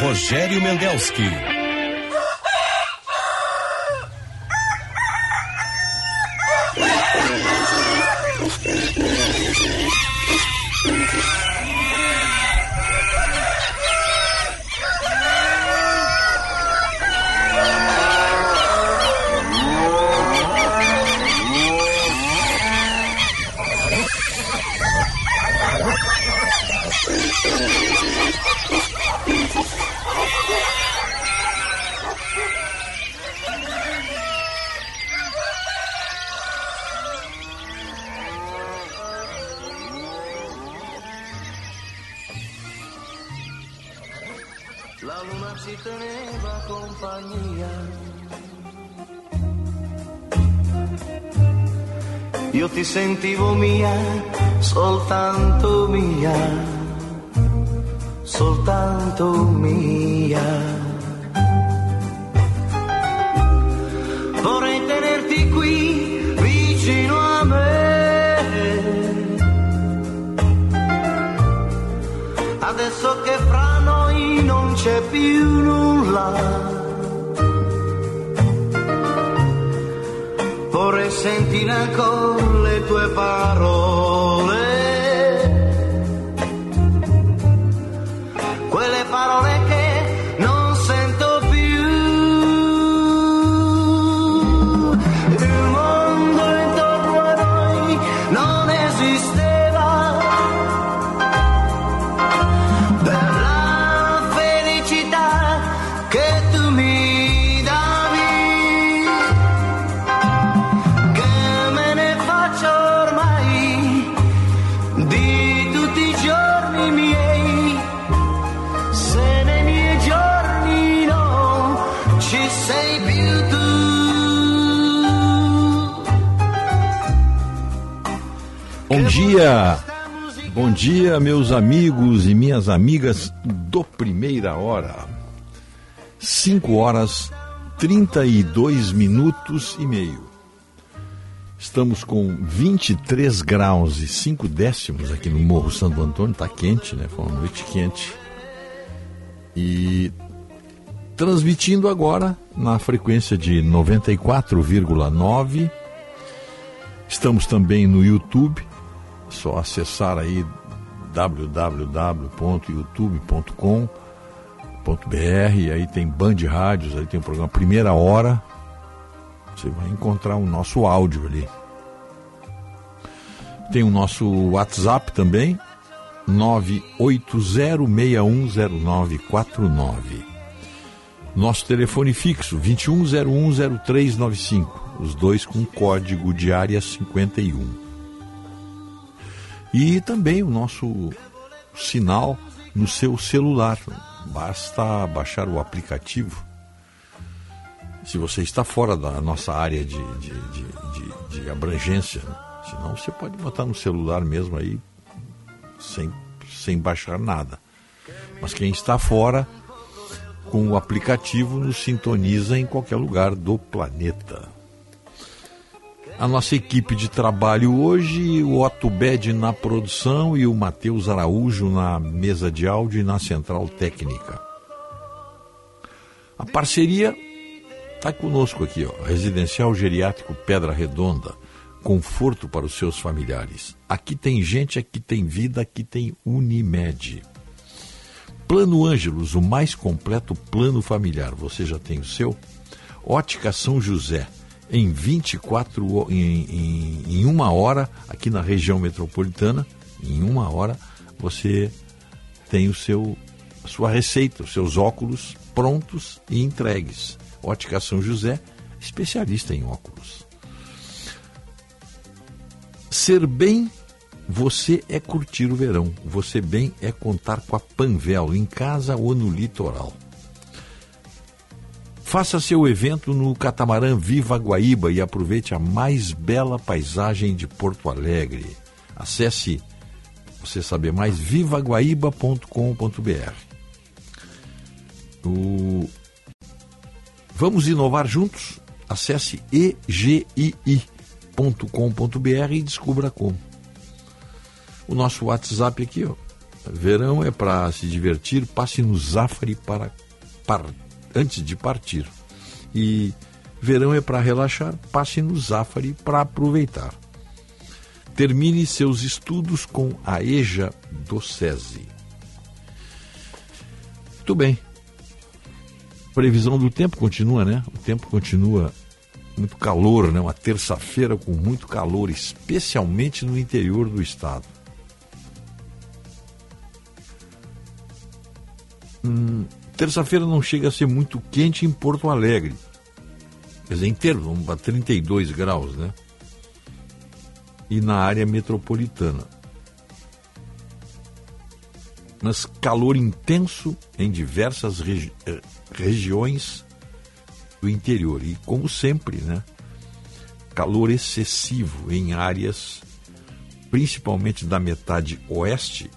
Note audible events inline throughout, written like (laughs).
Rogério Mendelski. Soltanto mia, soltanto mia. Vorrei tenerti qui vicino a me. Adesso che fra noi non c'è più nulla. vorrei sentire ancora tue parole. Dia, bom dia, meus amigos e minhas amigas do Primeira Hora. 5 horas 32 minutos e meio. Estamos com 23 graus e 5 décimos aqui no Morro Santo Antônio. Está quente, né? Foi uma noite quente. E transmitindo agora na frequência de 94,9. Estamos também no YouTube só acessar aí www.youtube.com.br aí tem Band Rádios, aí tem o programa Primeira Hora. Você vai encontrar o nosso áudio ali. Tem o nosso WhatsApp também, 980610949. Nosso telefone fixo, 21010395, os dois com código de área 51. E também o nosso sinal no seu celular. Basta baixar o aplicativo. Se você está fora da nossa área de, de, de, de, de abrangência, né? senão você pode botar no celular mesmo aí sem, sem baixar nada. Mas quem está fora, com o aplicativo, nos sintoniza em qualquer lugar do planeta. A nossa equipe de trabalho hoje, o Otto Bed na produção e o Matheus Araújo na mesa de áudio e na central técnica. A parceria está conosco aqui, ó, Residencial Geriátrico Pedra Redonda, conforto para os seus familiares. Aqui tem gente, aqui tem vida, aqui tem Unimed. Plano Ângelos, o mais completo plano familiar. Você já tem o seu? Ótica São José em 24 em, em, em uma hora aqui na região metropolitana, em uma hora você tem o seu a sua receita, os seus óculos prontos e entregues. Ótica São José, especialista em óculos. Ser bem você é curtir o verão. Você bem é contar com a Panvel em casa ou no litoral. Faça seu evento no catamarã Viva Guaíba e aproveite a mais bela paisagem de Porto Alegre. Acesse, você saber mais, vivaguaíba.com.br. O... Vamos inovar juntos? Acesse egii.com.br e descubra como. O nosso WhatsApp aqui, ó, Verão é para se divertir, passe no Zafari para, para antes de partir. E verão é para relaxar, passe no Zafari para aproveitar. Termine seus estudos com a EJA do SESI. Muito bem. Previsão do tempo continua, né? O tempo continua muito calor, né? Uma terça-feira com muito calor, especialmente no interior do estado. Hum, terça-feira não chega a ser muito quente em Porto Alegre. Quer dizer, inteiro, vamos para 32 graus, né? E na área metropolitana. Mas calor intenso em diversas regi eh, regiões do interior. E, como sempre, né? Calor excessivo em áreas, principalmente da metade oeste,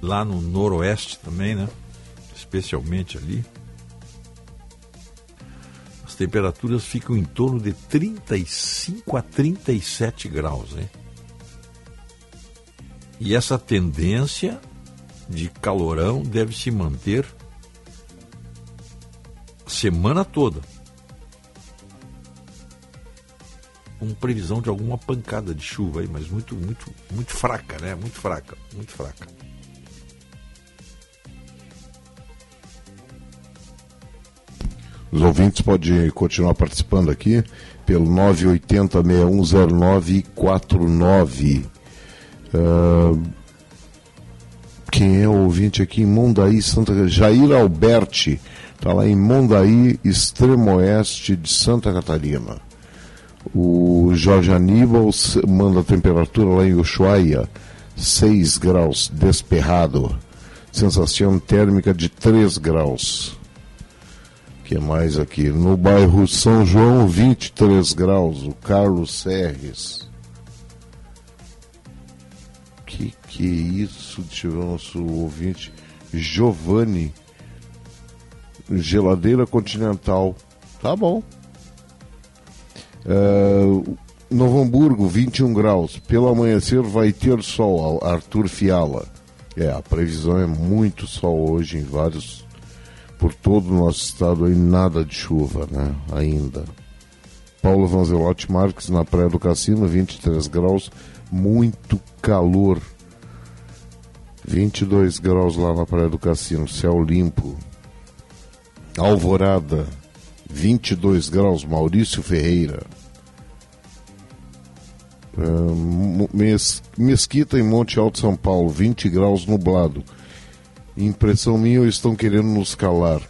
lá no noroeste também, né? Especialmente ali. As temperaturas ficam em torno de 35 a 37 graus, né? E essa tendência de calorão deve se manter semana toda. Com previsão de alguma pancada de chuva aí, mas muito, muito, muito fraca, né? Muito fraca, muito fraca. Os ouvintes podem continuar participando aqui pelo 980-610949. Uh, quem é o ouvinte aqui em Mondaí, Santa? Jair Alberti, está lá em Mondaí, extremo oeste de Santa Catarina. O Jorge Aníbal manda a temperatura lá em Ushuaia, 6 graus, desperrado. Sensação térmica de 3 graus que mais aqui? No bairro São João, 23 graus. O Carlos Serres. Que que é isso? Deixa eu ver o nosso ouvinte. Giovanni. Geladeira Continental. Tá bom. Uh, Novo Hamburgo, 21 graus. Pelo amanhecer vai ter sol. Arthur Fiala. É, a previsão é muito sol hoje em vários por todo o nosso estado aí nada de chuva, né? Ainda. Paulo Vanzelotti Marques na Praia do Cassino, 23 graus, muito calor. 22 graus lá na Praia do Cassino, céu limpo. Alvorada, 22 graus, Maurício Ferreira. Uh, Mesquita em Monte Alto São Paulo, 20 graus nublado. Impressão minha, estão querendo nos calar.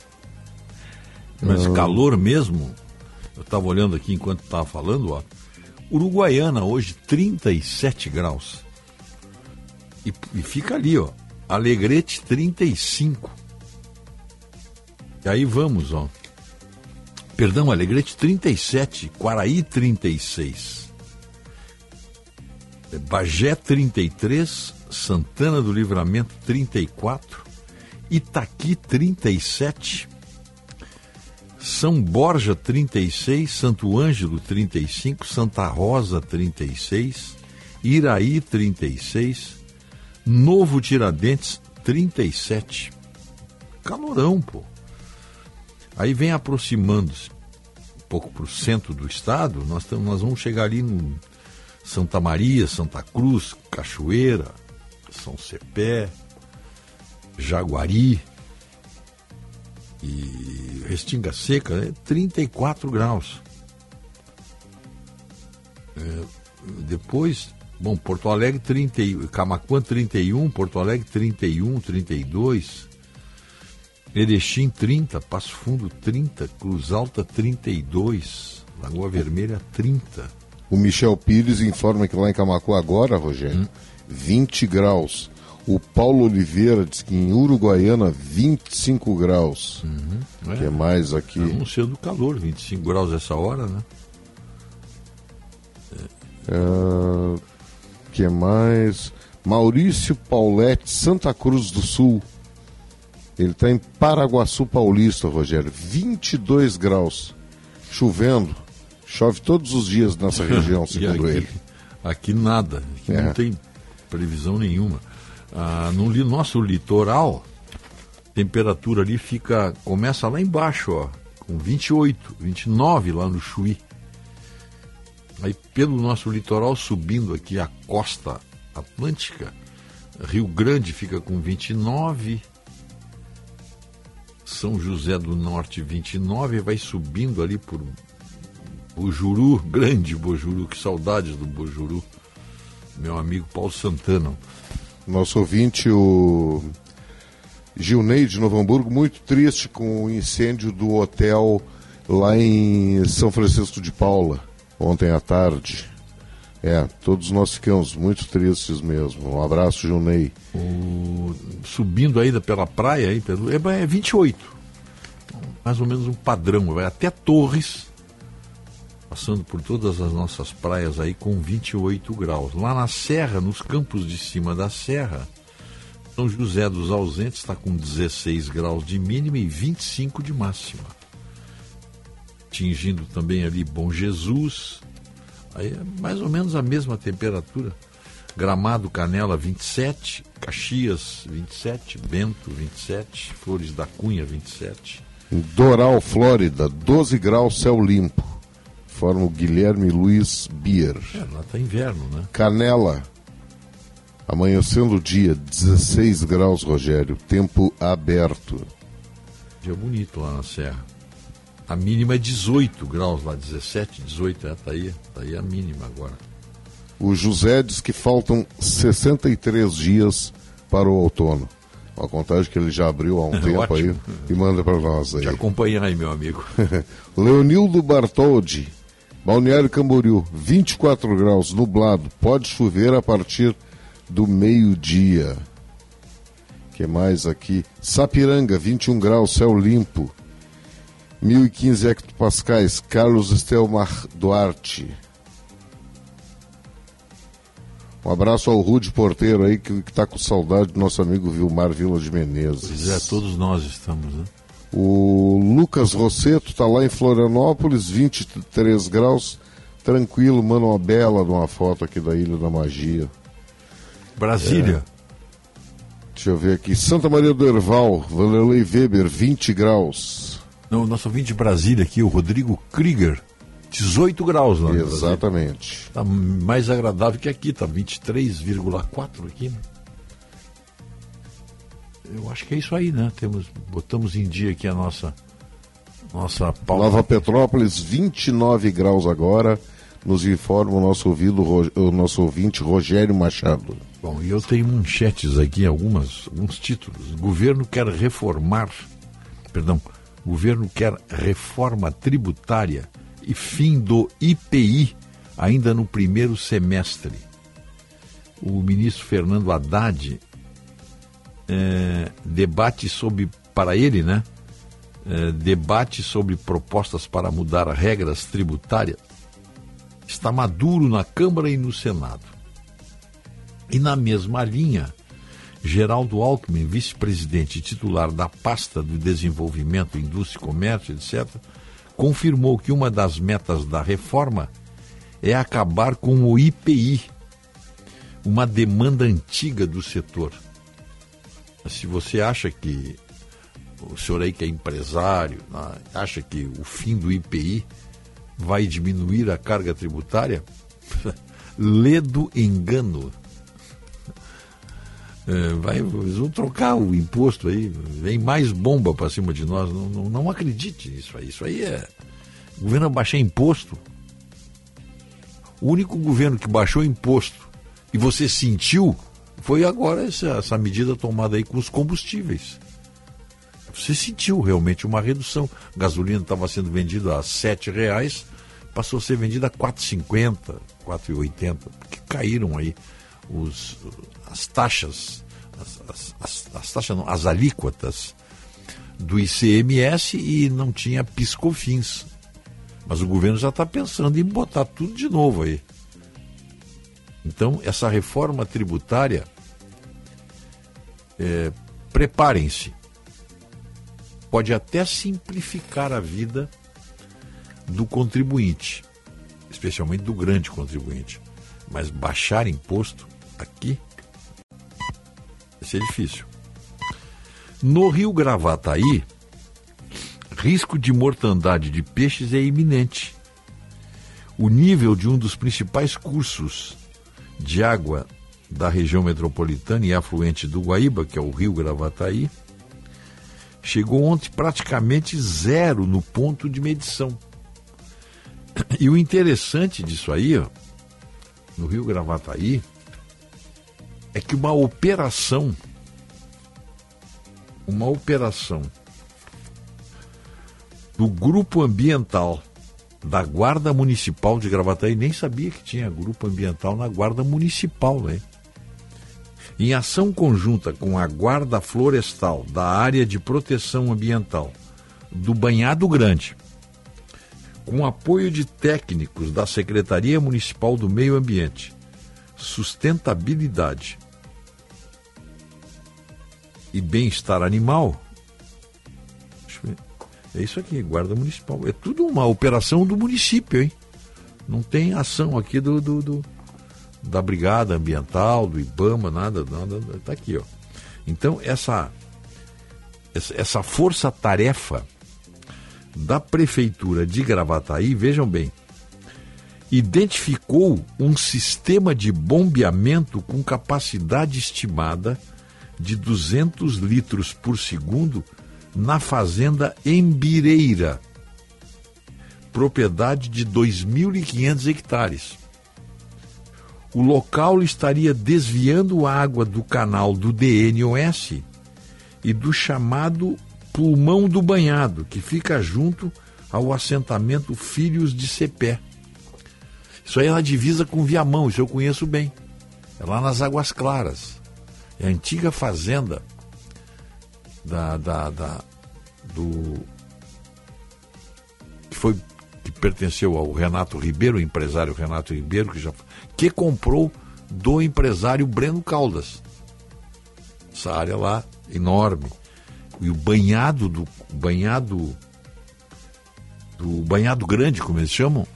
Mas ah. calor mesmo? Eu estava olhando aqui enquanto estava falando, ó. Uruguaiana hoje 37 graus. E, e fica ali, ó. Alegrete 35. E aí vamos, ó. Perdão, Alegrete 37, Quaraí 36. Bagé 33, Santana do Livramento 34, Itaqui 37, São Borja 36, Santo Ângelo 35, Santa Rosa 36, Iraí 36, Novo Tiradentes 37. Calorão, pô. Aí vem aproximando-se um pouco para o centro do estado, nós, tamo, nós vamos chegar ali no Santa Maria, Santa Cruz, Cachoeira, São Cepé, Jaguari e Restinga Seca, é 34 graus. É, depois, bom, Porto Alegre 30, Camacuã 31, Porto Alegre 31, 32, Erechim 30, Passo Fundo 30, Cruz Alta 32, Lagoa Vermelha 30. O Michel Pires informa que lá em Camacuã agora, Rogério, hum. 20 graus. O Paulo Oliveira diz que em Uruguaiana 25 graus. Uhum, é. que é mais aqui. Anunciando calor, 25 graus essa hora, né? É, que é mais? Maurício Paulette, Santa Cruz do Sul. Ele está em Paraguaçu Paulista, Rogério. 22 graus. Chovendo. Chove todos os dias nessa (laughs) região, segundo aqui, ele. Aqui nada. Aqui é. não tem previsão nenhuma. Ah, no li- nosso litoral, temperatura ali fica. começa lá embaixo, ó, com 28, 29 lá no Chuí. Aí pelo nosso litoral subindo aqui a costa atlântica, Rio Grande fica com 29, São José do Norte 29, vai subindo ali por Bojuru, (laughs) grande Bojuru, que saudades do Bojuru. Meu amigo Paulo Santana. Nosso ouvinte, o Gilney de Novo Hamburgo, muito triste com o incêndio do hotel lá em São Francisco de Paula, ontem à tarde. É, todos nós ficamos muito tristes mesmo. Um abraço, Gilney. O- subindo ainda pela praia, aí, pelo, é, é 28. Então, mais ou menos um padrão. Vai até Torres, passando por todas as nossas praias aí com 28 graus. Lá na Serra, nos campos de cima da Serra, São José dos Ausentes está com 16 graus de mínima e 25 de máxima. Atingindo também ali Bom Jesus, aí é mais ou menos a mesma temperatura. Gramado Canela 27, Caxias 27, Bento 27, Flores da Cunha 27. Em Doral, Flórida, 12 graus, céu limpo. Forma o Guilherme Luiz Bier. É, lá tá inverno, né? Canela, amanhecendo o dia, 16 graus, Rogério. Tempo aberto. Dia bonito lá na Serra. A mínima é 18 graus lá, 17, 18, é, tá aí, tá aí a mínima agora. O José diz que faltam 63 dias para o outono. Uma contagem que ele já abriu há um (laughs) tempo aí e manda para nós aí. Te acompanhar aí, meu amigo. (laughs) Leonildo Bartoldi, Balneário Camboriú, 24 graus, nublado, pode chover a partir do meio-dia. que mais aqui? Sapiranga, 21 graus, céu limpo. 1015 hectopascais, Carlos Estelmar Duarte. Um abraço ao Rude Porteiro aí, que está com saudade do nosso amigo Vilmar Vila de Menezes. Pois é, todos nós estamos, né? O Lucas Rosseto está lá em Florianópolis, 23 graus, tranquilo, manda uma bela de uma foto aqui da Ilha da Magia. Brasília, Deixa eu ver aqui, Santa Maria do Herval, Vanderlei Weber, 20 graus. no nosso ouvinte de Brasília aqui, o Rodrigo Krieger, 18 graus lá. Exatamente. Tá mais agradável que aqui, tá 23,4 aqui, né? Eu acho que é isso aí, né? Temos, botamos em dia aqui a nossa nossa pauta. Nova Petrópolis, 29 graus agora, nos informa o nosso, ouvido, o nosso ouvinte Rogério Machado. Bom, e eu tenho manchetes aqui, algumas, alguns títulos. Governo quer reformar, perdão, governo quer reforma tributária e fim do IPI ainda no primeiro semestre. O ministro Fernando Haddad eh, debate sobre, para ele, né? eh, debate sobre propostas para mudar regras tributárias está maduro na Câmara e no Senado. E na mesma linha, Geraldo Alckmin, vice-presidente titular da pasta do Desenvolvimento, Indústria e Comércio, etc., confirmou que uma das metas da reforma é acabar com o IPI, uma demanda antiga do setor. Se você acha que o senhor aí que é empresário, né, acha que o fim do IPI vai diminuir a carga tributária, (laughs) ledo engano. É, vai, eles vão trocar o imposto aí, vem mais bomba para cima de nós. Não, não, não acredite nisso aí. Isso aí é. O governo baixar imposto. O único governo que baixou imposto e você sentiu foi agora essa, essa medida tomada aí com os combustíveis. Você sentiu realmente uma redução. Gasolina estava sendo vendida a 7 reais, passou a ser vendida a R$ 4,50, R$ 4,80, porque caíram aí os, as taxas, as, as, as, as taxas não, as alíquotas do ICMS e não tinha piscofins. Mas o governo já está pensando em botar tudo de novo aí. Então, essa reforma tributária, é, preparem-se. Pode até simplificar a vida do contribuinte, especialmente do grande contribuinte. Mas baixar imposto aqui ser difícil. No rio Gravataí, risco de mortandade de peixes é iminente. O nível de um dos principais cursos de água da região metropolitana e afluente do Guaíba, que é o rio Gravataí, chegou ontem praticamente zero no ponto de medição. E o interessante disso aí, ó, no Rio Gravataí, é que uma operação, uma operação do grupo ambiental da Guarda Municipal de Gravataí, nem sabia que tinha grupo ambiental na Guarda Municipal, né? Em ação conjunta com a Guarda Florestal da Área de Proteção Ambiental do Banhado Grande, com apoio de técnicos da Secretaria Municipal do Meio Ambiente, Sustentabilidade e Bem-Estar Animal, é isso aqui, Guarda Municipal. É tudo uma operação do município, hein? Não tem ação aqui do, do, do da Brigada Ambiental, do IBAMA, nada, nada, tá aqui, ó. Então, essa, essa força-tarefa da Prefeitura de Gravataí, vejam bem, identificou um sistema de bombeamento com capacidade estimada de 200 litros por segundo na fazenda Embireira, propriedade de 2.500 hectares o local estaria desviando água do canal do DNOS e do chamado pulmão do banhado, que fica junto ao assentamento Filhos de Cepé. Isso aí é na divisa com Viamão, isso eu conheço bem. É lá nas Águas Claras. É a antiga fazenda da, da, da do que foi que pertenceu ao Renato Ribeiro, o empresário Renato Ribeiro, que já que comprou do empresário Breno Caldas. Essa área lá enorme. E o banhado do banhado do banhado grande, como eles chamam,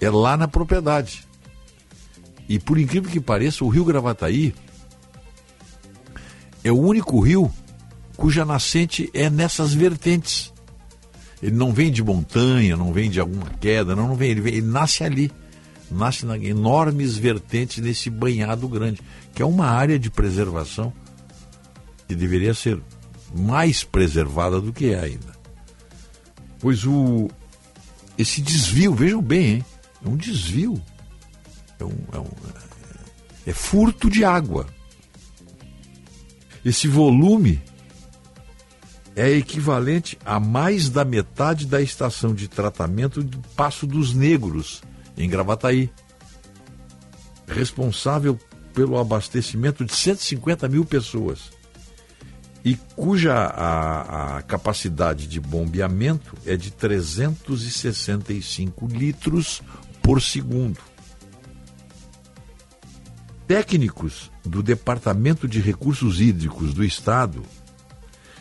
é lá na propriedade. E por incrível que pareça, o Rio Gravataí é o único rio cuja nascente é nessas vertentes. Ele não vem de montanha, não vem de alguma queda, não, não vem, ele, vem, ele nasce ali nasce na, enormes vertentes nesse banhado grande, que é uma área de preservação que deveria ser mais preservada do que é ainda. Pois o esse desvio, vejam bem, hein? é um desvio, é, um, é, um, é furto de água. Esse volume é equivalente a mais da metade da estação de tratamento do Passo dos Negros, em Gravataí, responsável pelo abastecimento de 150 mil pessoas e cuja a, a, capacidade de bombeamento é de 365 litros por segundo. Técnicos do Departamento de Recursos Hídricos do Estado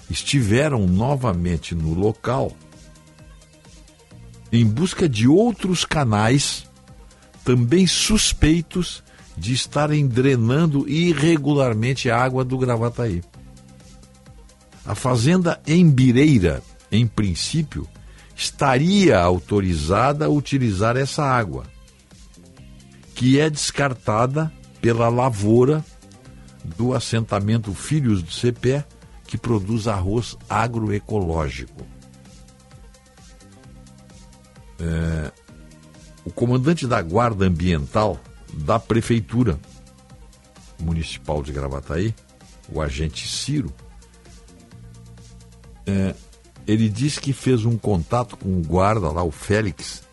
estiveram novamente no local em busca de outros canais também suspeitos de estarem drenando irregularmente a água do Gravataí. A fazenda Embireira, em princípio, estaria autorizada a utilizar essa água, que é descartada pela lavoura do assentamento Filhos do Cepé, que produz arroz agroecológico. É, o comandante da Guarda Ambiental da Prefeitura Municipal de Gravataí, o agente Ciro, é, ele disse que fez um contato com o guarda lá, o Félix,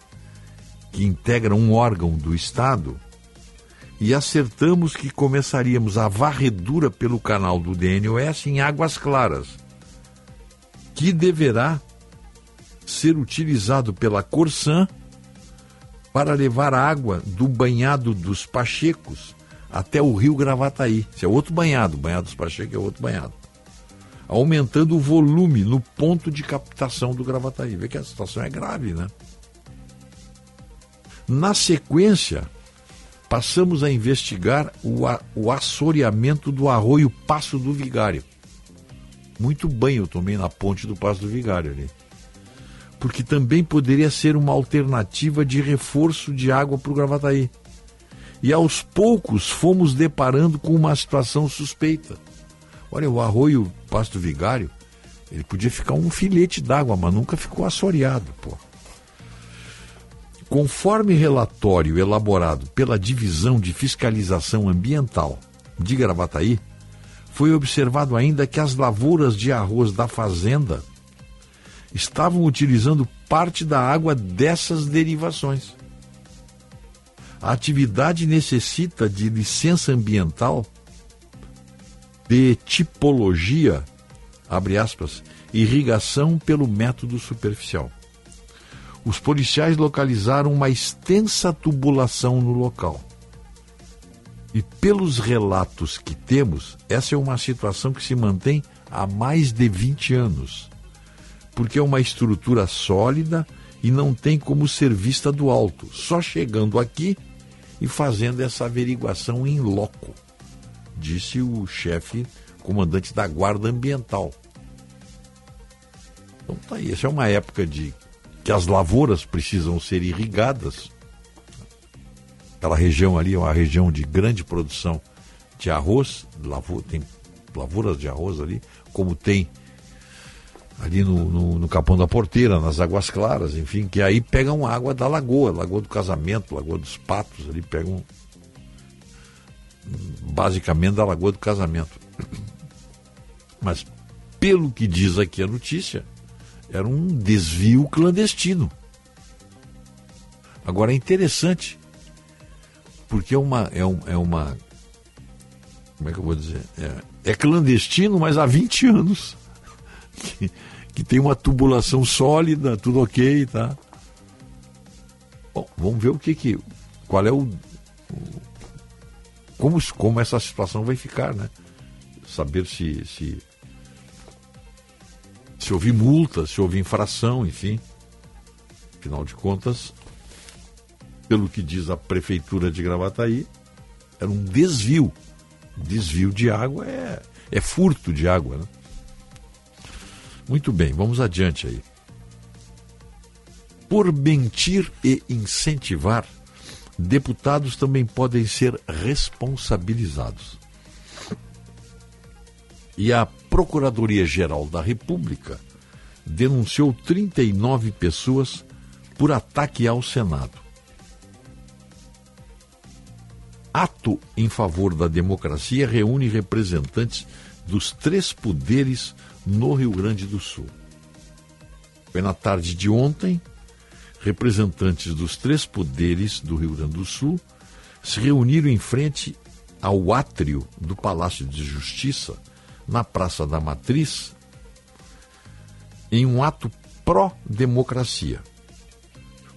que integra um órgão do Estado, e acertamos que começaríamos a varredura pelo canal do DNOS em Águas Claras, que deverá ser utilizado pela Corsan para levar água do banhado dos Pachecos até o rio Gravataí. Esse é outro banhado, o banhado dos Pachecos é outro banhado. Aumentando o volume no ponto de captação do Gravataí. Vê que a situação é grave, né? Na sequência, passamos a investigar o, a, o assoreamento do arroio Passo do Vigário. Muito banho eu tomei na ponte do Passo do Vigário ali. Porque também poderia ser uma alternativa de reforço de água para o Gravataí. E aos poucos fomos deparando com uma situação suspeita. Olha, o arroio Passo do Vigário, ele podia ficar um filete d'água, mas nunca ficou assoreado, pô. Conforme relatório elaborado pela Divisão de Fiscalização Ambiental de Gravataí, foi observado ainda que as lavouras de arroz da fazenda estavam utilizando parte da água dessas derivações. A atividade necessita de licença ambiental de tipologia, abre aspas, irrigação pelo método superficial os policiais localizaram uma extensa tubulação no local. E pelos relatos que temos, essa é uma situação que se mantém há mais de 20 anos, porque é uma estrutura sólida e não tem como ser vista do alto, só chegando aqui e fazendo essa averiguação em loco, disse o chefe comandante da Guarda Ambiental. Então tá aí, essa é uma época de que as lavouras precisam ser irrigadas. Aquela região ali é uma região de grande produção de arroz, tem lavouras de arroz ali, como tem ali no, no, no, Capão da Porteira, nas Águas Claras, enfim, que aí pegam água da lagoa, Lagoa do Casamento, Lagoa dos Patos, ali pegam basicamente da Lagoa do Casamento. Mas pelo que diz aqui a notícia, era um desvio clandestino. Agora é interessante, porque é uma. É, um, é uma como é que eu vou dizer? É, é clandestino, mas há 20 (laughs) anos. Que, que tem uma tubulação sólida, tudo ok, tá? Bom, vamos ver o que que. Qual é o. o como, como essa situação vai ficar, né? Saber se, se se houve multa, se houve infração, enfim. Afinal de contas, pelo que diz a prefeitura de Gravataí, era um desvio. Desvio de água é, é furto de água, né? Muito bem, vamos adiante aí. Por mentir e incentivar, deputados também podem ser responsabilizados. E a Procuradoria-Geral da República denunciou 39 pessoas por ataque ao Senado. Ato em favor da democracia reúne representantes dos três poderes no Rio Grande do Sul. Foi na tarde de ontem, representantes dos três poderes do Rio Grande do Sul se reuniram em frente ao átrio do Palácio de Justiça na Praça da Matriz em um ato pró-democracia.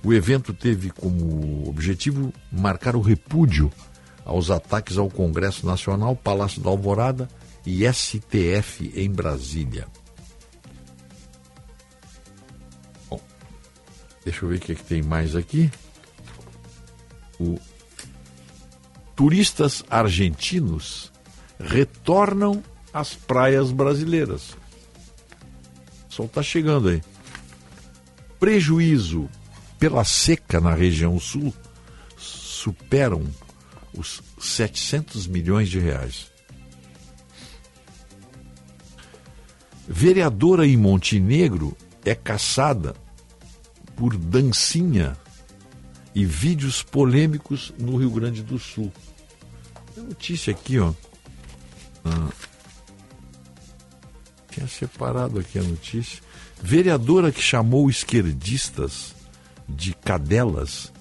O evento teve como objetivo marcar o repúdio aos ataques ao Congresso Nacional, Palácio da Alvorada e STF em Brasília. Bom, deixa eu ver o que, é que tem mais aqui. O turistas argentinos retornam as praias brasileiras. O sol está chegando aí. Prejuízo pela seca na região sul superam os 700 milhões de reais. Vereadora em Montenegro é caçada por dancinha e vídeos polêmicos no Rio Grande do Sul. Tem notícia aqui, ó. Ah, tinha separado aqui a notícia. Vereadora que chamou esquerdistas de cadelas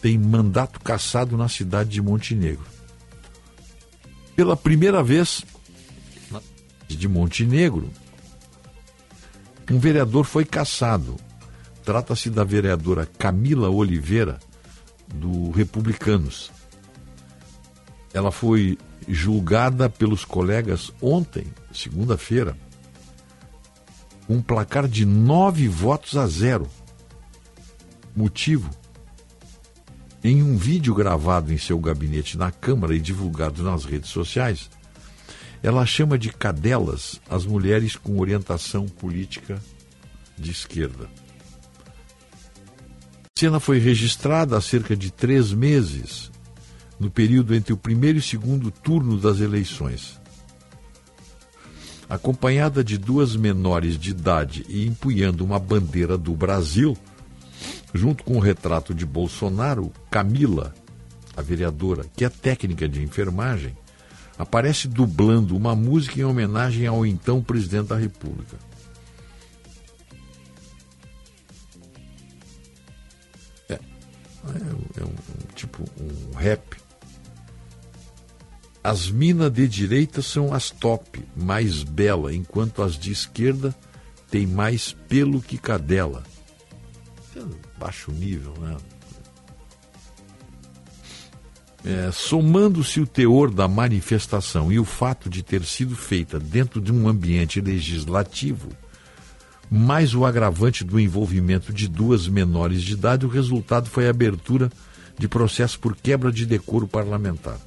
tem mandato cassado na cidade de Montenegro. Pela primeira vez de Montenegro, um vereador foi cassado. Trata-se da vereadora Camila Oliveira, do Republicanos. Ela foi julgada pelos colegas ontem, segunda-feira, um placar de nove votos a zero. Motivo? Em um vídeo gravado em seu gabinete na Câmara e divulgado nas redes sociais, ela chama de cadelas as mulheres com orientação política de esquerda. A cena foi registrada há cerca de três meses, no período entre o primeiro e segundo turno das eleições. Acompanhada de duas menores de idade e empunhando uma bandeira do Brasil, junto com o retrato de Bolsonaro, Camila, a vereadora, que é técnica de enfermagem, aparece dublando uma música em homenagem ao então presidente da República. é, é um, um, tipo um rap. As minas de direita são as top, mais bela, enquanto as de esquerda têm mais pelo que cadela. É baixo nível, né? É, Somando-se o teor da manifestação e o fato de ter sido feita dentro de um ambiente legislativo, mais o agravante do envolvimento de duas menores de idade, o resultado foi a abertura de processo por quebra de decoro parlamentar.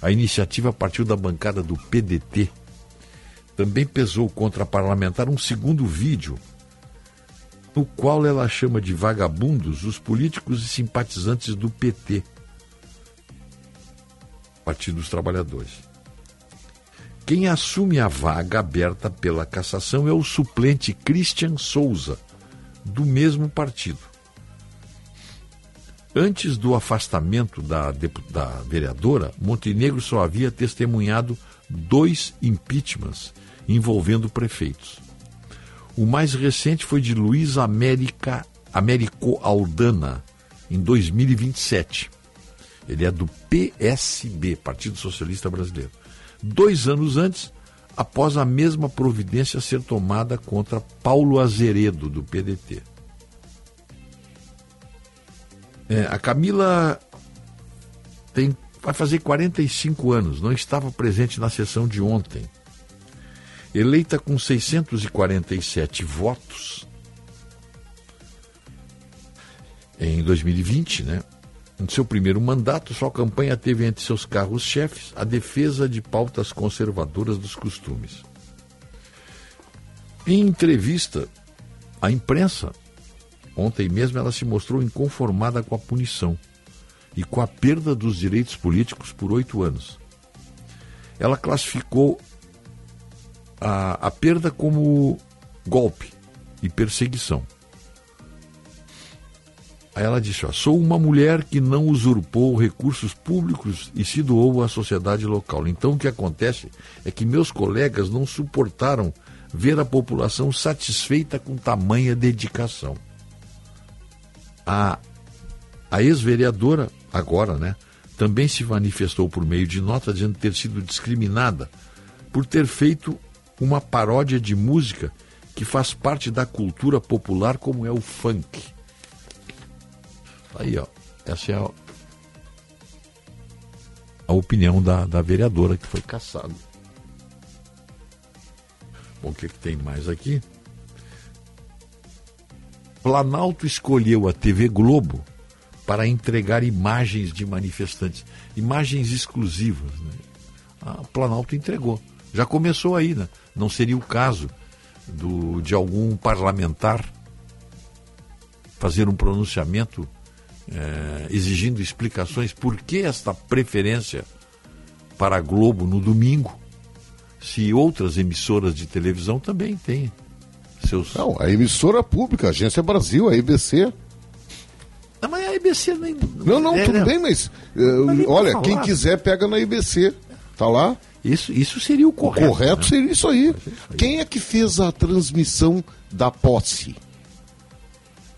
A iniciativa partiu da bancada do PDT. Também pesou contra a parlamentar um segundo vídeo, no qual ela chama de vagabundos os políticos e simpatizantes do PT, Partido dos Trabalhadores. Quem assume a vaga aberta pela cassação é o suplente Christian Souza, do mesmo partido. Antes do afastamento da, da vereadora, Montenegro só havia testemunhado dois impeachments envolvendo prefeitos. O mais recente foi de Luiz América, Américo Aldana, em 2027. Ele é do PSB, Partido Socialista Brasileiro dois anos antes, após a mesma providência ser tomada contra Paulo Azeredo, do PDT. É, a Camila tem, vai fazer 45 anos, não estava presente na sessão de ontem. Eleita com 647 votos em 2020, né? No seu primeiro mandato, sua campanha teve entre seus carros-chefes a defesa de pautas conservadoras dos costumes. Em entrevista à imprensa, ontem mesmo ela se mostrou inconformada com a punição e com a perda dos direitos políticos por oito anos. Ela classificou a, a perda como golpe e perseguição. Aí ela disse: ó, sou uma mulher que não usurpou recursos públicos e se doou à sociedade local. Então o que acontece é que meus colegas não suportaram ver a população satisfeita com tamanha dedicação. A, a ex-vereadora, agora, né, também se manifestou por meio de nota dizendo ter sido discriminada por ter feito uma paródia de música que faz parte da cultura popular, como é o funk. Aí, ó. Essa é a, a opinião da, da vereadora que foi caçada. Bom, o que, que tem mais aqui? Planalto escolheu a TV Globo para entregar imagens de manifestantes, imagens exclusivas. Né? A Planalto entregou. Já começou aí, né? Não seria o caso do, de algum parlamentar fazer um pronunciamento é, exigindo explicações por que esta preferência para a Globo no domingo, se outras emissoras de televisão também têm seus. Não, a emissora pública, a Agência Brasil, a EBC. Não, mas a EBC nem. Não, não, é, tudo bem, mas, uh, olha, quem quiser pega na EBC. Tá lá? Isso, isso seria o correto. O correto né? seria isso aí. Quem é que fez a transmissão da posse?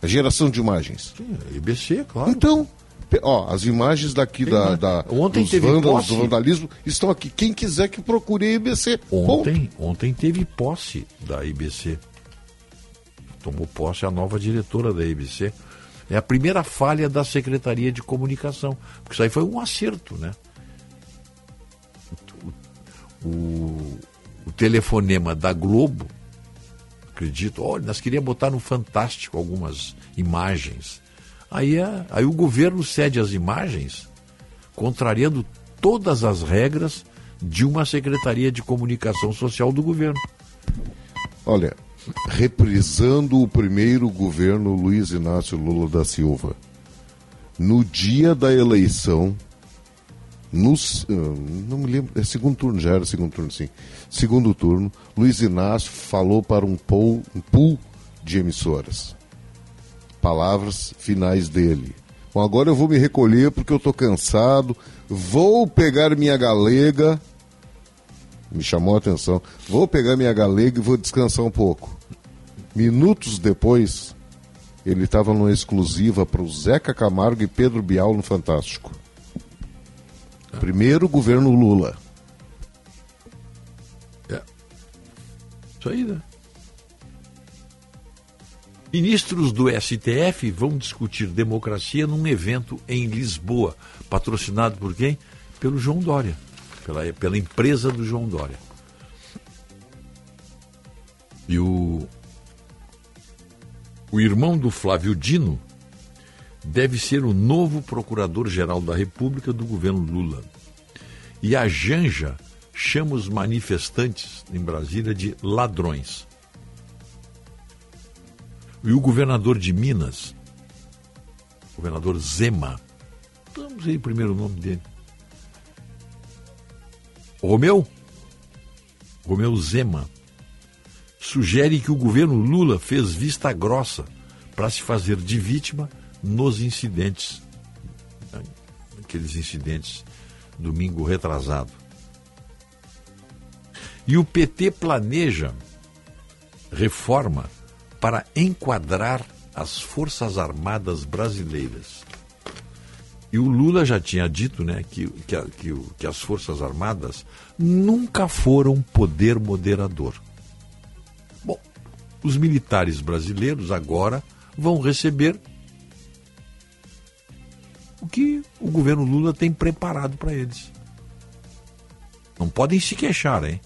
A geração de imagens. Sim, IBC, claro. Então, ó, as imagens daqui da, da ontem dos teve vândalos, do vandalismo estão aqui. Quem quiser que procure a IBC. Ontem, ontem teve posse da IBC. Tomou posse a nova diretora da IBC. É a primeira falha da Secretaria de Comunicação. Porque isso aí foi um acerto, né? O, o, telefonema da Globo acredito. Olha, nós queríamos botar no Fantástico algumas imagens. Aí, é, aí o governo cede as imagens, contrariando todas as regras de uma Secretaria de Comunicação Social do governo. Olha, reprisando o primeiro governo Luiz Inácio Lula da Silva. No dia da eleição, nos, ah, não me lembro, é segundo turno, já era segundo turno, sim. Segundo turno, Luiz Inácio falou para um pool, um pool de emissoras. Palavras finais dele. Bom, agora eu vou me recolher porque eu estou cansado. Vou pegar minha galega. Me chamou a atenção. Vou pegar minha galega e vou descansar um pouco. Minutos depois, ele estava numa exclusiva para o Zeca Camargo e Pedro Bial no Fantástico. Primeiro governo Lula. É. Isso aí, né? Ministros do STF vão discutir democracia num evento em Lisboa, patrocinado por quem? Pelo João Dória, pela, pela empresa do João Dória. E o, o irmão do Flávio Dino deve ser o novo procurador-geral da República do governo Lula. E a Janja chama os manifestantes em Brasília de ladrões. E o governador de Minas, o governador Zema, vamos aí o primeiro nome dele. Romeu? Romeu Zema sugere que o governo Lula fez vista grossa para se fazer de vítima nos incidentes, aqueles incidentes domingo retrasado. E o PT planeja reforma para enquadrar as Forças Armadas brasileiras. E o Lula já tinha dito né, que, que, que, que as Forças Armadas nunca foram poder moderador. Bom, os militares brasileiros agora vão receber o que o governo Lula tem preparado para eles. Não podem se queixar, hein?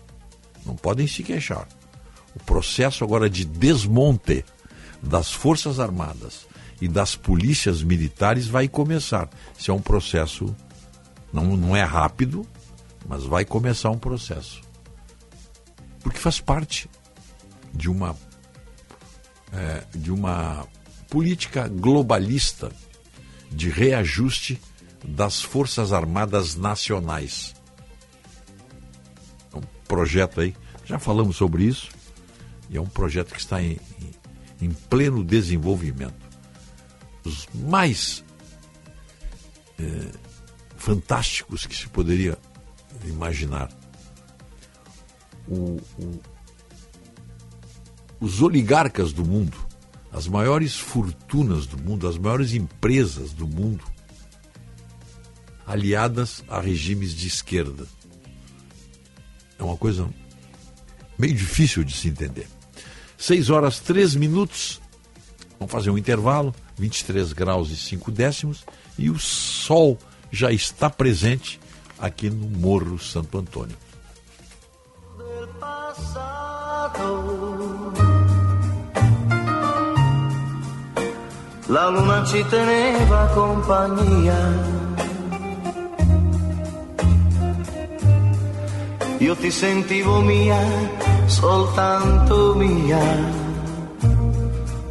Não podem se queixar. O processo agora de desmonte das Forças Armadas e das polícias militares vai começar. Isso é um processo, não, não é rápido, mas vai começar um processo. Porque faz parte de uma, é, de uma política globalista de reajuste das Forças Armadas Nacionais. É um projeto aí, já falamos sobre isso, e é um projeto que está em, em, pleno desenvolvimento. Os mais é, fantásticos que se poderia imaginar. O, o, os oligarcas do mundo as maiores fortunas do mundo, as maiores empresas do mundo, aliadas a regimes de esquerda. É uma coisa meio difícil de se entender. 6 horas 3 minutos. Vamos fazer um intervalo, 23 graus e 5 décimos, e o sol já está presente aqui no Morro Santo Antônio. La luna ci teneva compagnia. Io ti sentivo mia, soltanto mia.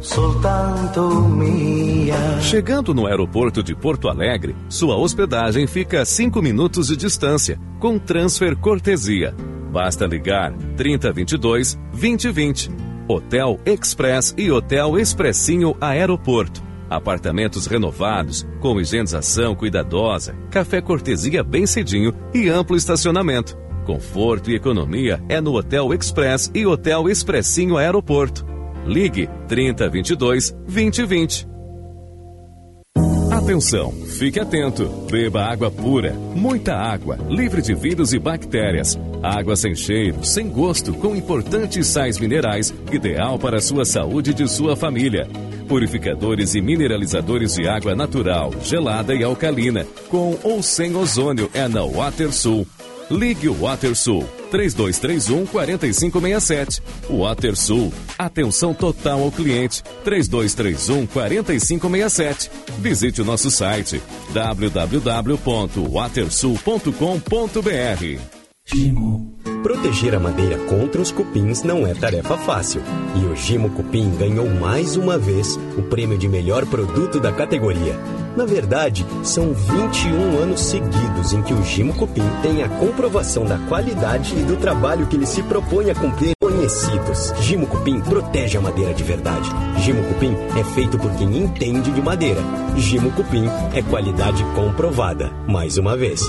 Soltanto mia. Chegando no aeroporto de Porto Alegre, sua hospedagem fica a 5 minutos de distância, com transfer cortesia. Basta ligar 3022 2020. Hotel Express e Hotel Expressinho Aeroporto Apartamentos renovados, com higienização cuidadosa, café cortesia bem cedinho e amplo estacionamento. Conforto e economia é no Hotel Express e Hotel Expressinho Aeroporto. Ligue 3022 2020. Atenção, fique atento. Beba água pura, muita água, livre de vírus e bactérias. Água sem cheiro, sem gosto, com importantes sais minerais, ideal para a sua saúde e de sua família purificadores e mineralizadores de água natural, gelada e alcalina, com ou sem ozônio é na WaterSul. Ligue o WaterSul 3231 4567. WaterSul, atenção total ao cliente 3231 4567. Visite o nosso site www.watersul.com.br. Proteger a madeira contra os cupins não é tarefa fácil. E o Gimo Cupim ganhou mais uma vez o prêmio de melhor produto da categoria. Na verdade, são 21 anos seguidos em que o Gimo Cupim tem a comprovação da qualidade e do trabalho que ele se propõe a cumprir. Conhecidos, Gimo Cupim protege a madeira de verdade. Gimo Cupim é feito por quem entende de madeira. Gimo Cupim é qualidade comprovada. Mais uma vez.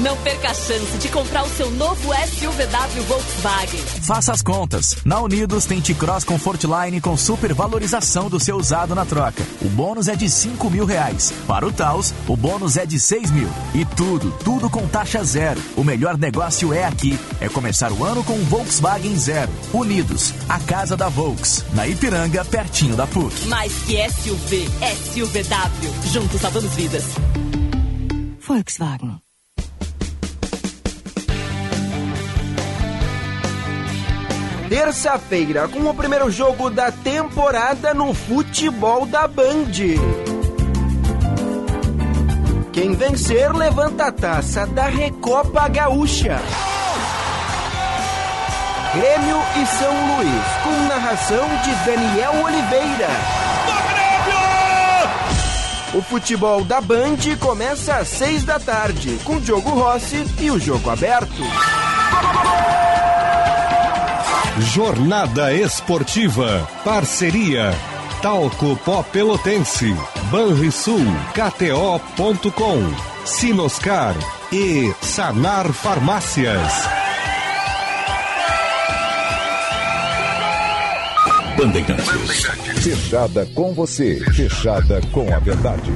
Não perca a chance de comprar o seu novo SUVW Volkswagen. Faça as contas. Na Unidos tem T-Cross Comfortline com super valorização do seu usado na troca. O bônus é de 5 mil reais. Para o Taos, o bônus é de 6 mil. E tudo, tudo com taxa zero. O melhor negócio é aqui. É começar o ano com um Volkswagen Zero. Unidos, a casa da Volks. Na Ipiranga, pertinho da PUC. Mais que SUV, SUVW. Juntos salvamos vidas. Volkswagen. Terça-feira com o primeiro jogo da temporada no futebol da Band. Quem vencer levanta a taça da Recopa Gaúcha. Grêmio e São Luís, com narração de Daniel Oliveira. O futebol da Band começa às seis da tarde, com Diogo Rossi e o jogo aberto. Jornada Esportiva. Parceria. Talco Pó Pelotense. Banrisul. KTO.com. Sinoscar. E Sanar Farmácias. Bandeirantes. Fechada com você. Fechada com a verdade.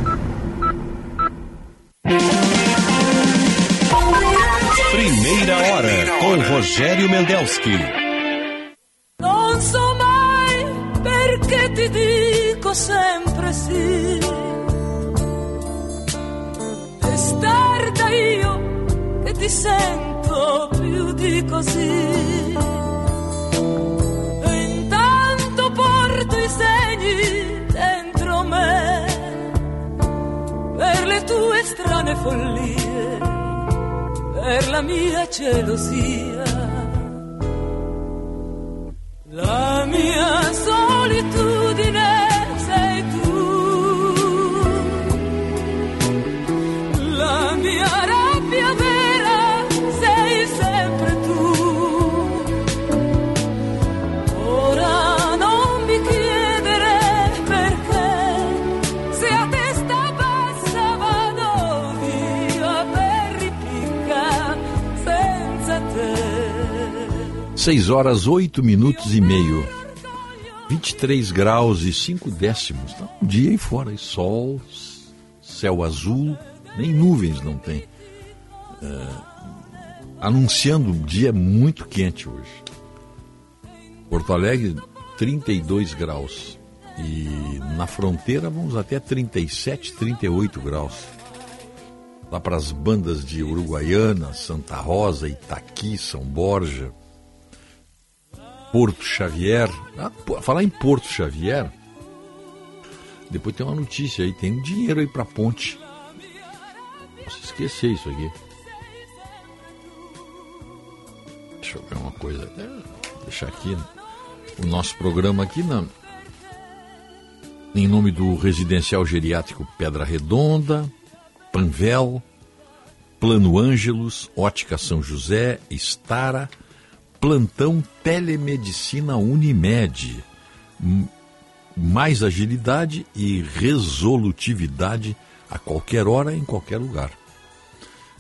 Primeira hora com Rogério Mendelski. Ti dico sempre sì. È tarda io che ti sento più di così. E intanto porto i segni dentro me per le tue strane follie, per la mia gelosia. La mia solitudine 6 horas 8 minutos e meio. 23 graus e 5 décimos. Tá um dia aí fora. E sol, céu azul, nem nuvens não tem. É, anunciando um dia muito quente hoje. Porto Alegre, 32 graus. E na fronteira vamos até 37, 38 graus. Lá para as bandas de Uruguaiana, Santa Rosa, Itaqui, São Borja. Porto Xavier. Ah, falar em Porto Xavier, depois tem uma notícia aí, tem um dinheiro aí para ponte. Se esquecer isso aqui. Deixa eu ver uma coisa. Deixar aqui o nosso programa aqui na, em nome do Residencial Geriátrico Pedra Redonda, Panvel, Plano Ângelos, Ótica São José, Estara, Plantão Telemedicina Unimed. Mais agilidade e resolutividade a qualquer hora, em qualquer lugar.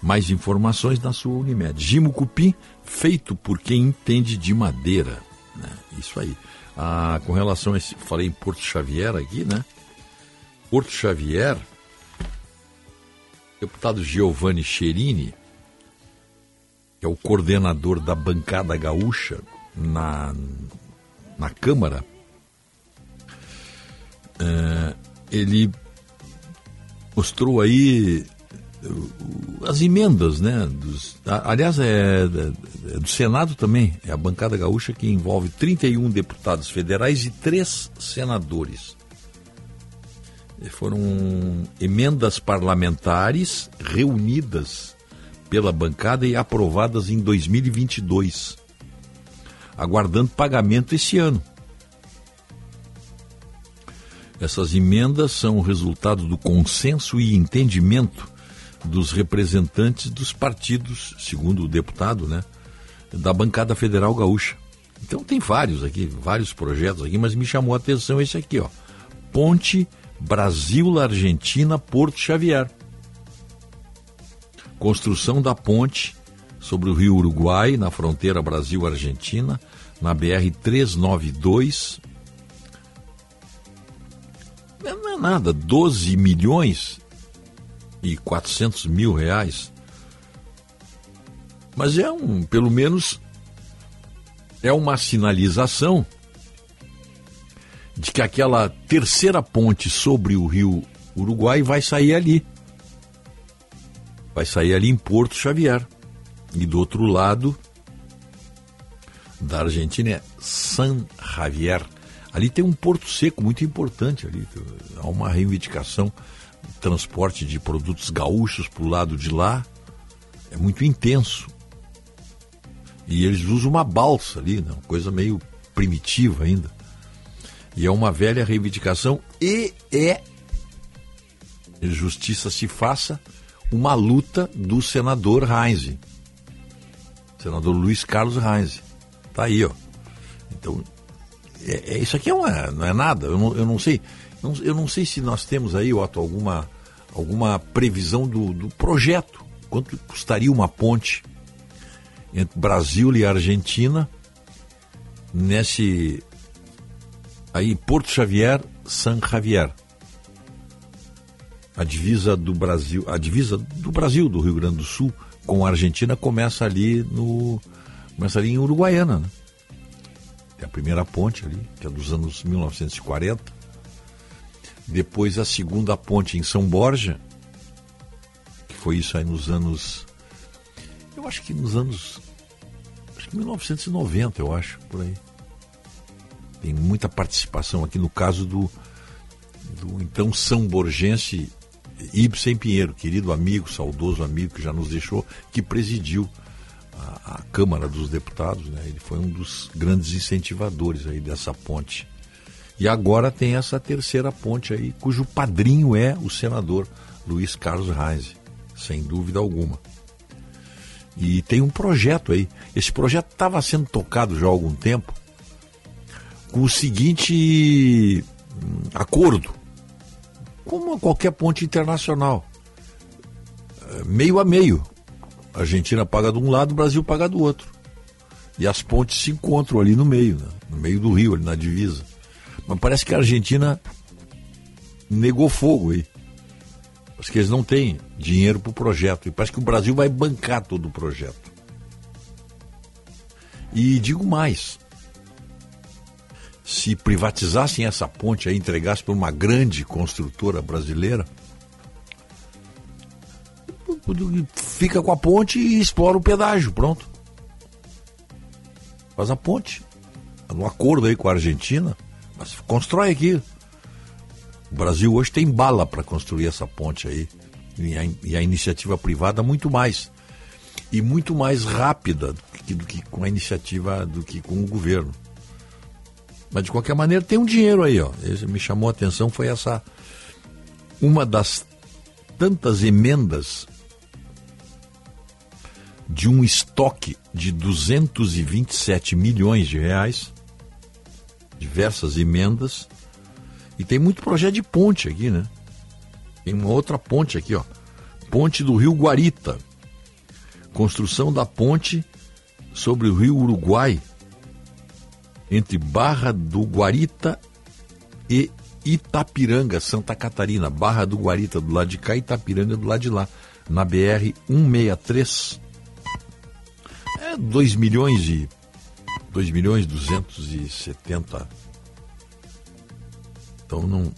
Mais informações na sua Unimed. Gimo Cupim, feito por quem entende de madeira. Né? Isso aí. Ah, com relação a esse. Falei em Porto Xavier aqui, né? Porto Xavier, deputado Giovanni Cherini, que é o coordenador da bancada gaúcha na, na Câmara, é, ele mostrou aí as emendas, né? Dos, aliás, é, é, do Senado também, é a bancada gaúcha que envolve 31 deputados federais e três senadores. Foram emendas parlamentares reunidas pela bancada e aprovadas em 2022, aguardando pagamento esse ano. Essas emendas são o resultado do consenso e entendimento dos representantes dos partidos, segundo o deputado, né, da bancada federal gaúcha. Então tem vários aqui, vários projetos aqui, mas me chamou a atenção esse aqui, ó. Ponte Brasil-Argentina Porto Xavier. Construção da ponte sobre o Rio Uruguai, na fronteira Brasil-Argentina, na BR 392. Não é nada, 12 milhões e 400 mil reais. Mas é um, pelo menos, é uma sinalização de que aquela terceira ponte sobre o rio Uruguai vai sair ali. Vai sair ali em Porto Xavier. E do outro lado da Argentina é San Javier. Ali tem um porto seco muito importante ali. Há uma reivindicação transporte de produtos gaúchos para o lado de lá é muito intenso. E eles usam uma balsa ali, né? uma coisa meio primitiva ainda. E é uma velha reivindicação e é, justiça se faça, uma luta do senador Heinz. Senador Luiz Carlos Heinz. Tá aí, ó. Então, é, é isso aqui é uma, não é nada, eu não, eu não sei. Não, eu não sei se nós temos aí, Otto, alguma, alguma previsão do, do projeto. Quanto custaria uma ponte entre Brasil e Argentina nesse aí Porto Xavier, San Javier. A divisa do Brasil, a divisa do Brasil, do Rio Grande do Sul, com a Argentina começa ali no começa ali em Uruguaiana, né? É a primeira ponte ali, que é dos anos 1940 depois a segunda ponte em São Borja, que foi isso aí nos anos. Eu acho que nos anos. Acho que 1990, eu acho, por aí. Tem muita participação aqui no caso do, do então São Borgense Ibsen Pinheiro, querido amigo, saudoso amigo que já nos deixou, que presidiu a, a Câmara dos Deputados, né? Ele foi um dos grandes incentivadores aí dessa ponte. E agora tem essa terceira ponte aí, cujo padrinho é o senador Luiz Carlos Reis, sem dúvida alguma. E tem um projeto aí. Esse projeto estava sendo tocado já há algum tempo com o seguinte hum, acordo, como qualquer ponte internacional, é, meio a meio. A Argentina paga de um lado, o Brasil paga do outro. E as pontes se encontram ali no meio, né? no meio do rio, ali na divisa. Mas parece que a Argentina negou fogo aí. Porque que eles não têm dinheiro para o projeto. E parece que o Brasil vai bancar todo o projeto. E digo mais: se privatizassem essa ponte e entregassem para uma grande construtora brasileira, fica com a ponte e explora o pedágio, pronto. Faz a ponte. No acordo aí com a Argentina, mas constrói aqui. O Brasil hoje tem bala para construir essa ponte aí. E a, e a, iniciativa privada muito mais. E muito mais rápida do que, do que com a iniciativa, do que com o governo. Mas de qualquer maneira tem um dinheiro aí, ó. Esse me chamou a atenção foi essa uma das tantas emendas de um estoque de 227 milhões de reais diversas emendas. E tem muito projeto de ponte aqui, né? Tem uma outra ponte aqui, ó. Ponte do Rio Guarita, construção da ponte sobre o rio Uruguai, entre Barra do Guarita e Itapiranga, Santa Catarina. Barra do Guarita do lado de cá, Itapiranga do lado de lá, na BR 163. É 2 milhões e 2 milhões 270. Então não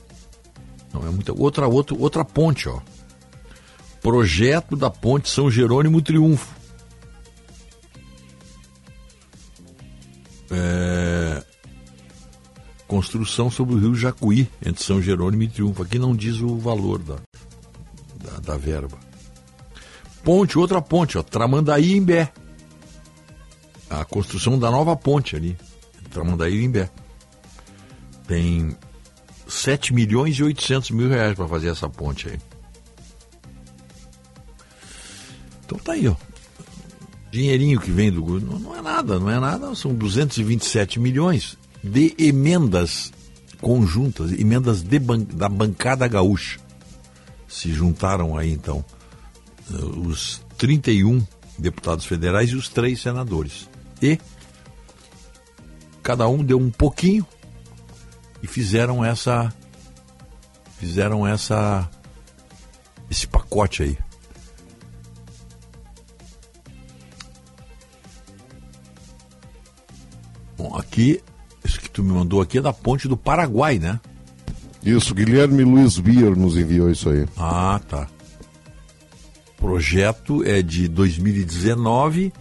não é muita outra outra outra ponte, ó. Projeto da Ponte São Jerônimo Triunfo. Construção sobre o rio Jacuí, entre São Jerônimo e Triunfo. Aqui não diz o valor da, da, da verba. Ponte, outra ponte, ó, Tramandaí e Imbé. A construção da nova ponte ali, Tramandaí e Imbé. Tem 7 milhões e 800 mil reais para fazer essa ponte aí. Então tá aí, ó. Dinheirinho que vem do não, não é nada, não é nada, são 227 milhões de emendas conjuntas, emendas ban da bancada gaúcha. Se juntaram aí então eh, os 31 deputados federais e os três senadores. E cada um deu um pouquinho e fizeram essa fizeram essa esse pacote aí. Bom, aqui, tu me mandou aqui é da ponte do Paraguai, né? Isso, Guilherme Luiz Bier nos enviou isso aí. Ah, tá. O projeto é de 2019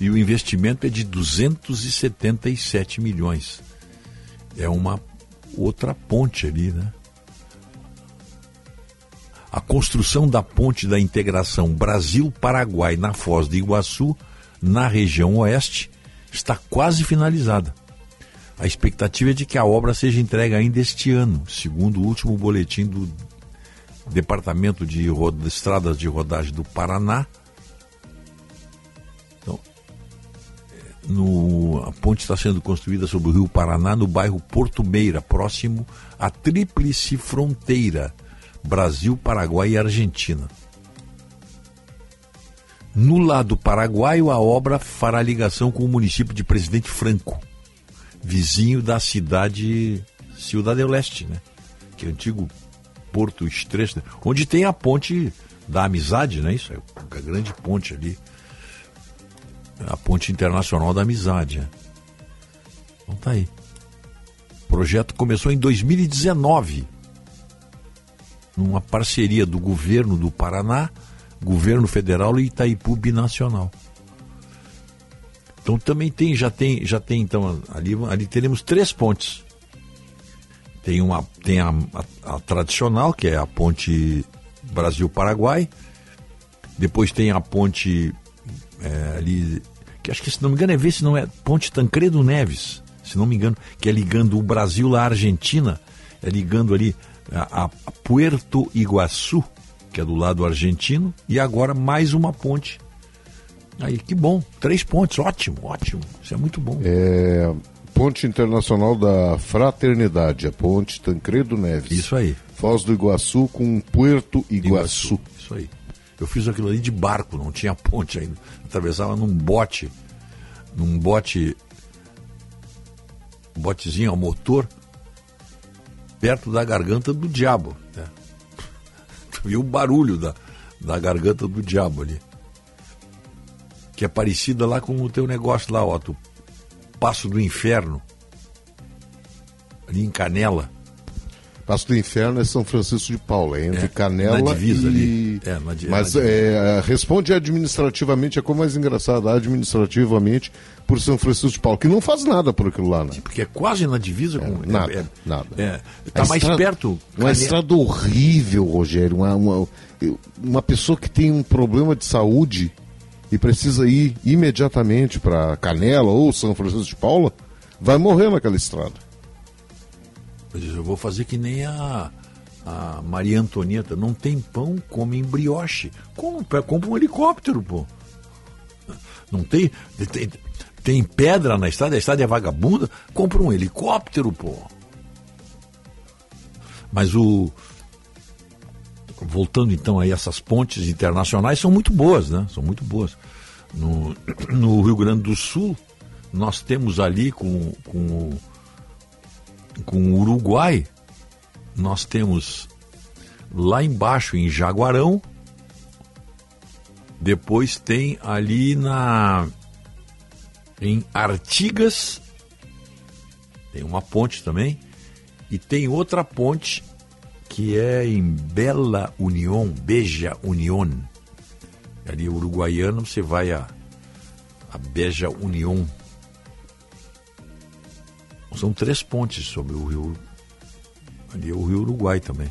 e o investimento é de 277 milhões. É uma outra ponte ali, né? A construção da ponte da integração Brasil-Paraguai na Foz do Iguaçu, na região oeste, está quase finalizada. A expectativa é de que a obra seja entregue ainda este ano, segundo o último boletim do Departamento de Estradas de Rodagem do Paraná. Então, no, a ponte está sendo construída sobre o Rio Paraná, no bairro Porto Meira, próximo à tríplice fronteira Brasil, Paraguai e Argentina. No lado paraguaio, a obra fará ligação com o município de Presidente Franco, vizinho da cidade Ciudad Leste, né? Que é o antigo Porto Estreito, onde tem a ponte da amizade, né? Isso é a grande ponte ali. A ponte internacional da amizade. Né? Então tá aí. O projeto começou em 2019, numa parceria do governo do Paraná governo federal e Itaipu binacional. Então também tem, já tem, já tem então ali, ali teremos três pontes. Tem uma, tem a, a, a tradicional que é a ponte Brasil-Paraguai. Depois tem a ponte é, ali, que acho que se não me engano é ver se não é ponte Tancredo Neves, se não me engano, que é ligando o Brasil à Argentina, é ligando ali a, a Puerto Iguaçu que é do lado argentino, e agora mais uma ponte. Aí, que bom, três pontes, ótimo, ótimo, isso é muito bom. É, ponte Internacional da Fraternidade, a ponte Tancredo Neves. Isso aí. Foz do Iguaçu com Puerto Iguaçu. Iguaçu. Isso aí. Eu fiz aquilo ali de barco, não tinha ponte ainda. Atravessava num bote, num bote, botezinho ao motor, perto da garganta do diabo. Né? (laughs) viu o barulho da, da garganta do diabo ali. Que é parecida lá com o teu negócio lá, Otto. Passo do Inferno. Ali em Canela. Passo do Inferno é São Francisco de Paula, é entre é, Canela na divisa e... ali. É, na, Mas é, responde administrativamente, é como mais engraçado, administrativamente, por São Francisco de Paula, que não faz nada por aquilo lá, né? Sim, porque é quase na divisa com... É, nada, é, nada. Está mais estrada, perto... Uma Canela... estrada horrível, Rogério, uma, uma, uma pessoa que tem um problema de saúde e precisa ir imediatamente para Canela ou São Francisco de Paula, vai morrer naquela estrada. Eu vou fazer que nem a, a Maria Antonieta. Não tem pão, come brioche. Compra, compra um helicóptero, pô. Não tem, tem, tem pedra na estrada, a estrada é vagabunda, compra um helicóptero, pô. Mas o. Voltando então aí, essas pontes internacionais são muito boas, né? São muito boas. no, (clears throat) no Rio Grande do Sul, nós temos ali com, com, com o Uruguai, nós temos lá embaixo em Jaguarão, depois tem ali na em Artigas, tem uma ponte também, e tem outra ponte que é em Bela União, Beja União. Ali uruguaiano, você vai a, a Beja União. São três pontes sobre o rio. Ali é o rio Uruguai também.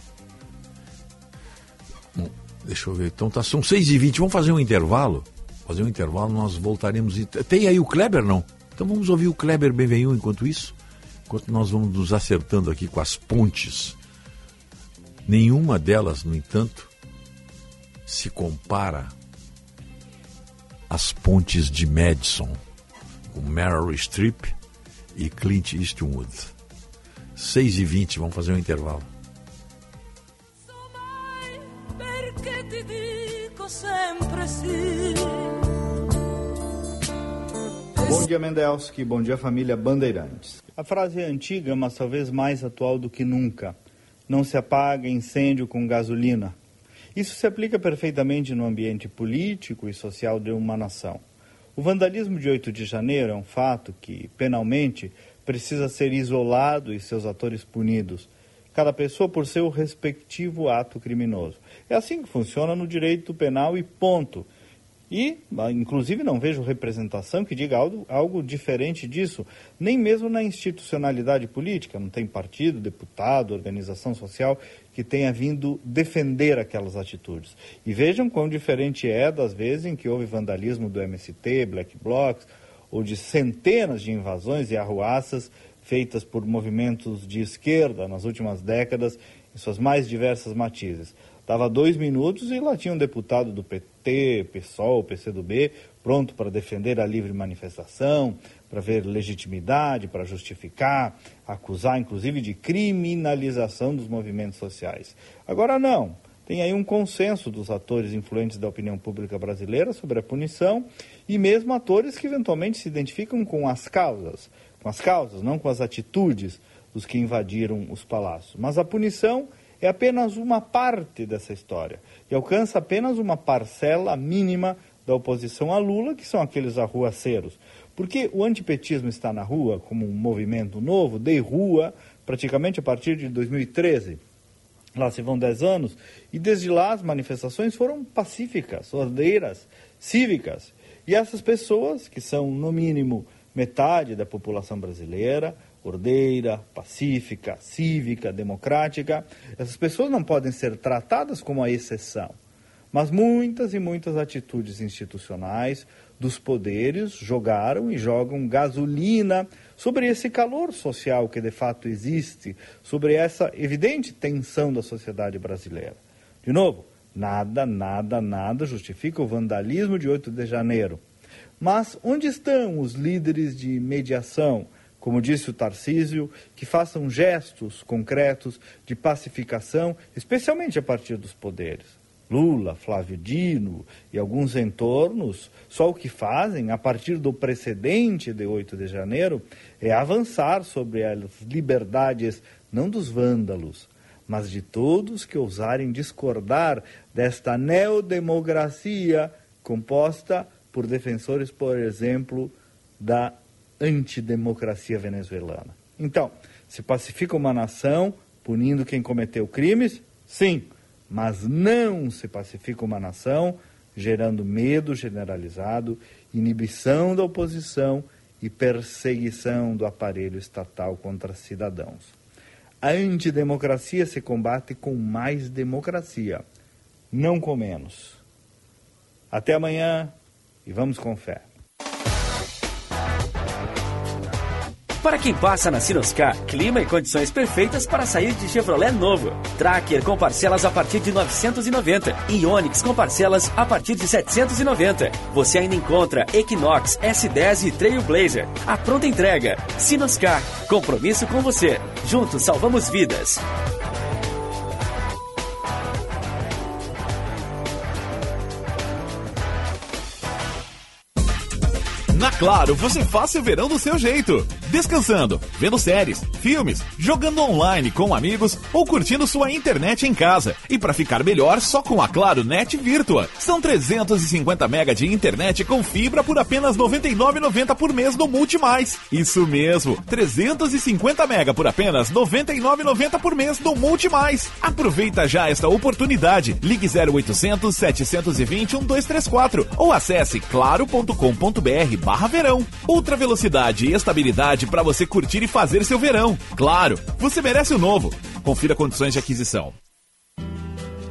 Bom, deixa eu ver. Então tá, são 6h20. Vamos fazer um intervalo? Fazer um intervalo, nós voltaremos. Tem aí o Kleber, não? Então vamos ouvir o Kleber Benvenu enquanto isso. Enquanto nós vamos nos acertando aqui com as pontes. Nenhuma delas, no entanto, se compara às pontes de Madison, com Meryl Streep e Clint Eastwood. 6 e 20 vamos fazer um intervalo. Bom dia, Mendelski. Bom dia, família Bandeirantes. A frase é antiga, mas talvez mais atual do que nunca. Não se apaga incêndio com gasolina. Isso se aplica perfeitamente no ambiente político e social de uma nação. O vandalismo de 8 de janeiro é um fato que, penalmente, precisa ser isolado e seus atores punidos, cada pessoa por seu respectivo ato criminoso. É assim que funciona no direito penal e ponto. E, inclusive, não vejo representação que diga algo, algo diferente disso, nem mesmo na institucionalidade política. Não tem partido, deputado, organização social que tenha vindo defender aquelas atitudes. E vejam quão diferente é das vezes em que houve vandalismo do MST, Black Blocs, ou de centenas de invasões e arruaças feitas por movimentos de esquerda nas últimas décadas, em suas mais diversas matizes. Dava dois minutos e lá tinha um deputado do PT, PSOL, PCdoB, pronto para defender a livre manifestação, para ver legitimidade, para justificar, acusar inclusive de criminalização dos movimentos sociais. Agora não. Tem aí um consenso dos atores influentes da opinião pública brasileira sobre a punição e mesmo atores que eventualmente se identificam com as causas, com as causas, não com as atitudes dos que invadiram os palácios. Mas a punição é apenas uma parte dessa história e alcança apenas uma parcela mínima da oposição a Lula, que são aqueles arruaceiros. Porque o antipetismo está na rua como um movimento novo, de rua, praticamente a partir de 2013. Lá se vão 10 anos, e desde lá as manifestações foram pacíficas, ordeiras, cívicas. E essas pessoas, que são no mínimo metade da população brasileira, ordeira, pacífica, cívica, democrática, essas pessoas não podem ser tratadas como a exceção. Mas muitas e muitas atitudes institucionais dos poderes jogaram e jogam gasolina sobre esse calor social que de fato existe, sobre essa evidente tensão da sociedade brasileira. De novo, nada, nada, nada justifica o vandalismo de 8 de janeiro. Mas onde estão os líderes de mediação, como disse o Tarcísio, que façam gestos concretos de pacificação, especialmente a partir dos poderes? Lula, Flávio Dino e alguns entornos, só o que fazem, a partir do precedente de 8 de janeiro, é avançar sobre as liberdades, não dos vândalos, mas de todos que ousarem discordar desta neodemocracia composta por defensores, por exemplo, da antidemocracia venezuelana. Então, se pacifica uma nação punindo quem cometeu crimes? Sim mas não se pacifica uma nação gerando medo generalizado, inibição da oposição e perseguição do aparelho estatal contra cidadãos. A antidemocracia se combate com mais democracia, não com menos. Até amanhã e vamos com fé. Para quem passa na Sinoscar, clima e condições perfeitas para sair de Chevrolet novo. Tracker com parcelas a partir de 990 e Onix com parcelas a partir de 790. Você ainda encontra Equinox, S10 e Trailblazer. A pronta entrega. Sinoscar, compromisso com você. Juntos salvamos vidas. Claro, você faz seu verão do seu jeito. Descansando, vendo séries, filmes, jogando online com amigos ou curtindo sua internet em casa. E para ficar melhor, só com a Claro Net Virtua. São 350 mega de internet com fibra por apenas R$ 99,90 por mês no Multimais. Isso mesmo, 350 mega por apenas R$ 99,90 por mês no Multimais. Aproveita já esta oportunidade. Ligue 0800 720 1234 ou acesse claro.com.br barra verão. Ultra velocidade e estabilidade para você curtir e fazer seu verão. Claro, você merece o novo. Confira condições de aquisição.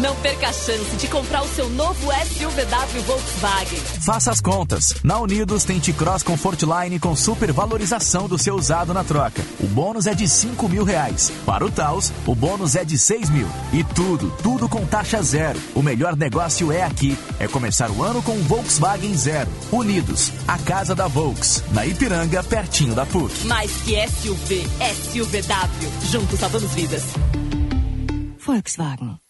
Não perca a chance de comprar o seu novo SUVW Volkswagen. Faça as contas. Na Unidos tem T-Cross Comfortline com super valorização do seu usado na troca. O bônus é de 5 mil reais. Para o Taos, o bônus é de 6 mil. E tudo, tudo com taxa zero. O melhor negócio é aqui. É começar o ano com um Volkswagen Zero. Unidos, a casa da Volks. Na Ipiranga, pertinho da PUC. Mais que SUV, SUVW. Juntos salvamos vidas. Volkswagen.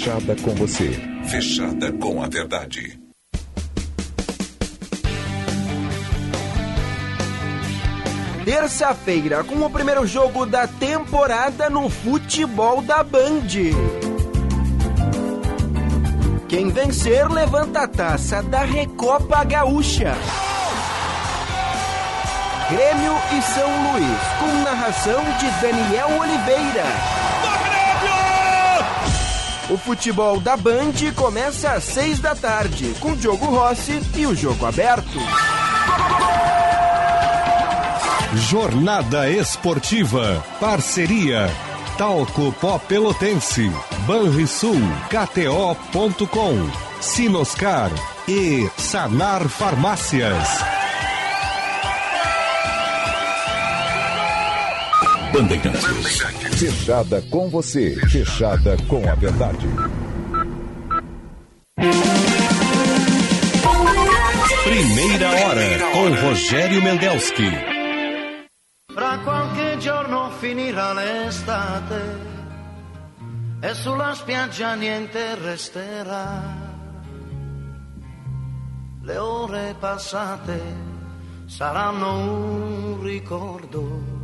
fechada com você, fechada com a verdade. Terça-feira, com o primeiro jogo da temporada no futebol da Band. Quem vencer levanta a taça da Recopa Gaúcha. Grêmio e São Luís, com narração de Daniel Oliveira. O futebol da Band começa às seis da tarde, com Diogo Rossi e o jogo aberto. Jornada Esportiva. Parceria. Talco Pó Pelotense. Banrisul. KTO.com. Sinoscar. E Sanar Farmácias. Bandeirantes, fechada com você, fechada com a verdade. Primeira hora com Rogério Mendelski. Fra qualche giorno finirà l'estate e sulla spiaggia niente resterà. Le ore passate saranno un ricordo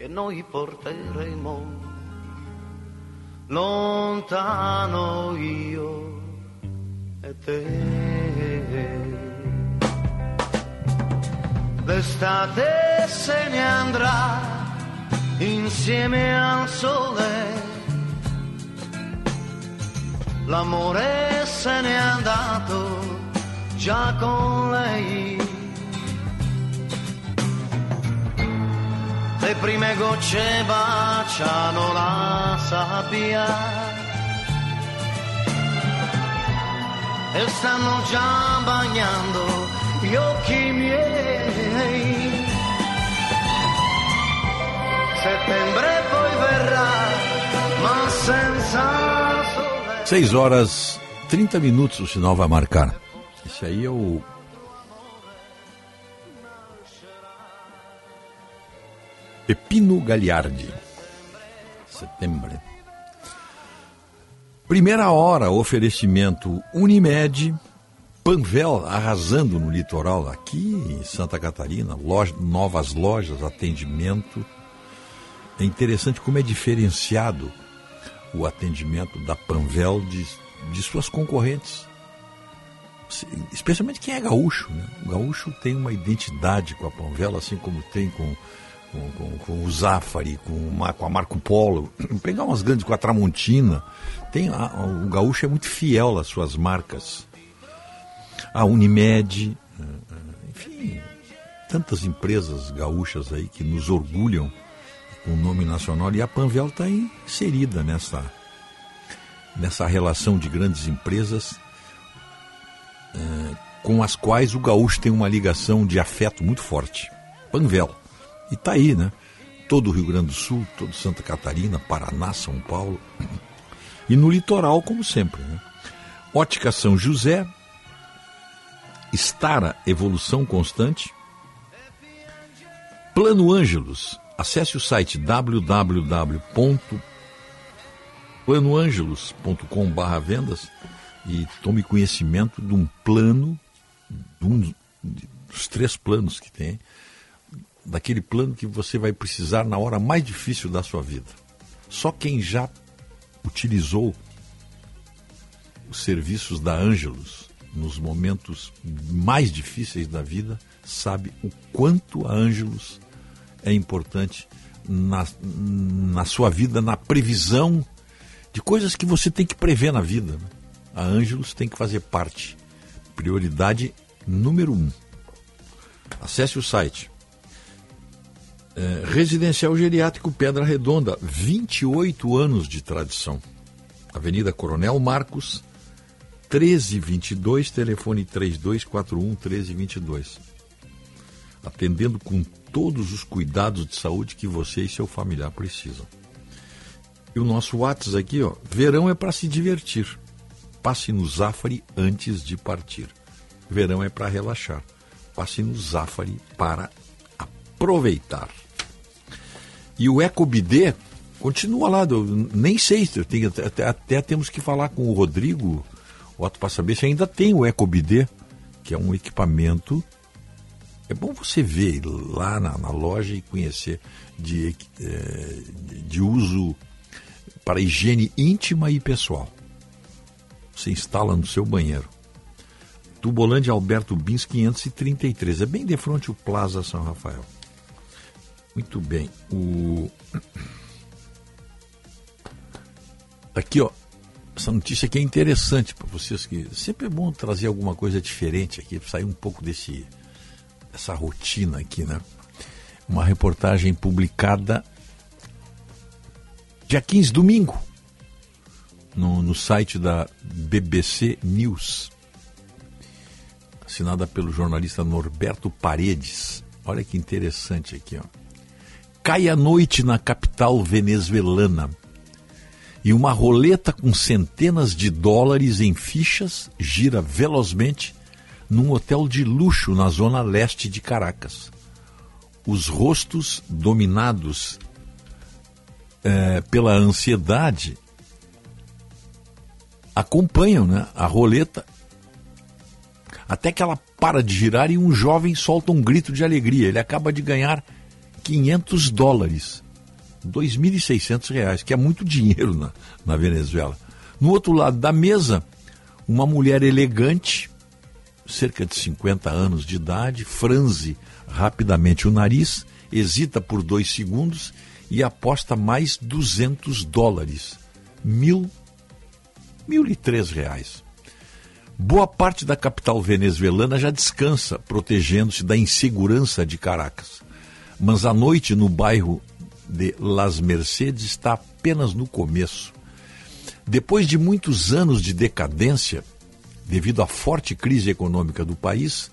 che noi porteremo lontano io e te. L'estate se ne andrà insieme al sole. L'amore se n'è andato già con lei. Le prime gocce baciano la sabbia e stanno già bagnando gli occhi miei. Settembre poi verrà, 6 horas 30 minutos o sinal vai marcar. Esse aí é o. Pepino Gagliardi. Setembro. Primeira hora, oferecimento Unimed, Panvel arrasando no litoral aqui em Santa Catarina, loja, novas lojas, atendimento. É interessante como é diferenciado o atendimento da Panvel de, de suas concorrentes. Especialmente quem é gaúcho. Né? O gaúcho tem uma identidade com a Panvel, assim como tem com, com, com, com o Zafari, com, com, a Marco Polo. (clears throat) Pegar umas grandes com a Tramontina. Tem, a, o gaúcho é muito fiel às suas marcas. A Unimed, eh, eh, enfim, tantas empresas gaúchas aí que nos orgulham com o nome nacional e a Panvel está inserida nessa, nessa relação de grandes empresas é, com as quais o gaúcho tem uma ligação de afeto muito forte. Panvel. E está aí, né? Todo o Rio Grande do Sul, todo Santa Catarina, Paraná, São Paulo. E no litoral, como sempre. Né? Ótica São José, Estara Evolução Constante, Plano Ângelos, Acesse o site www.planoangelos.com.br vendas e tome conhecimento de um plano, de um dos três planos que tem, daquele plano que você vai precisar na hora mais difícil da sua vida. Só quem já utilizou os serviços da Ângelos nos momentos mais difíceis da vida sabe o quanto a Ângelos é importante na, na sua vida, na previsão de coisas que você tem que prever na vida. Né? A Ângelos tem que fazer parte. Prioridade número um. Acesse o site. É, Residencial Geriátrico Pedra Redonda, 28 anos de tradição. Avenida Coronel Marcos, 1322, telefone 3241 1322. Atendendo com todos os cuidados de saúde que você e seu familiar precisam. E o nosso WhatsApp aqui, ó, verão é para se divertir. Passe no Zafari antes de partir. Verão é para relaxar. Passe no Zafari para aproveitar. E o EcoBD continua lá, nem sei, tenho, até, até, temos que falar com o Rodrigo Otto para saber se ainda tem o EcoBD, que é um equipamento é bom você ver lá na, na loja e conhecer de, é, de uso para higiene íntima e pessoal. Você instala no seu banheiro. Tubolândia Alberto Bins 533. É bem de frente o Plaza São Rafael. Muito bem. O... Aqui, ó. Essa notícia aqui é interessante para vocês que sempre é bom trazer alguma coisa diferente aqui, sair um pouco desse essa rotina aqui, né? Uma reportagem publicada dia 15, domingo, no, no site da BBC News, assinada pelo jornalista Norberto Paredes. Olha que interessante aqui, ó. Cai a noite na capital venezuelana e uma roleta com centenas de dólares em fichas gira velozmente num hotel de luxo na zona leste de Caracas. Os rostos dominados é, pela ansiedade acompanham né, a roleta até que ela para de girar e um jovem solta um grito de alegria. Ele acaba de ganhar 500 dólares, 2.600 reais, que é muito dinheiro na, na Venezuela. No outro lado da mesa, uma mulher elegante, cerca de 50 anos de idade, franze rapidamente o nariz, hesita por dois segundos e aposta mais 200 dólares, mil, mil e três reais. Boa parte da capital venezuelana já descansa, protegendo-se da insegurança de Caracas. Mas a noite no bairro de Las Mercedes está apenas no começo. Depois de muitos anos de decadência, devido à forte crise econômica do país,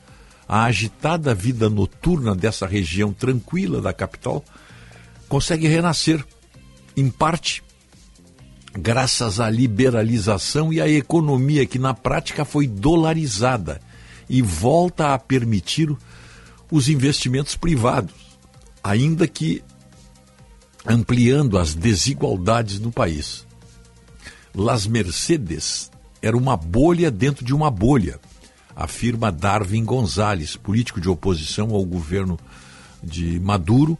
a agitada vida noturna dessa região tranquila da capital consegue renascer, em parte, graças à liberalização e à economia que na prática foi dolarizada e volta a permitir os investimentos privados, ainda que ampliando as desigualdades no país. Las Mercedes era uma bolha dentro de uma bolha, afirma Darwin Gonzalez, político de oposição ao governo de Maduro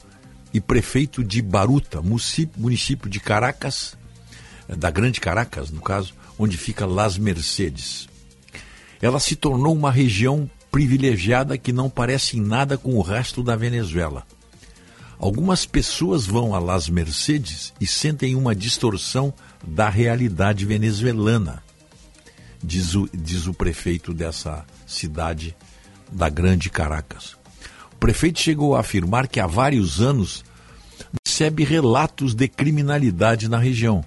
e prefeito de Baruta, município de Caracas, da Grande Caracas, no caso, onde fica Las Mercedes. Ela se tornou uma região privilegiada que não parece em nada com o resto da Venezuela. Algumas pessoas vão a Las Mercedes e sentem uma distorção da realidade venezuelana, diz o, diz o prefeito dessa cidade da Grande Caracas. O prefeito chegou a afirmar que há vários anos recebe relatos de criminalidade na região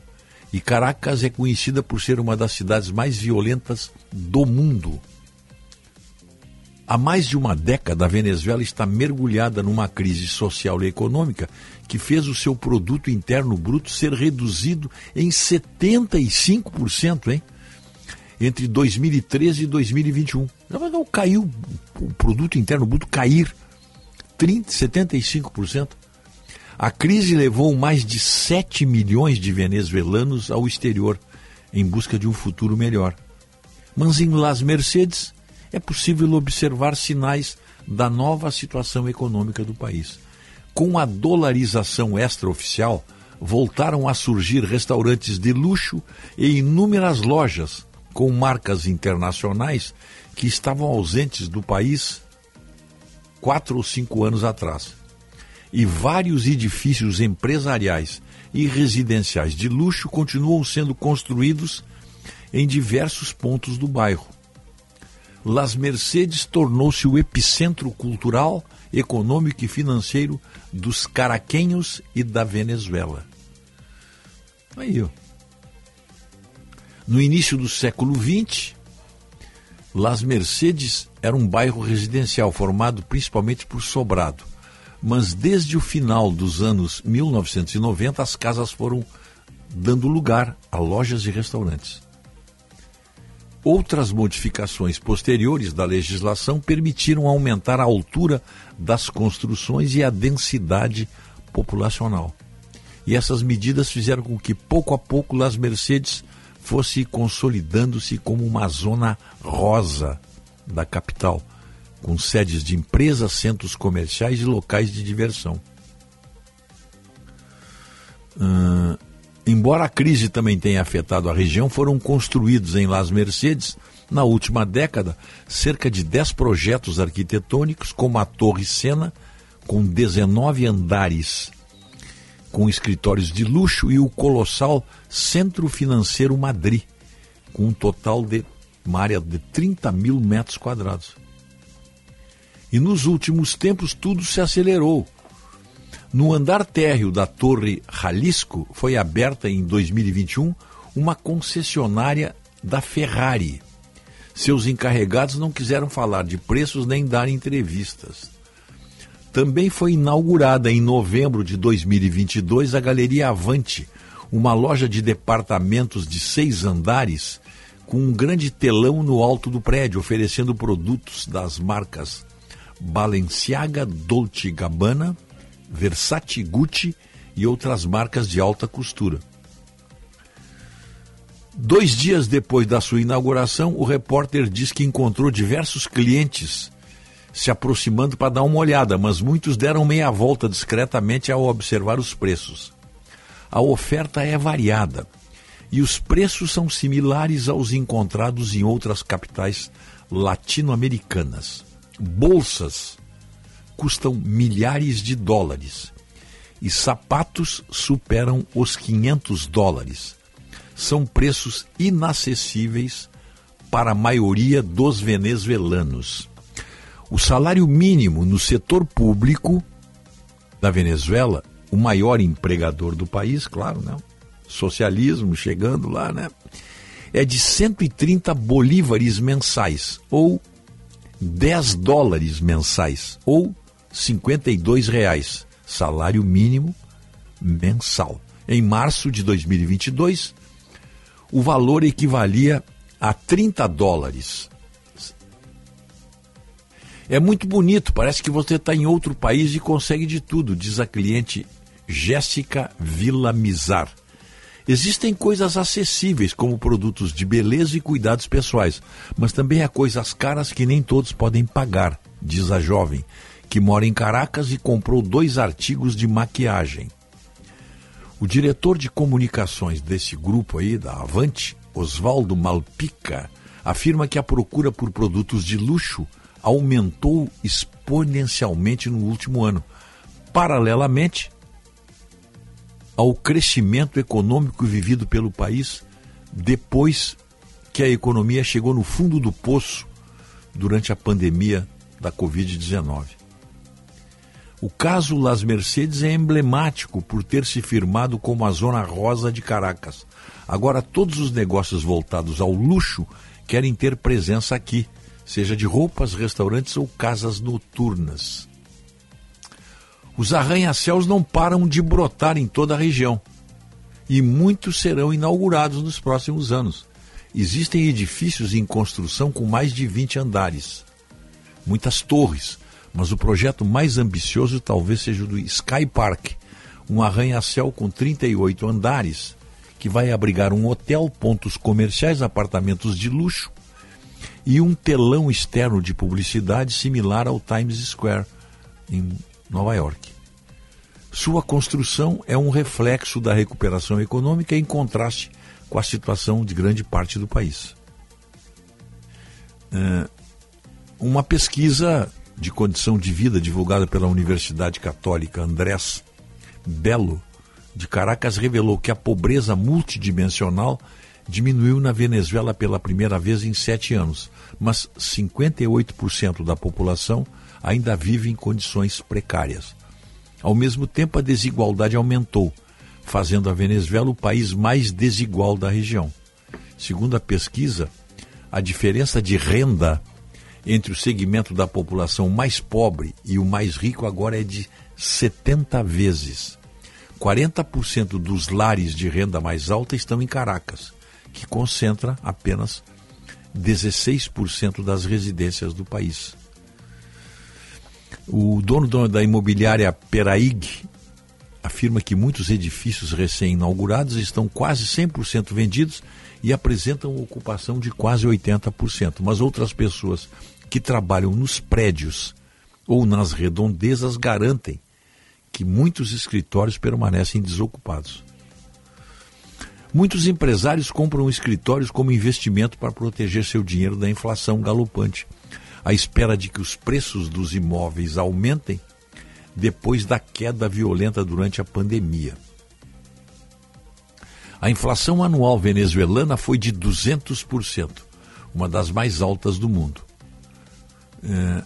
e Caracas é conhecida por ser uma das cidades mais violentas do mundo. Há mais de uma década, a Venezuela está mergulhada numa crise social e econômica que fez o seu produto interno bruto ser reduzido em 75%, hein? Entre 2013 e 2021. Não, caiu o produto interno bruto cair 30, 75%. A crise levou mais de 7 milhões de venezuelanos ao exterior em busca de um futuro melhor. Mas em Las Mercedes é possível observar sinais da nova situação econômica do país. Com a dolarização extraoficial, voltaram a surgir restaurantes de luxo e inúmeras lojas com marcas internacionais que estavam ausentes do país quatro ou cinco anos atrás e vários edifícios empresariais e residenciais de luxo continuam sendo construídos em diversos pontos do bairro. Las Mercedes tornou-se o epicentro cultural, econômico e financeiro dos caraquenhos e da Venezuela. Aí, ó. No início do século XX, Las Mercedes era um bairro residencial formado principalmente por sobrado mas desde o final dos anos 1990 as casas foram dando lugar a lojas e restaurantes. Outras modificações posteriores da legislação permitiram aumentar a altura das construções e a densidade populacional. E essas medidas fizeram com que, pouco a pouco, Las Mercedes fosse consolidando-se como uma zona rosa da capital, com sedes de empresas, centros comerciais e locais de diversão. Uh, embora a crise também tenha afetado a região, foram construídos em Las Mercedes, na última década, cerca de 10 projetos arquitetônicos, como a Torre Sena, com 19 andares, com escritórios de luxo, e o colossal Centro Financeiro Madrid, com um total de uma área de 30 mil metros quadrados. E nos últimos tempos tudo se acelerou. No andar térreo da Torre Jalisco foi aberta em 2021 uma concessionária da Ferrari. Seus encarregados não quiseram falar de preços nem dar entrevistas. Também foi inaugurada em novembro de 2022 a Galeria Avante, uma loja de departamentos de seis andares com um grande telão no alto do prédio, oferecendo produtos das marcas Balenciaga, Dolce Gabbana, Versace, Gucci e outras marcas de alta costura. Dois dias depois da sua inauguração, o repórter diz que encontrou diversos clientes se aproximando para dar uma olhada, mas muitos deram meia volta discretamente ao observar os preços. A oferta é variada e os preços são similares aos encontrados em outras capitais latino-americanas bolsas custam milhares de dólares e sapatos superam os 500 dólares. São preços inacessíveis para a maioria dos venezuelanos. O salário mínimo no setor público da Venezuela, o maior empregador do país, claro, né? Socialismo chegando lá, né? É de 130 bolívares mensais, ou 10 dólares mensais ou 52 reais, salário mínimo mensal. Em março de 2022, o valor equivalia a 30 dólares. É muito bonito, parece que você está em outro país e consegue de tudo, diz a cliente Jéssica Villamizar. Existem coisas acessíveis, como produtos de beleza e cuidados pessoais, mas também há coisas caras que nem todos podem pagar, diz a jovem, que mora em Caracas e comprou dois artigos de maquiagem. O diretor de comunicações desse grupo aí, da Avante, Oswaldo Malpica, afirma que a procura por produtos de luxo aumentou exponencialmente no último ano. Paralelamente ao crescimento econômico vivido pelo país depois que a economia chegou no fundo do poço durante a pandemia da Covid-19. O caso Las Mercedes é emblemático por ter se firmado como a zona rosa de Caracas. Agora, todos os negócios voltados ao luxo querem ter presença aqui, seja de roupas, restaurantes ou casas noturnas. Os arranha-céus não param de brotar em toda a região e muitos serão inaugurados nos próximos anos. Existem edifícios em construção com mais de 20 andares, muitas torres, mas o projeto mais ambicioso talvez seja o do Sky Park, um arranha-céu com 38 andares, que vai abrigar um hotel, pontos comerciais, apartamentos de luxo e um telão externo de publicidade similar ao Times Square, em Nova York. Sua construção é um reflexo da recuperação econômica em contraste com a situação de grande parte do país. É, uma pesquisa de condição de vida divulgada pela Universidade Católica Andrés Belo de Caracas revelou que a pobreza multidimensional diminuiu na Venezuela pela primeira vez em sete anos, mas 58% da população ainda vive em condições precárias. Ao mesmo tempo, a desigualdade aumentou, fazendo a Venezuela o país mais desigual da região. Segundo a pesquisa, a diferença de renda entre o segmento da população mais pobre e o mais rico agora é de 70 vezes. 40% dos lares de renda mais alta estão em Caracas, que concentra apenas 16% das residências do país. O dono da imobiliária Peraig afirma que muitos edifícios recém-inaugurados estão quase 100% vendidos e apresentam ocupação de quase 80%, mas outras pessoas que trabalham nos prédios ou nas redondezas garantem que muitos escritórios permanecem desocupados. Muitos empresários compram escritórios como investimento para proteger seu dinheiro da inflação galopante à espera de que os preços dos imóveis aumentem depois da queda violenta durante a pandemia. A inflação anual venezuelana foi de 200%, uma das mais altas do mundo. É,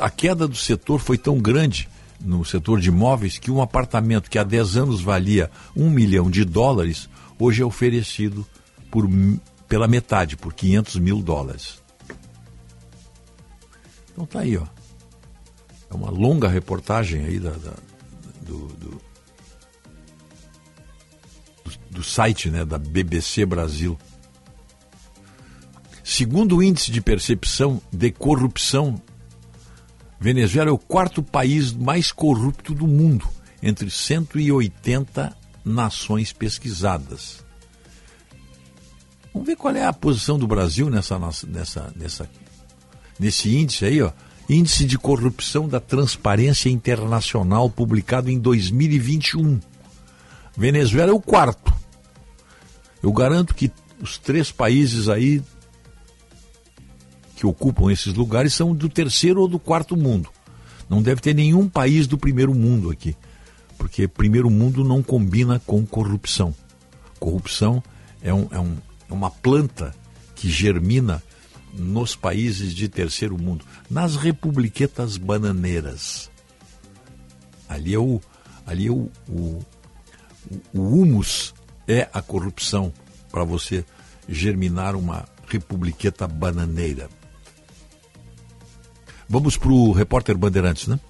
a queda do setor foi tão grande no setor de imóveis que um apartamento que há 10 anos valia um milhão de dólares, hoje é oferecido por, pela metade, por 500 mil dólares. Então tá aí, ó. É uma longa reportagem aí da, da do, do, do, site né, da BBC Brasil. Segundo o índice de percepção de corrupção, Venezuela é o quarto país mais corrupto do mundo, entre 180 nações pesquisadas. Vamos ver qual é a posição do Brasil nessa, nessa, nessa nesse índice aí, ó, Índice de Corrupção da Transparência Internacional, publicado em 2021. Venezuela é o quarto. Eu garanto que os três países aí que ocupam esses lugares são do terceiro ou do quarto mundo. Não deve ter nenhum país do primeiro mundo aqui, porque primeiro mundo não combina com corrupção. Corrupção é, um, é, um, é uma planta que germina nos países de terceiro mundo, nas republiquetas bananeiras. Ali é o, ali é o, o, o humus é a corrupção para você germinar uma republiqueta bananeira. Vamos para o repórter Bandeirantes, né?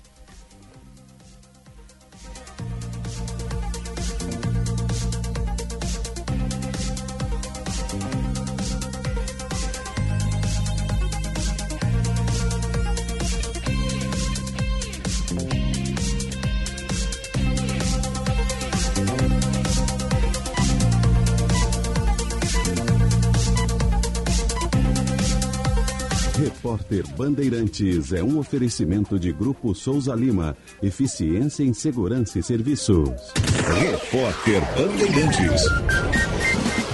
Repórter Bandeirantes é um oferecimento de Grupo Souza Lima. Eficiência em Segurança e Serviços. Repórter Bandeirantes.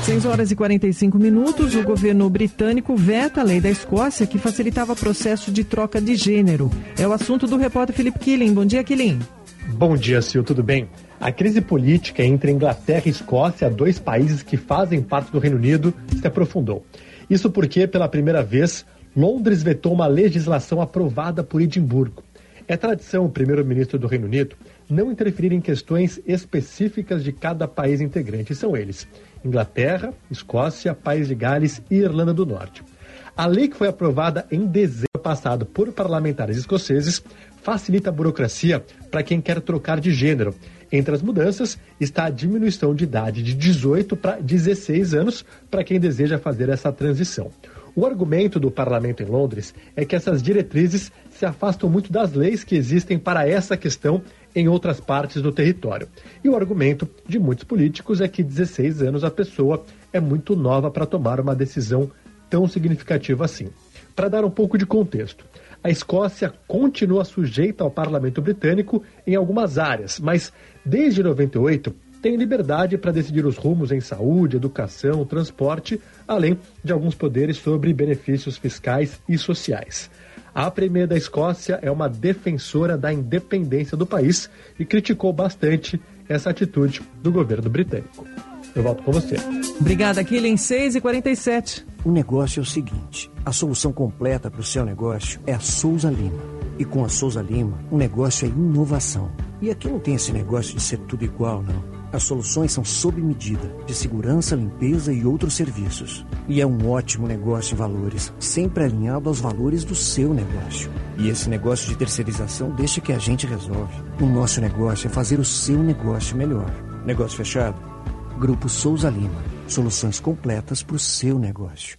6 horas e 45 minutos, o governo britânico veta a lei da Escócia que facilitava o processo de troca de gênero. É o assunto do repórter Felipe Killing. Bom dia, Killing. Bom dia, Sil, tudo bem? A crise política entre Inglaterra e Escócia, dois países que fazem parte do Reino Unido, se aprofundou. Isso porque, pela primeira vez, Londres vetou uma legislação aprovada por Edimburgo. É tradição o primeiro-ministro do Reino Unido não interferir em questões específicas de cada país integrante. São eles: Inglaterra, Escócia, País de Gales e Irlanda do Norte. A lei que foi aprovada em dezembro passado por parlamentares escoceses facilita a burocracia para quem quer trocar de gênero. Entre as mudanças está a diminuição de idade de 18 para 16 anos para quem deseja fazer essa transição. O argumento do parlamento em Londres é que essas diretrizes se afastam muito das leis que existem para essa questão em outras partes do território. E o argumento de muitos políticos é que 16 anos a pessoa é muito nova para tomar uma decisão tão significativa assim. Para dar um pouco de contexto, a Escócia continua sujeita ao parlamento britânico em algumas áreas, mas desde 98 tem liberdade para decidir os rumos em saúde, educação, transporte, além de alguns poderes sobre benefícios fiscais e sociais. A Premier da Escócia é uma defensora da independência do país e criticou bastante essa atitude do governo britânico. Eu volto com você. Obrigada, Killing. 6 e 47 O negócio é o seguinte: a solução completa para o seu negócio é a Souza Lima. E com a Souza Lima, o negócio é inovação. E aqui não tem esse negócio de ser tudo igual, não. As soluções são sob medida, de segurança, limpeza e outros serviços. E é um ótimo negócio em valores, sempre alinhado aos valores do seu negócio. E esse negócio de terceirização deixa que a gente resolve. O nosso negócio é fazer o seu negócio melhor. Negócio fechado? Grupo Souza Lima. Soluções completas para o seu negócio.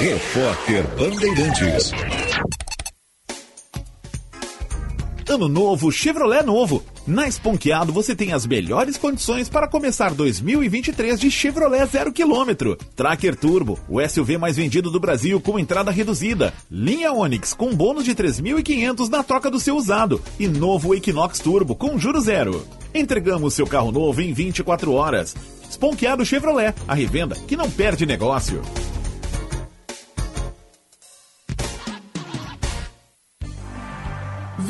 Repórter Bandeirantes. Ano novo, Chevrolet novo. Na Esponqueado você tem as melhores condições para começar 2023 de Chevrolet zero quilômetro. Tracker Turbo, o SUV mais vendido do Brasil com entrada reduzida. Linha Onix com bônus de 3.500 na troca do seu usado. E novo Equinox Turbo com juro zero. Entregamos seu carro novo em 24 horas. Esponqueado Chevrolet, a revenda que não perde negócio.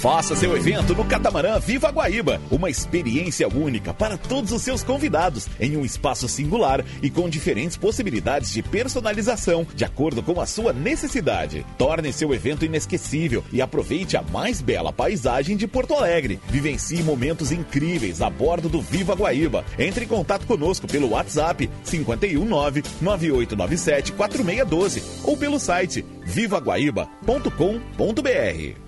Faça seu evento no Catamarã Viva Guaíba, uma experiência única para todos os seus convidados, em um espaço singular e com diferentes possibilidades de personalização, de acordo com a sua necessidade. Torne seu evento inesquecível e aproveite a mais bela paisagem de Porto Alegre. Vivencie momentos incríveis a bordo do Viva Guaíba. Entre em contato conosco pelo WhatsApp 519 9897 4612 ou pelo site vivaguaíba.com.br.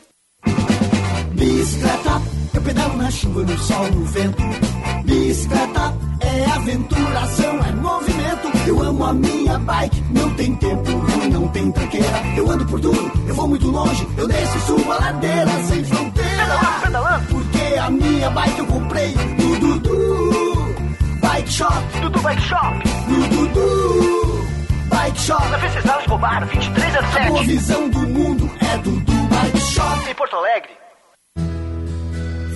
Bicicleta, eu pedalo na chuva, no sol, no vento. Bicicleta é aventura, é movimento. Eu amo a minha bike, não tem tempo ruim, não tem tranqueira. Eu ando por tudo, eu vou muito longe, eu desço e subo a ladeira sem fronteira. Pedalando. Porque a minha bike eu comprei no Dudu Bike Shop. Dudu Bike Shop. No Dudu Bike Shop. Na Venceslau Escobar, 2307. A boa visão do mundo é Dudu Bike Shop. Em Porto Alegre.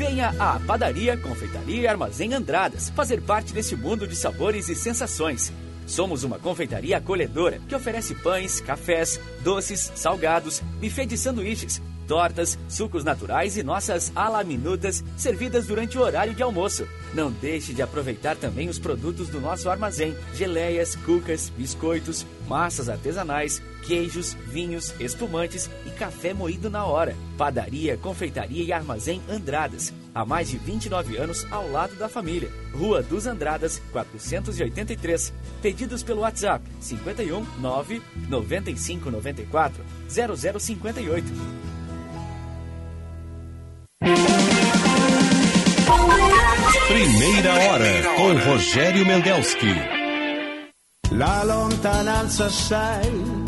Venha à Padaria, Confeitaria e Armazém Andradas fazer parte desse mundo de sabores e sensações. Somos uma confeitaria acolhedora que oferece pães, cafés, doces, salgados, buffet de sanduíches, tortas, sucos naturais e nossas alaminutas servidas durante o horário de almoço. Não deixe de aproveitar também os produtos do nosso armazém: geleias, cucas, biscoitos, massas artesanais, queijos, vinhos, espumantes e café moído na hora. Padaria, Confeitaria e Armazém Andradas. Há mais de 29 anos ao lado da família. Rua dos Andradas, 483. Pedidos pelo WhatsApp 51 9 95 94 0058. Primeira hora com Rogério Mendelski. La lontananza sai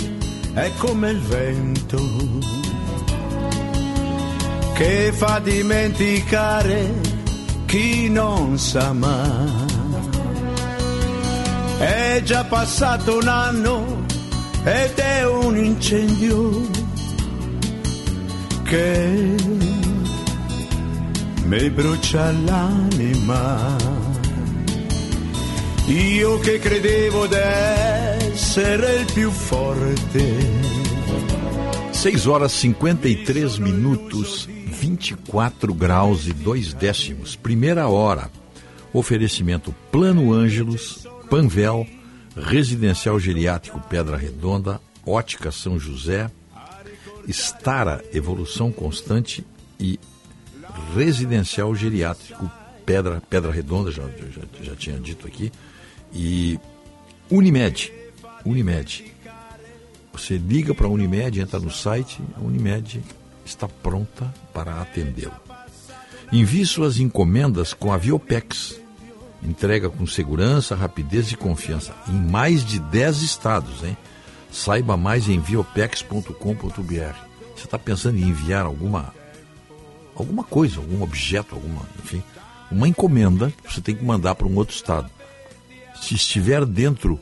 è come il vento che fa dimenticare chi non sa mai. È già passato un anno ed è un incendio che mi brucia l'anima. Io che credevo d'essere il più forte. 6 horas 53 minutos, 24 graus e 2 décimos. Primeira hora. Oferecimento Plano Ângelos, Panvel, Residencial Geriátrico Pedra Redonda, Ótica São José, Estara Evolução Constante e Residencial Geriátrico Pedra, Pedra Redonda, já, já, já tinha dito aqui, e Unimed. Unimed. Você liga para a Unimed, entra no site, a Unimed está pronta para atendê-lo. Envie suas encomendas com a Viopex. Entrega com segurança, rapidez e confiança em mais de 10 estados, hein? Saiba mais em viopex.com.br. Você está pensando em enviar alguma alguma coisa, algum objeto, alguma, enfim, uma encomenda, você tem que mandar para um outro estado. Se estiver dentro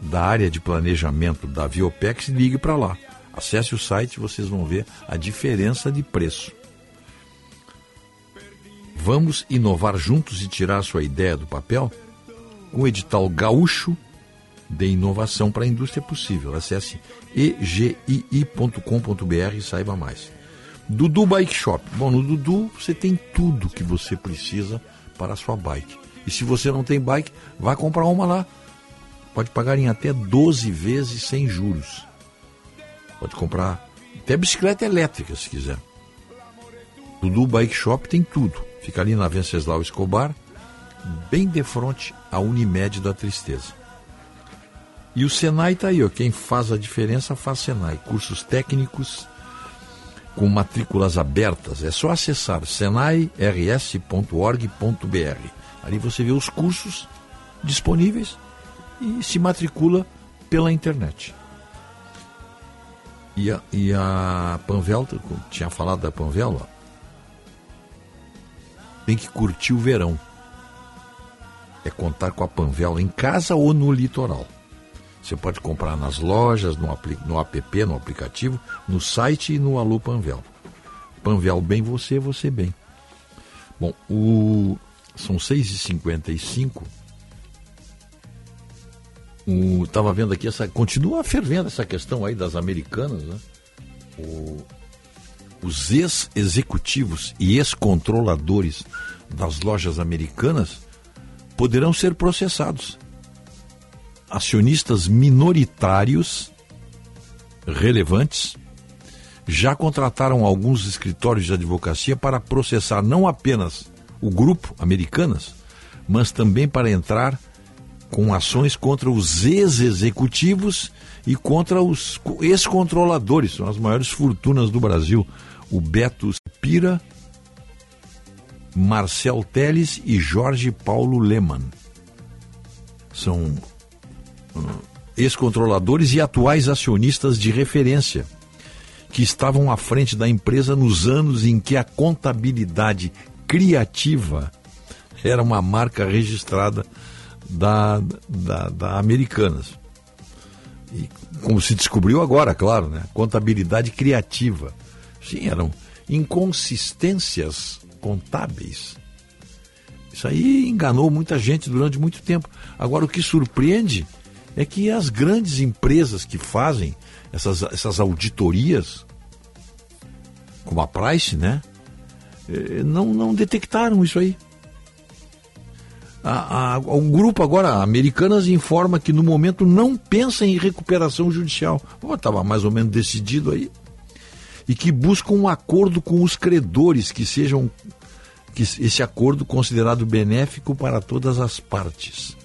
da área de planejamento da Viopex, ligue para lá. Acesse o site, vocês vão ver a diferença de preço. Vamos inovar juntos e tirar sua ideia do papel? Com o edital Gaúcho de Inovação para a Indústria Possível. Acesse egii.com.br e saiba mais. Dudu Bike Shop. Bom, no Dudu você tem tudo que você precisa para a sua bike. E se você não tem bike, vá comprar uma lá. Pode pagar em até 12 vezes sem juros. Pode comprar até bicicleta elétrica se quiser. Dudu Bike Shop tem tudo. Fica ali na Venceslau Escobar, bem de frente à Unimed da Tristeza. E o Senai está aí, ó. quem faz a diferença faz Senai. Cursos técnicos com matrículas abertas. É só acessar senairs.org.br. Ali você vê os cursos disponíveis e se matricula pela internet. E a, e a Panvel, tinha falado da Panvel, ó, tem que curtir o verão. é contar com a Panvel em casa ou no litoral. Você pode comprar nas lojas, no, no app, no aplicativo, no site e no Alô Panvel. Panvel bem você, você bem. Bom, o... são 6h55. Estava vendo aqui, essa continua fervendo essa questão aí das americanas, né? O... Os ex-executivos e ex-controladores das lojas americanas poderão ser processados. Acionistas minoritários relevantes já contrataram alguns escritórios de advocacia para processar não apenas o grupo Americanas, mas também para entrar com ações contra os ex-executivos e contra os ex-controladores, são as maiores fortunas do Brasil, o Beto Pira, Marcel Teles e Jorge Paulo Lehmann. São uh, ex-controladores e atuais acionistas de referência que estavam à frente da empresa nos anos em que a contabilidade criativa era uma marca registrada da, da, da Americanas. E como se descobriu agora, claro, né? Contabilidade criativa. Sim, eram inconsistências contábeis. Isso aí enganou muita gente durante muito tempo. Agora, o que surpreende é que as grandes empresas que fazem essas, essas auditorias, como a Price, né? Eh, não, não detectaram isso aí. A, a, o grupo agora, Americanas, informa que no momento não pensa em recuperação judicial. Estava mais ou menos decidido aí. E que busca um acordo com os credores que sejam que esse acordo considerado benéfico para todas as partes.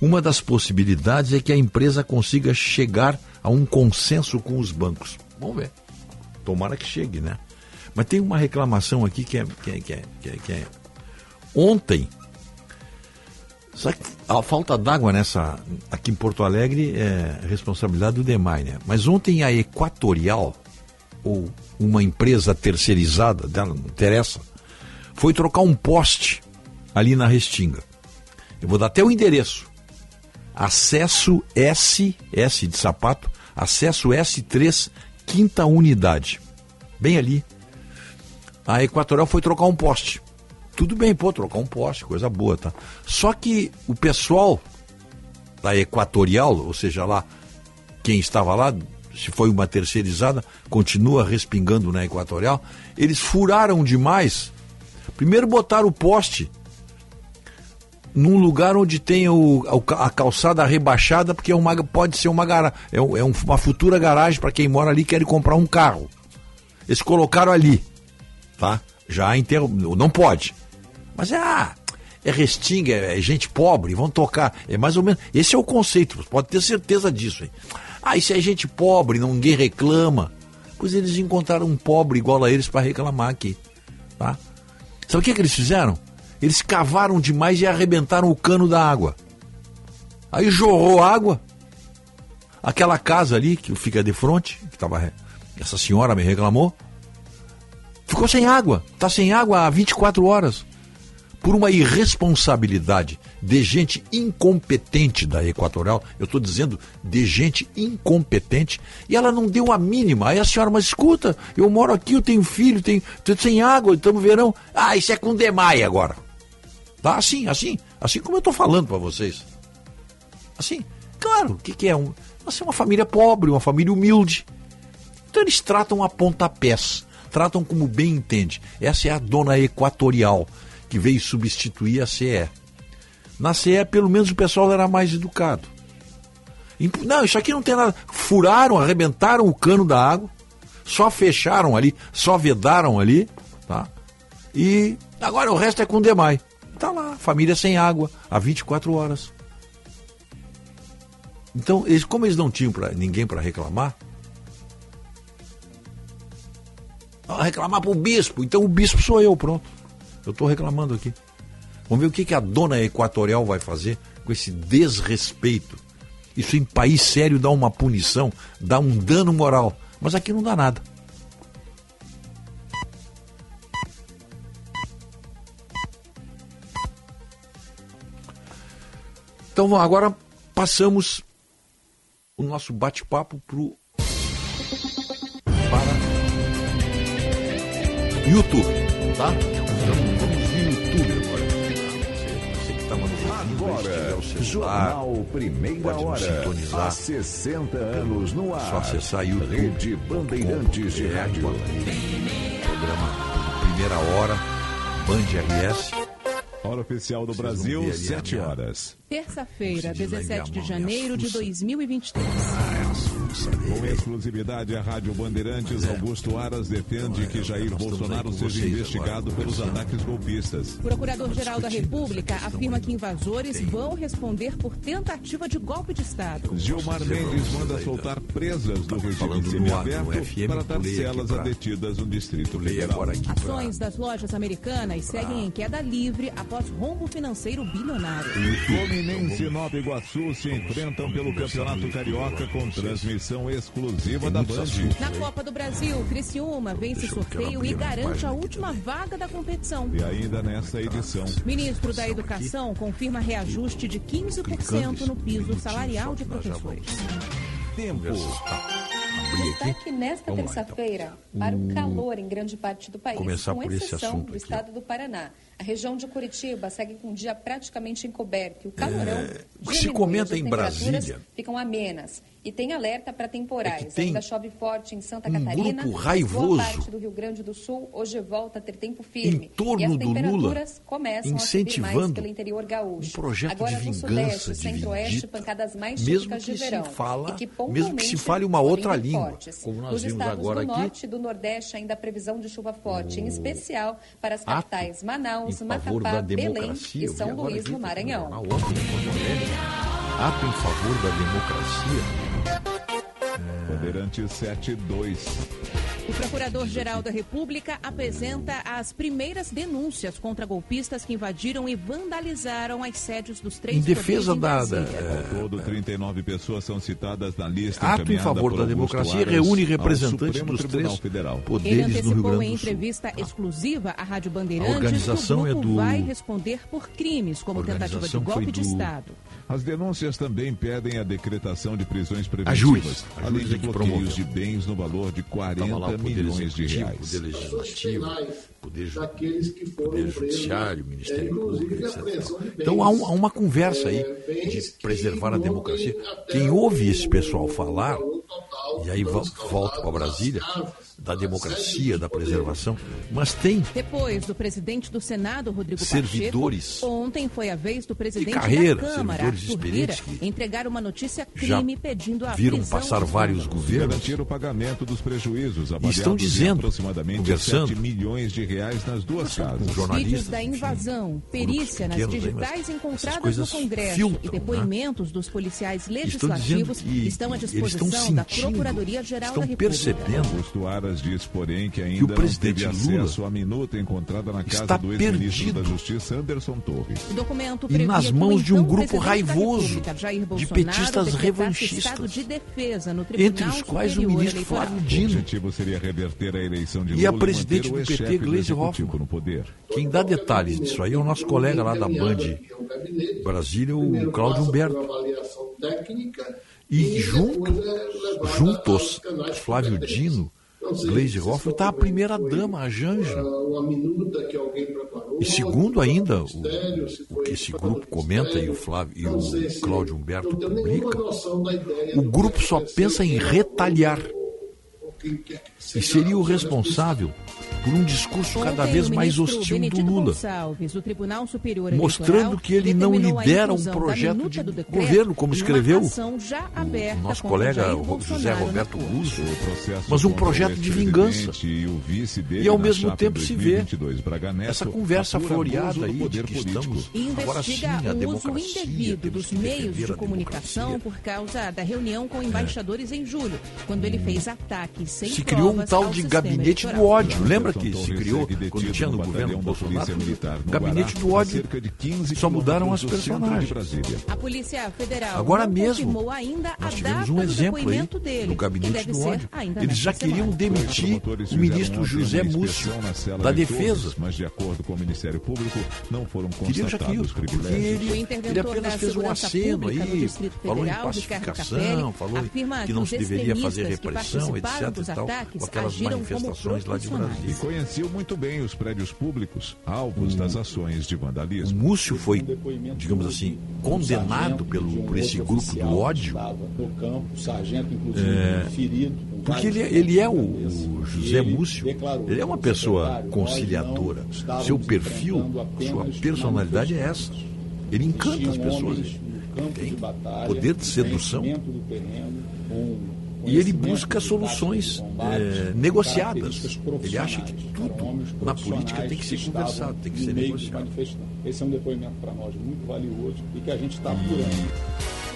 Uma das possibilidades é que a empresa consiga chegar a um consenso com os bancos. Vamos ver. Tomara que chegue, né? Mas tem uma reclamação aqui que é. Que é, que é, que é, que é... Ontem, que a falta d'água nessa. Aqui em Porto Alegre é responsabilidade do DEMAI, né? Mas ontem a Equatorial, ou uma empresa terceirizada, dela não interessa, foi trocar um poste ali na Restinga. Eu vou dar até o endereço. Acesso S, S de sapato, acesso S3, quinta unidade. Bem ali. A Equatorial foi trocar um poste. Tudo bem, pô, trocar um poste, coisa boa, tá? Só que o pessoal da Equatorial, ou seja, lá, quem estava lá, se foi uma terceirizada, continua respingando na Equatorial, eles furaram demais. Primeiro botaram o poste num lugar onde tem o, a calçada rebaixada, porque é uma, pode ser uma, gara, é, é uma futura garagem para quem mora ali e quer comprar um carro. Eles colocaram ali, tá? Já enterro, não pode. Mas é, ah, é restinga, é, é gente pobre, vão tocar. É mais ou menos, esse é o conceito, pode ter certeza disso. Hein? Ah, isso é gente pobre, ninguém reclama. Pois eles encontraram um pobre igual a eles para reclamar aqui, tá? Sabe o que, que eles fizeram? Eles cavaram demais e arrebentaram o cano da água. Aí jorrou água. Aquela casa ali que fica de frente, que tava, essa senhora me reclamou, ficou sem água. Está sem água há 24 horas. Por uma irresponsabilidade de gente incompetente da Equatorial, eu estou dizendo de gente incompetente, e ela não deu a mínima. Aí a senhora, mas escuta, eu moro aqui, eu tenho filho, tenho, tenho sem água, estamos verão. Ah, isso é com demai agora. Tá assim, assim, assim como eu estou falando para vocês. Assim, claro, o que, que é? Um, você é uma família pobre, uma família humilde. Então eles tratam a pontapés, tratam como bem entende. Essa é a dona equatorial que veio substituir a CE. Na CE, pelo menos o pessoal era mais educado. Não, isso aqui não tem nada. Furaram, arrebentaram o cano da água, só fecharam ali, só vedaram ali, tá? E agora o resto é com demais. Tá lá, família sem água, há 24 horas. Então, eles, como eles não tinham pra, ninguém para reclamar, reclamar para o bispo. Então o bispo sou eu, pronto. Eu estou reclamando aqui. Vamos ver o que, que a dona equatorial vai fazer com esse desrespeito. Isso em país sério dá uma punição, dá um dano moral. Mas aqui não dá nada. Então agora passamos o nosso bate-papo para YouTube, tá? Vamos, vamos no YouTube agora. Você, você que estava nos ouvindo, Agora, celular, Jornal Primeira Hora. sintonizar. Há 60 anos no ar. Só acessar YouTube. Rede Bandeirantes de Rádio. Programa Primeira Hora, Band RS. Hora oficial do Brasil, ver ali a 7 minha- horas. Terça-feira, Como se diz lá em 17 de janeiro de minha 2023. Com exclusividade, a Rádio Bandeirantes, Augusto Aras defende que Jair Bolsonaro seja investigado pelos ataques golpistas. Procurador-Geral da República afirma que invasores vão responder por tentativa de golpe de Estado. Gilmar Mendes manda soltar presas do regime semiaberto para dar celas a detidas no Distrito Federal. Ações das lojas americanas seguem em queda livre após rombo financeiro bilionário. Fluminense e Nova Iguaçu se enfrentam pelo Campeonato Carioca com transmissão exclusiva da Band. Na Copa do Brasil, Criciúma vence sorteio e garante a última vaga da competição. E ainda nessa edição, Ministro da Educação confirma reajuste de 15% no piso salarial de professores. tempo. Destaque nesta lá, terça-feira para o calor em grande parte do país, Começar com por esse exceção assunto do estado do Paraná. A região de Curitiba segue com um dia praticamente encoberto e o calorão o que se comenta em Brasília ficam amenas. E tem alerta para temporais. é tem Ainda chove forte em Santa um Catarina. grupo raivoso Boa parte do Rio Grande do Sul hoje volta a ter tempo firme. Em torno e as do temperaturas Lula, começam a subir mais incentivando pelo interior gaúcho. um projeto Agora de no vingança, sudeste, de centro-oeste, pancadas mais mesmo que de se verão. fala- e que mesmo que se fale uma outra língua, fortes. como nós Nos vimos estados agora do aqui. norte e do nordeste ainda há previsão de chuva forte, em especial para as ato capitais Manaus, em favor Macapá, da Belém democracia. e São Luís, no Maranhão. Ato em favor da democracia. Bandeirantes 72. O Procurador-Geral da República apresenta as primeiras denúncias contra golpistas que invadiram e vandalizaram as sedes dos três Em defesa poderes em da- Brasília. Ao todo, 39 pessoas são citadas na lista Ato em favor da democracia Aras reúne representantes dos Tribunal três Federal. Ele poderes no Rio antecipou Grande em do Sul. entrevista exclusiva à Rádio Bandeirantes A organização que o é grupo do- vai responder por crimes como tentativa de golpe foi de do- Estado. As denúncias também pedem a decretação de prisões preventivas, além de é que bloqueios de bens no valor de 40 Estava lá o Poder milhões de reais. Poder daqueles que foram Poder presos, Judiciário, é, Ministério Público, a etc. Então há, um- há uma conversa aí é, bens de preservar a democracia. Quem ouve esse pessoal falar, total e aí volto para Brasília, da democracia, da preservação, mas tem Depois do presidente do Senado, Rodrigo Servidores Pacheco, ontem foi a vez do presidente carreira, da Câmara, servidores experientes que entregar uma notícia já crime pedindo a viram prisão passar vários governos. Garantir o pagamento dos prejuízos E avaliados estão dizendo, aproximadamente conversando 7 milhões de reais nas duas casas. Vídeos jornalistas, da invasão, perícia nas digitais encontradas no Congresso filtram, e depoimentos dos policiais legislativos que estão à disposição estão da Procuradoria-Geral da estão República. percebendo Augusto Aras diz, porém, que que ainda o presidente não teve Lula acesso à minuta encontrada na casa do ex-ministro da Justiça, Anderson Torres. O documento E nas que o mãos de um então grupo raivoso de petistas revanchistas, de defesa no Tribunal entre os quais o ministro. Flávio O Dino, objetivo seria reverter a eleição de E Lula a presidente o do PT, Gleisi executivo Hoffmann. no poder. Quem dá detalhes disso aí é o nosso colega lá da Band Brasília, o Cláudio Humberto. E junto, é juntos, a Flávio. Dino, Gleisi Hoffmann, está a estão primeira vendo, dama, a Janja. ah, E segundo ainda o, o que esse grupo comenta e o Flávio e o Cláudio Humberto publica, o grupo só pensa em é que e seria o responsável. Por um discurso cada Ontem, vez mais hostil do Lula. Gonçalves, do Tribunal Superior mostrando que ele não lidera um projeto de governo, como escreveu ação já aberta o nosso colega José Roberto. Russo, mas um projeto de vingança. E, o vice dele E ao mesmo tempo em se vê 2022, Braga Neto, essa conversa floreada aí de poder que político. estamos agora sim investiga a o uso democracia, dos meios de comunicação por causa da reunião com embaixadores em julho, quando ele fez ataques sem se criou um tal de gabinete do ódio. Lembra que se criou quando tinha no governo Bolsonaro, no gabinete do ódio. Só mudaram as personagens. A Polícia Federal Agora mesmo, ainda nós tivemos um exemplo aí no gabinete do ódio. Eles já queriam demitir o ministro José Múcio da Defesa. Mas de acordo com o Ministério Público, não foram constatados privilégios. Ele, ele apenas fez um aceno aí, falou em pacificação, falou que não se deveria fazer repressão, etc. Com aquelas manifestações lá de Brasília conheciam muito bem os prédios públicos, alvos das ações de vandalismo. O Múcio foi, digamos assim, condenado pelo, por esse grupo do ódio. É, porque ele, é, ele é o, o José Múcio, ele é uma pessoa conciliadora. Seu perfil, sua personalidade é essa. Ele encanta as pessoas. Ele tem poder de sedução. E ele busca soluções é, negociadas. Ele acha que tudo na política tem que ser conversado, tem que ser negociado. Esse é um depoimento para nós muito valioso e que a gente está apurando.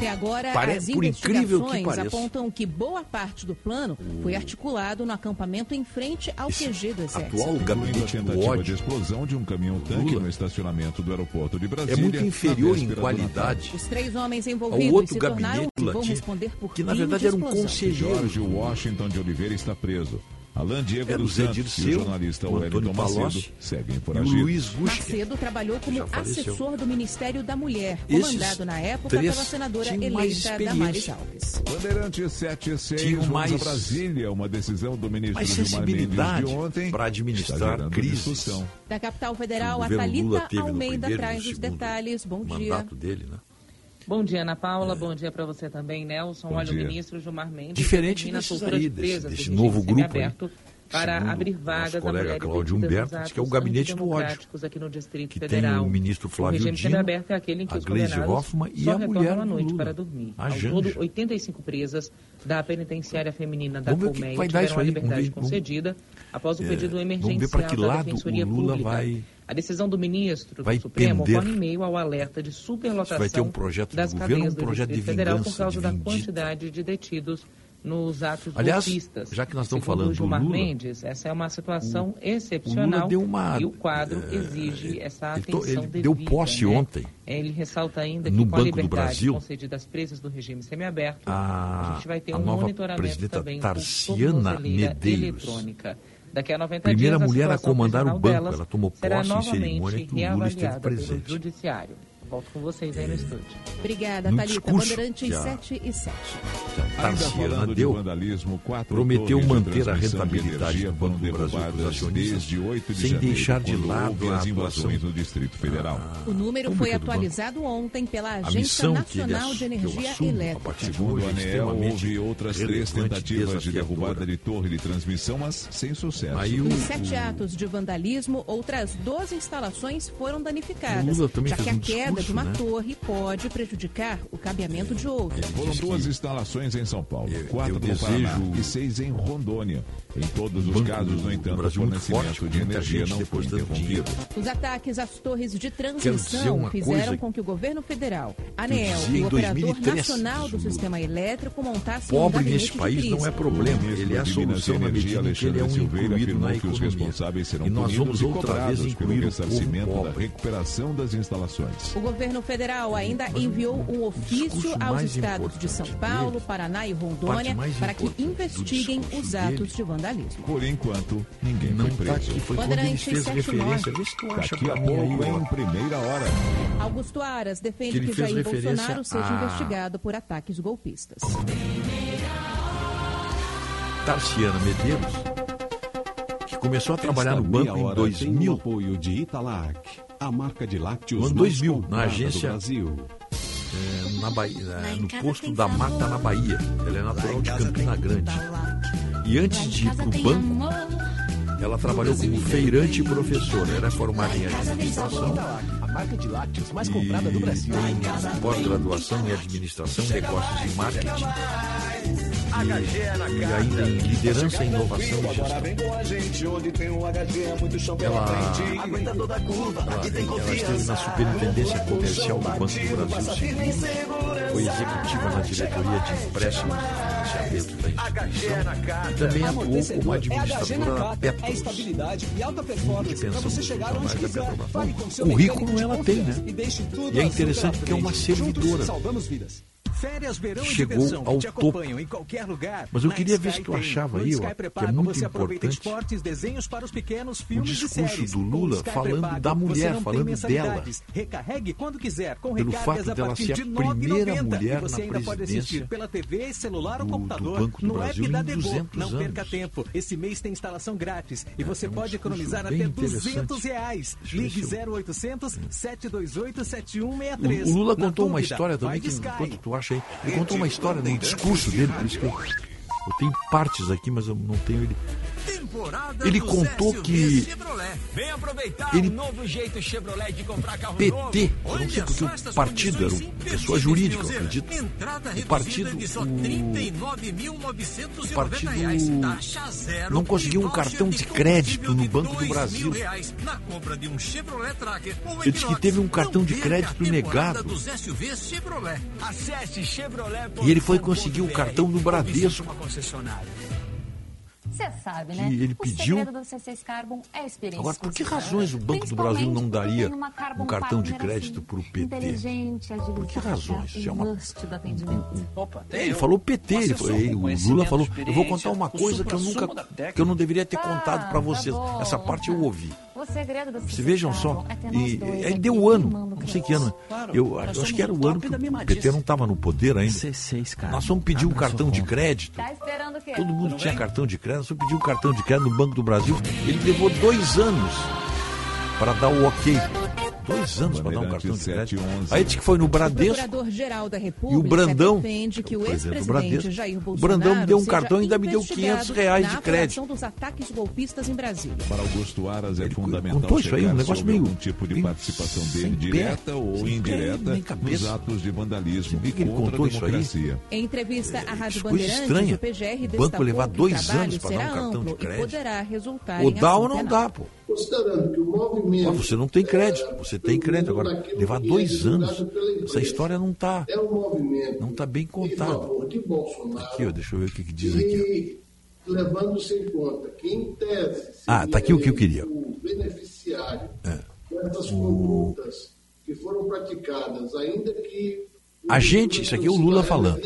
Até agora, Pare... as investigações que apontam que boa parte do plano foi hum. articulado no acampamento em frente ao Isso. QG do Exército. Atual gabinete tentativa de explosão de um caminhão-tanque no estacionamento do aeroporto de é Brasília. É muito inferior em qualidade. Os três homens envolvidos outro se tornaram... Lati, vão responder por que na verdade era um conselheiro. Jorge Washington de Oliveira está preso. Alan Diego dos Santos e o jornalista Wellington Macedo seguem por aí. Luiz Guxa. Macedo trabalhou como assessor do Ministério da Mulher, comandado na época pela senadora eleita Damares Alves. Bandeirante 76, mais... Brasília, uma decisão do ministro Gilmar Mendes de ontem para administrar crises. Da capital federal, a Thalita Almeida traz os detalhes. Bom dia. mandato dele, né? Bom dia, Ana Paula. É. Bom dia para você também, Nelson. Bom Olha, dia. o ministro Gilmar Mendes. Diferente desses aí, de desse, desse novo grupo aberto. Para Segundo abrir vagas nosso colega Cláudio Humberto que é o gabinete do ódio. Aqui no Distrito que Federal. tem o ministro Flávio o Dino, é aquele em que a Gleisi Hoffmann e a mulher à noite Lula. para dormir. A Ao todo, 85 presas da penitenciária feminina da Colmeia tiveram a liberdade vamos... concedida após o é, pedido emergencial da Defensoria Pública. Vai a decisão do ministro vai do Supremo pender. ocorre em meio ao alerta de superlotação vai ter um projeto das de governo, um projeto de Federal por causa da quantidade de detidos nos atos Aliás, golpistas. já que nós estamos Segundo falando do Gilmar Lula, Mendes, essa é uma situação o, excepcional o deu uma, e o quadro é, exige essa atenção ele, ele devida, deu posse né? ontem. Ele ressalta ainda que no com Banco a liberdade do Brasil, concedida às presas do regime semiaberto, a, a gente vai ter um monitoramento também Tarciana por Medeiros. eletrônica. Daqui a 90 Primeira dias, a mulher a comandar o banco, ela tomou posse em cerimônia que o Lula esteve presente. Judiciário. Volto com vocês aí no é. estúdio. Obrigada, Thalita. Bandeirantes 7 e 7. Tarciana deu, de vandalismo, prometeu manter a rentabilidade do Banco do Brasil para os acionistas, de de sem janeiro, deixar de lado as invasões do Distrito Federal. Ah, o número foi atualizado ontem pela Agência Nacional de Energia Elétrica. Segundo a Anel, houve outras três tentativas de derrubada de torre de transmissão, mas sem sucesso. Aí, o, Em sete atos de vandalismo, outras 12 instalações foram danificadas, já que a queda de uma né? torre pode prejudicar o cabeamento de outras. É, foram duas instalações em São Paulo, eu, quatro eu no desejo... Paraná e seis em Rondônia. Em todos os casos, no entanto, o fornecimento de energia não foi interrompido. Os ataques às torres de transmissão fizeram com que o governo federal, ANEL e o operador nacional do sistema elétrico montassem Pobre um Pobre neste país não é problema, ele é a solução na medida em que ele é um incluído na economia. E nós vamos outra vez incluir o povo pobre. recuperação das instalações governo federal ainda enviou um ofício aos estados de é São Paulo, Paraná e Rondônia para que investiguem os atos de vandalismo. Por enquanto, ninguém não O preso. Tá foi Bandeirante 79. Daqui a em primeira hora. Augusto Aras defende que, que Jair Bolsonaro a... seja investigado por ataques golpistas. Tarciana Medeiros, que começou a trabalhar Esta no banco em 2000. Apoio de Italac a marca de lácteos ano 2000, na agência Brasil. É, na Bahia, é, no posto da Mata na Bahia. Ela é natural de Campina Grande. E antes de ir para o banco, ela trabalhou como feirante e professora. Ela é formada em administração Marca de lácteos mais comprada do Brasil. Pós-graduação em administração, negócios e marketing. e, e ainda em liderança, inovação e gestão. Ela, ela, ela esteve na superintendência comercial do Banco do Brasil foi executiva na diretoria de empréstimos e financiamento da instituição. e também atuou como administradora da Petros, fundo de pensão dos funcionários da Petrobras. Bom, currículo ela tem, né? E é interessante porque é uma servidora. Férias, verão Chegou e diversão, ao te topo. acompanham em qualquer lugar. Mas eu Na queria ver se tu tem. achava No aí, ó, que é muito importante esportes, desenhos para os pequenos, o filmes e discurso do o Lula falando Pré-Pago, da mulher, falando mensalidades. Recarregue quando quiser, com Pelo fato dela ser a primeira 9,90. mulher E você na ainda pode assistir presidência pela TV, celular ou do- do computador Banco do no Brasil app da. 200 Não anos. perca tempo. Esse mês tem instalação grátis e você pode economizar até interessante. 200 reais. Ligue se eu- 0800 728 7163. O, o Lula contou uma história também, que, enquanto tu acha aí, ele contou uma história no discurso dele, por isso que eu, eu tenho partes aqui, mas eu não tenho ele. Temporada Ele contou SUV que ele- PT, novo. eu não sei porque o partido era uma pessoa jurídica, eu acredito. O partido, o- 39.990 o partido não conseguiu um cartão de crédito no Banco do 2 Brasil. Ele disse que teve um cartão de crédito negado. E ele foi conseguir o cartão do Bradesco. Concessionária. Você sabe, Que né? ele o pediu- segredo do C6 Carbon é a experiência. Agora, por que razões o Banco do Brasil não daria um cartão de Partner, crédito assim, para o PT? Inteligente, agilizada, Por que razões? Isso é uma-. Opa, Ele falou PT, ele falou- ele- o Lula falou, eu vou contar uma coisa que eu nunca, que eu não deveria ter contado para vocês. bom. Essa parte eu ouvi. O segredo do Vocês C6 vejam só, é e, ele aqui deu o ano, não sei que ano. Claro, Eu, eu acho que era o ano que o. PT não estava no poder ainda. C6, cara. Nós fomos pedir um cartão de crédito. Tá esperando o quê? Todo mundo tinha cartão de crédito, nós fomos pedir um cartão de crédito no Banco do Brasil. Ele levou dois anos para dar o ok. Dois anos para dar um cartão de crédito. Aí disse que foi no O Bradesco. Da E República o Brandão, que o o do ex-presidente Bradesco, Jair o Bolsonaro Brandão me deu um cartão e ainda me deu investigado 500 reais de crédito. dos ataques golpistas em Brasília. Para Augusto Aras é fundamental contou isso aí, um negócio meio- algum tipo de participação dele, pé, direta ou indireta, nos atos de vandalismo ele contra a contou isso aí? democracia. Em entrevista à Rádio coisa Bandeirantes, estranha. o PGR O banco levar dois o anos para dar um cartão de e crédito. poderá resultar Ou dá não dá, pô. Considerando que o movimento. Ah, você não tem crédito, você tem crédito. Agora, levar dois anos, essa história não está É não tá bem em contada. Aqui, ó, deixa eu ver o que, que diz aqui. levando-se em conta que, em tese, Ah, tá aqui o que eu queria. o beneficiário É. dessas condutas que foram praticadas, ainda que. A gente, isso aqui é o Lula falando.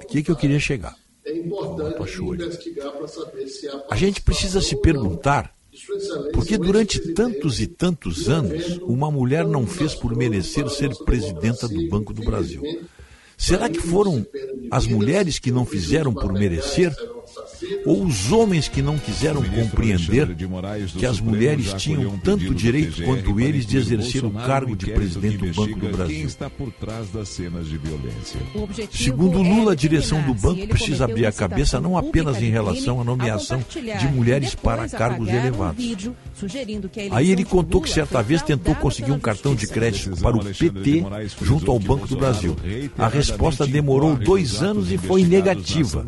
Aqui que eu queria chegar. É importante investigar para saber se há A gente precisa se perguntar Sua Excelência, por que o durante tantos e tantos anos uma mulher não fez por merecer ser presidenta do Banco do Brasil. Será que foram as mulheres que não fizeram por merecer? Ou os homens que não quiseram compreender que as mulheres tinham tanto direito quanto eles de exercer o cargo de presidente do Banco do Quem Brasil? está por trás das cenas de violência? O objetivo Segundo é Lula, a direção do banco precisa abrir a cabeça não apenas em relação à nomeação de mulheres para cargos um elevados. vídeo sugerindo que a eleição Aí ele contou que certa vez tentou conseguir um cartão de crédito para o PT junto ao Banco do Brasil. A resposta demorou dois anos e foi negativa.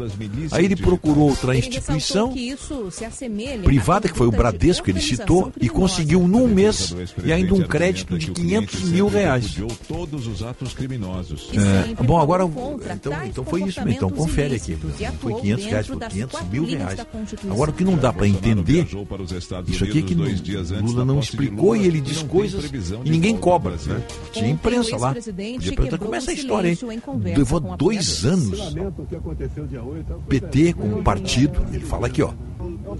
Aí ele procurou outra Ele instituição ressaltou que isso se assemelha privada, que foi o Bradesco, que ele citou, organização e conseguiu num mês e ainda um crédito de 500 mil reais. Todos os atos criminosos. É, bom, agora, então, então foi isso, então confere aqui. Não foi atuou 500 reais, foi das 500 quatro mil reais. Agora o que não dá para entender, isso aqui é que não, Lula não explicou e ele diz coisas e ninguém cobra. Né? Tinha imprensa lá. Podia perguntar quebrou como é essa o história, hein? Levou dois anos. 8 PT como partido, ele fala aqui, ó,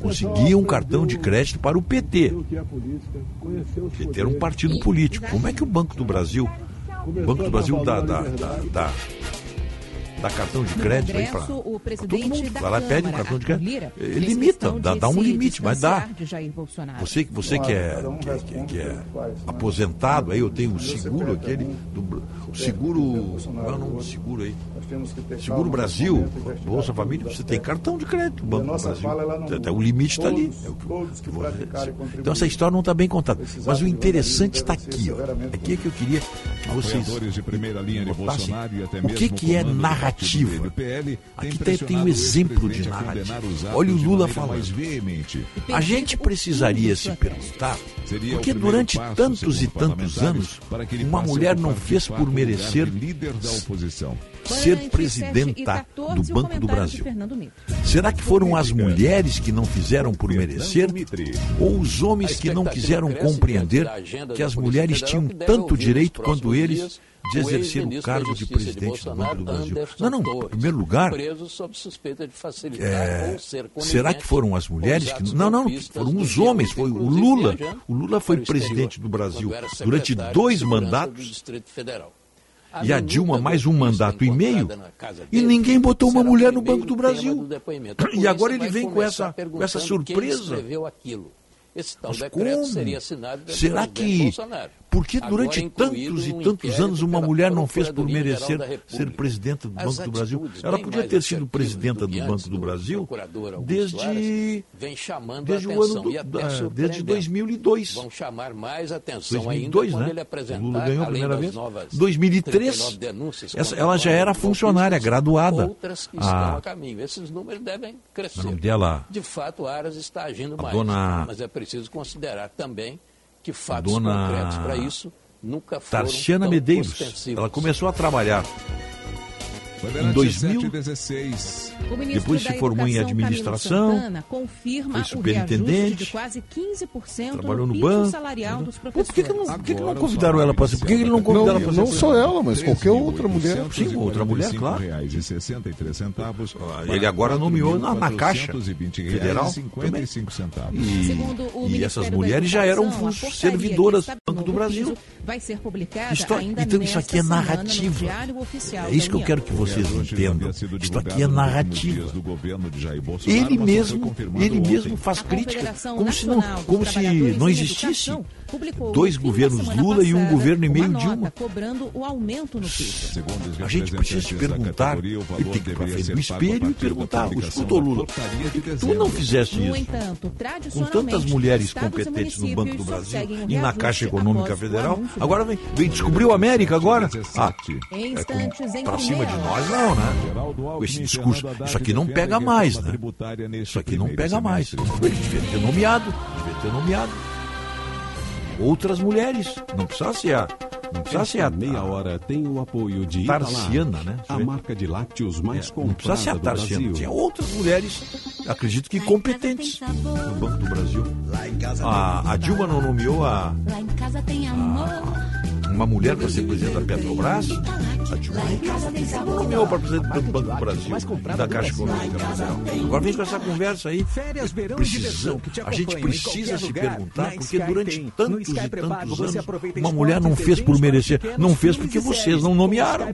conseguia um cartão de crédito para o PT. O PT era um partido político. Como é que o Banco do Brasil, o Banco do Brasil dá, dá, dá, dá, cartão de crédito aí para todo mundo? Vai lá, pede um cartão de crédito. Limita, dá, dá um limite, mas dá. Você, você que, é, que, que- que é aposentado, aí eu tenho o seguro aquele, do, o seguro, qual é o nome do seguro aí? temos que ter Seguro Brasil, Bolsa Família, você tem cartão de crédito, Banco nossa Brasil. Fala, não o limite está ali. É o que, todos que você... então essa história não está bem contada. Mas o interessante está aqui. Ó. Aqui é que eu queria que vocês de primeira linha de Bolsonaro e até mesmo o que, que é narrativa. Aqui tem, tem um exemplo de narrativa. Olha o Lula falando. A gente precisaria se perguntar por que durante tantos e tantos anos uma mulher não fez por merecer ser presidenta do Banco do Brasil. Será que foram as mulheres que não fizeram por merecer? Ou os homens que não quiseram compreender que as mulheres tinham tanto direito quanto eles de exercer o, cargo de presidente do Banco do Brasil. Não, não, em primeiro lugar. É, será que foram as mulheres que. Não, não, foram os homens, foi o Lula. O Lula foi presidente do Brasil durante dois mandatos e a Dilma mais um mandato e meio, e ninguém botou uma mulher no Banco do Brasil. (coughs) E agora ele vem com essa, com essa surpresa. Mas como? Será que por que durante tantos e tantos anos uma mulher não fez por merecer ser presidenta do Banco do Brasil? Ela podia ter sido presidenta do Banco do Brasil desde, desde o ano do, desde 2002. Vão chamar mais atenção 2002, né? ele Lula ganhou a primeira vez. 2003, ela já era funcionária, graduada. Outras que estão ah. a caminho. Esses números devem crescer. De fato, Aras está agindo mais. Mas é preciso considerar também que fatos Dona... concretos para isso nunca foram Tarciana Medeiros, ela começou a trabalhar em 2016, 16. Depois se formou em administração, Santana, confirma foi superintendente, quase 15% trabalhou no banco. Salarial né? dos professores. Por que, que, não, Agora, que não convidaram ela para ser? Por que, ele não convidaram não, para ser? Não só ela, mas qualquer outra mulher. Sim, outra mulher, claro. Reais e 63 centavos, ele agora nomeou na, na Caixa Federal. 55 centavos. E, e essas mulheres já eram servidoras do Banco do Brasil. Vai ser publicada História. Então isso aqui é narrativa. É isso que eu quero que você vocês entendam. Isto aqui é narrativa. Ele mesmo, ele mesmo faz crítica como se não, como se não existisse Publicou dois governos Lula passada, e um governo e meio Dilma. Cobrando o aumento no. A gente precisa se perguntar, e tem que ir para frente do espelho e perguntar, escuta Lula, tu não fizesse isso? Entanto, com tantas mulheres competentes no Banco do Brasil e na Caixa Econômica Federal, agora vem, vem descobriu a América agora? Ah, é para cima de nós não, né? Com esse discurso, né? isso aqui não pega mais, né? Isso aqui não pega mais. Ele devia ter nomeado, devia ter nomeado outras mulheres. Não precisa ser a. Não precisa ser a meia hora tem o apoio de Tarciana, né? A marca de lácteos é, mais é, comprada Não precisa ser a Tarciana, tinha outras mulheres, acredito que competentes no Banco do Brasil. A, a Dilma não nomeou a, a uma mulher para ser presidente da Petrobras, tá a Dilma nomeou para presidente do Banco do Brasil da Caixa Econômica Federal. Agora vem com essa conversa aí. Férias, verão a gente precisa se perguntar, porque durante tantos e tantos anos, uma mulher não fez por merecer, não fez porque vocês não nomearam.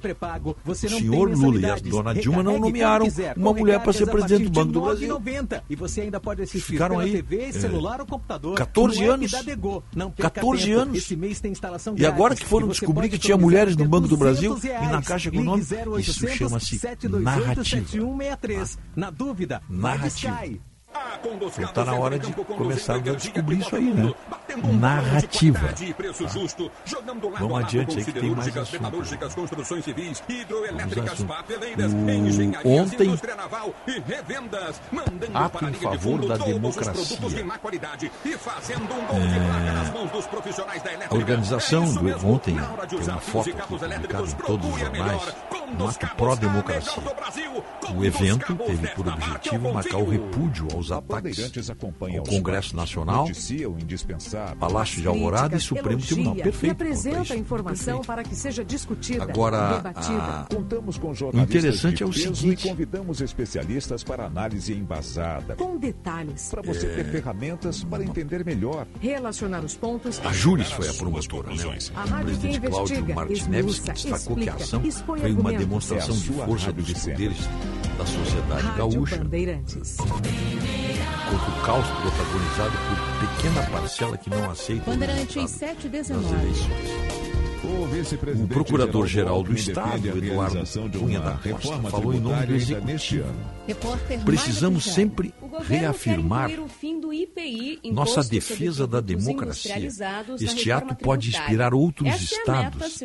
O senhor Lula e a dona Dilma não nomearam uma mulher para ser presidente do Banco do Brasil. E você ainda pode assistir Ficaram aí é. celular ou computador. 14 anos. 14 anos. E agora que foram descobrir que tinha mulheres no Banco do Brasil reais. e na Caixa Econômica. Isso chama-se narrativa. Na dúvida, narrativa. Está na hora de começar a descobrir isso aí, né? Narrativa. Tá. Vamos adiante aí que tem mais assunto. Né? O... Ontem, ato em ah, favor da democracia. É... A organização do ontem tem uma foto publicada em todos os jornais, um ato pró-democracia. O evento teve por objetivo marcar o repúdio aos os ataques ao Congresso Nacional, Palácio de Alvorada e Supremo Tribunal. Perfeito. Apresenta a informação para que seja discutida, Agora. Contamos com jornalistas interessante é o seguinte, convidamos especialistas para análise embasada. Com detalhes. Para você ter é, ferramentas para entender melhor. Relacionar os pontos. A Júris foi a promotora, né? A o presidente Cláudio Martinez destacou que a ação foi uma demonstração é de força dos poderes da sociedade gaúcha. Bandeirantes contra o caos protagonizado por pequena parcela que não aceita o resultado das eleições. O, Procurador-Geral do Estado, Eduardo Cunha da Costa, falou em nome do Executivo. Precisamos sempre reafirmar nossa defesa da democracia. Este ato pode inspirar outros estados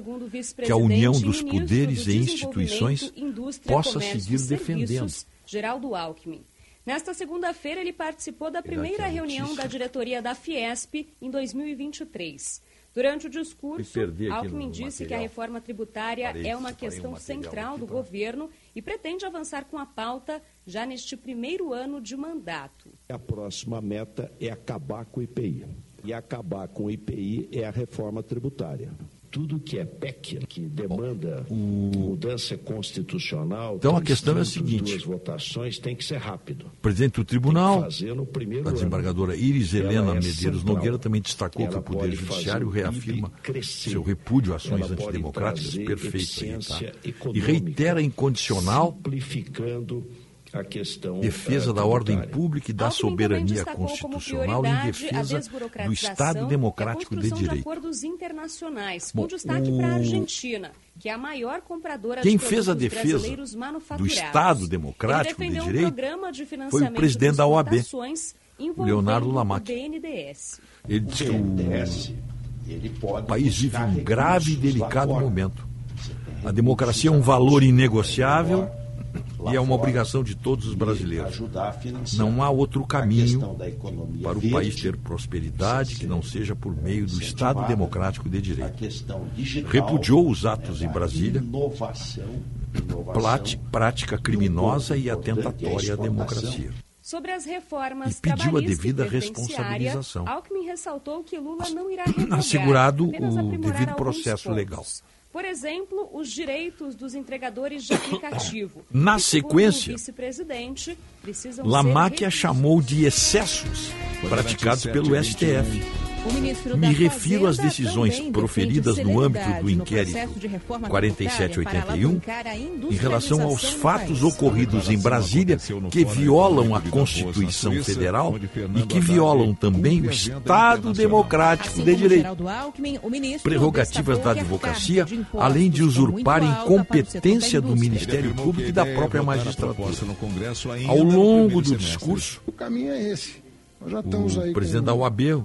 que a união dos poderes e instituições possa seguir defendendo. Geraldo Alckmin. Nesta segunda-feira, ele participou da primeira reunião da diretoria da Fiesp em 2023. Durante o discurso, Alckmin disse que a reforma tributária é uma questão central do governo e pretende avançar com a pauta já neste primeiro ano de mandato. A próxima meta é acabar com o IPI. E acabar com o IPI é a reforma tributária tudo que é PEC, que demanda o... mudança constitucional. Então a questão é a seguinte: duas votações tem que ser rápido. Presidente do tribunal, a desembargadora Iris Helena é Medeiros central. Nogueira também destacou Ela que o Poder Judiciário reafirma seu repúdio a ações Ela antidemocráticas, perfeito aí, tá? E reitera incondicional. Simplificando a questão defesa da ordem pública e da soberania constitucional em defesa do Estado democrático de direito. De acordos internacionais, com Bom, destaque o... para a Argentina, que é a maior compradora Quem de fez a defesa do Estado democrático de direito de foi o presidente da OAB, Leonardo Lamac. Ele disse que o, o país vive um grave e delicado momento. A democracia é um valor inegociável e é uma obrigação de todos os brasileiros. Não há outro caminho para o país ter prosperidade que não seja por meio do Estado Democrático de Direito. Repudiou os atos em Brasília, prática criminosa e atentatória à democracia. Sobre as reformas e pediu a devida responsabilização. Alckmin ressaltou que Lula não irá revogar, assegurado o devido processo pontos. legal. Por exemplo, os direitos dos entregadores de aplicativo. (coughs) Na sequência, Lamáquia chamou de excessos praticados pelo STF. Me refiro às decisões proferidas no âmbito do inquérito 4781 em relação aos fatos ocorridos em Brasília que violam a Constituição Federal e que violam também o Estado Democrático de Direito. Prerrogativas da advocacia, além de usurparem competência do Ministério Público e da própria magistratura. Ao longo do discurso, o caminho é presidente da UAB,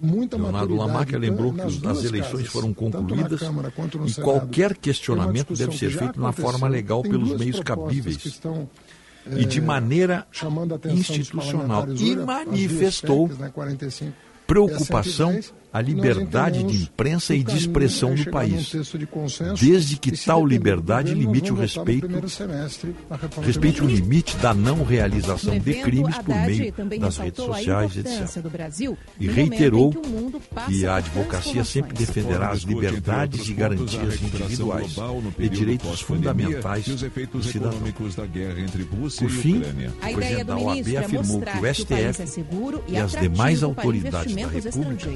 muita Leonardo Lamarca lembrou que as eleições casas, foram concluídas e Senado, qualquer questionamento deve ser feito na forma legal pelos meios cabíveis estão, é, e de maneira institucional. E manifestou né, 45, preocupação a liberdade de imprensa e de expressão no país, desde que tal liberdade limite o respeito, respeite o limite da não realização de crimes por meio das redes sociais, etc. E reiterou que a advocacia sempre defenderá as liberdades e garantias individuais e direitos fundamentais do cidadão. Por fim, o presidente da OAB afirmou que o STF e as demais autoridades da República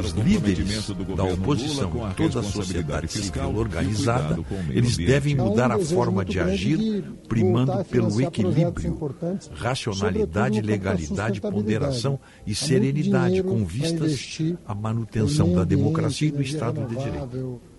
os líderes da oposição e toda a sociedade civil organizada, eles devem mudar a forma de agir, primando pelo equilíbrio, racionalidade, legalidade, ponderação e serenidade, com vistas à manutenção da democracia e do Estado de Direito.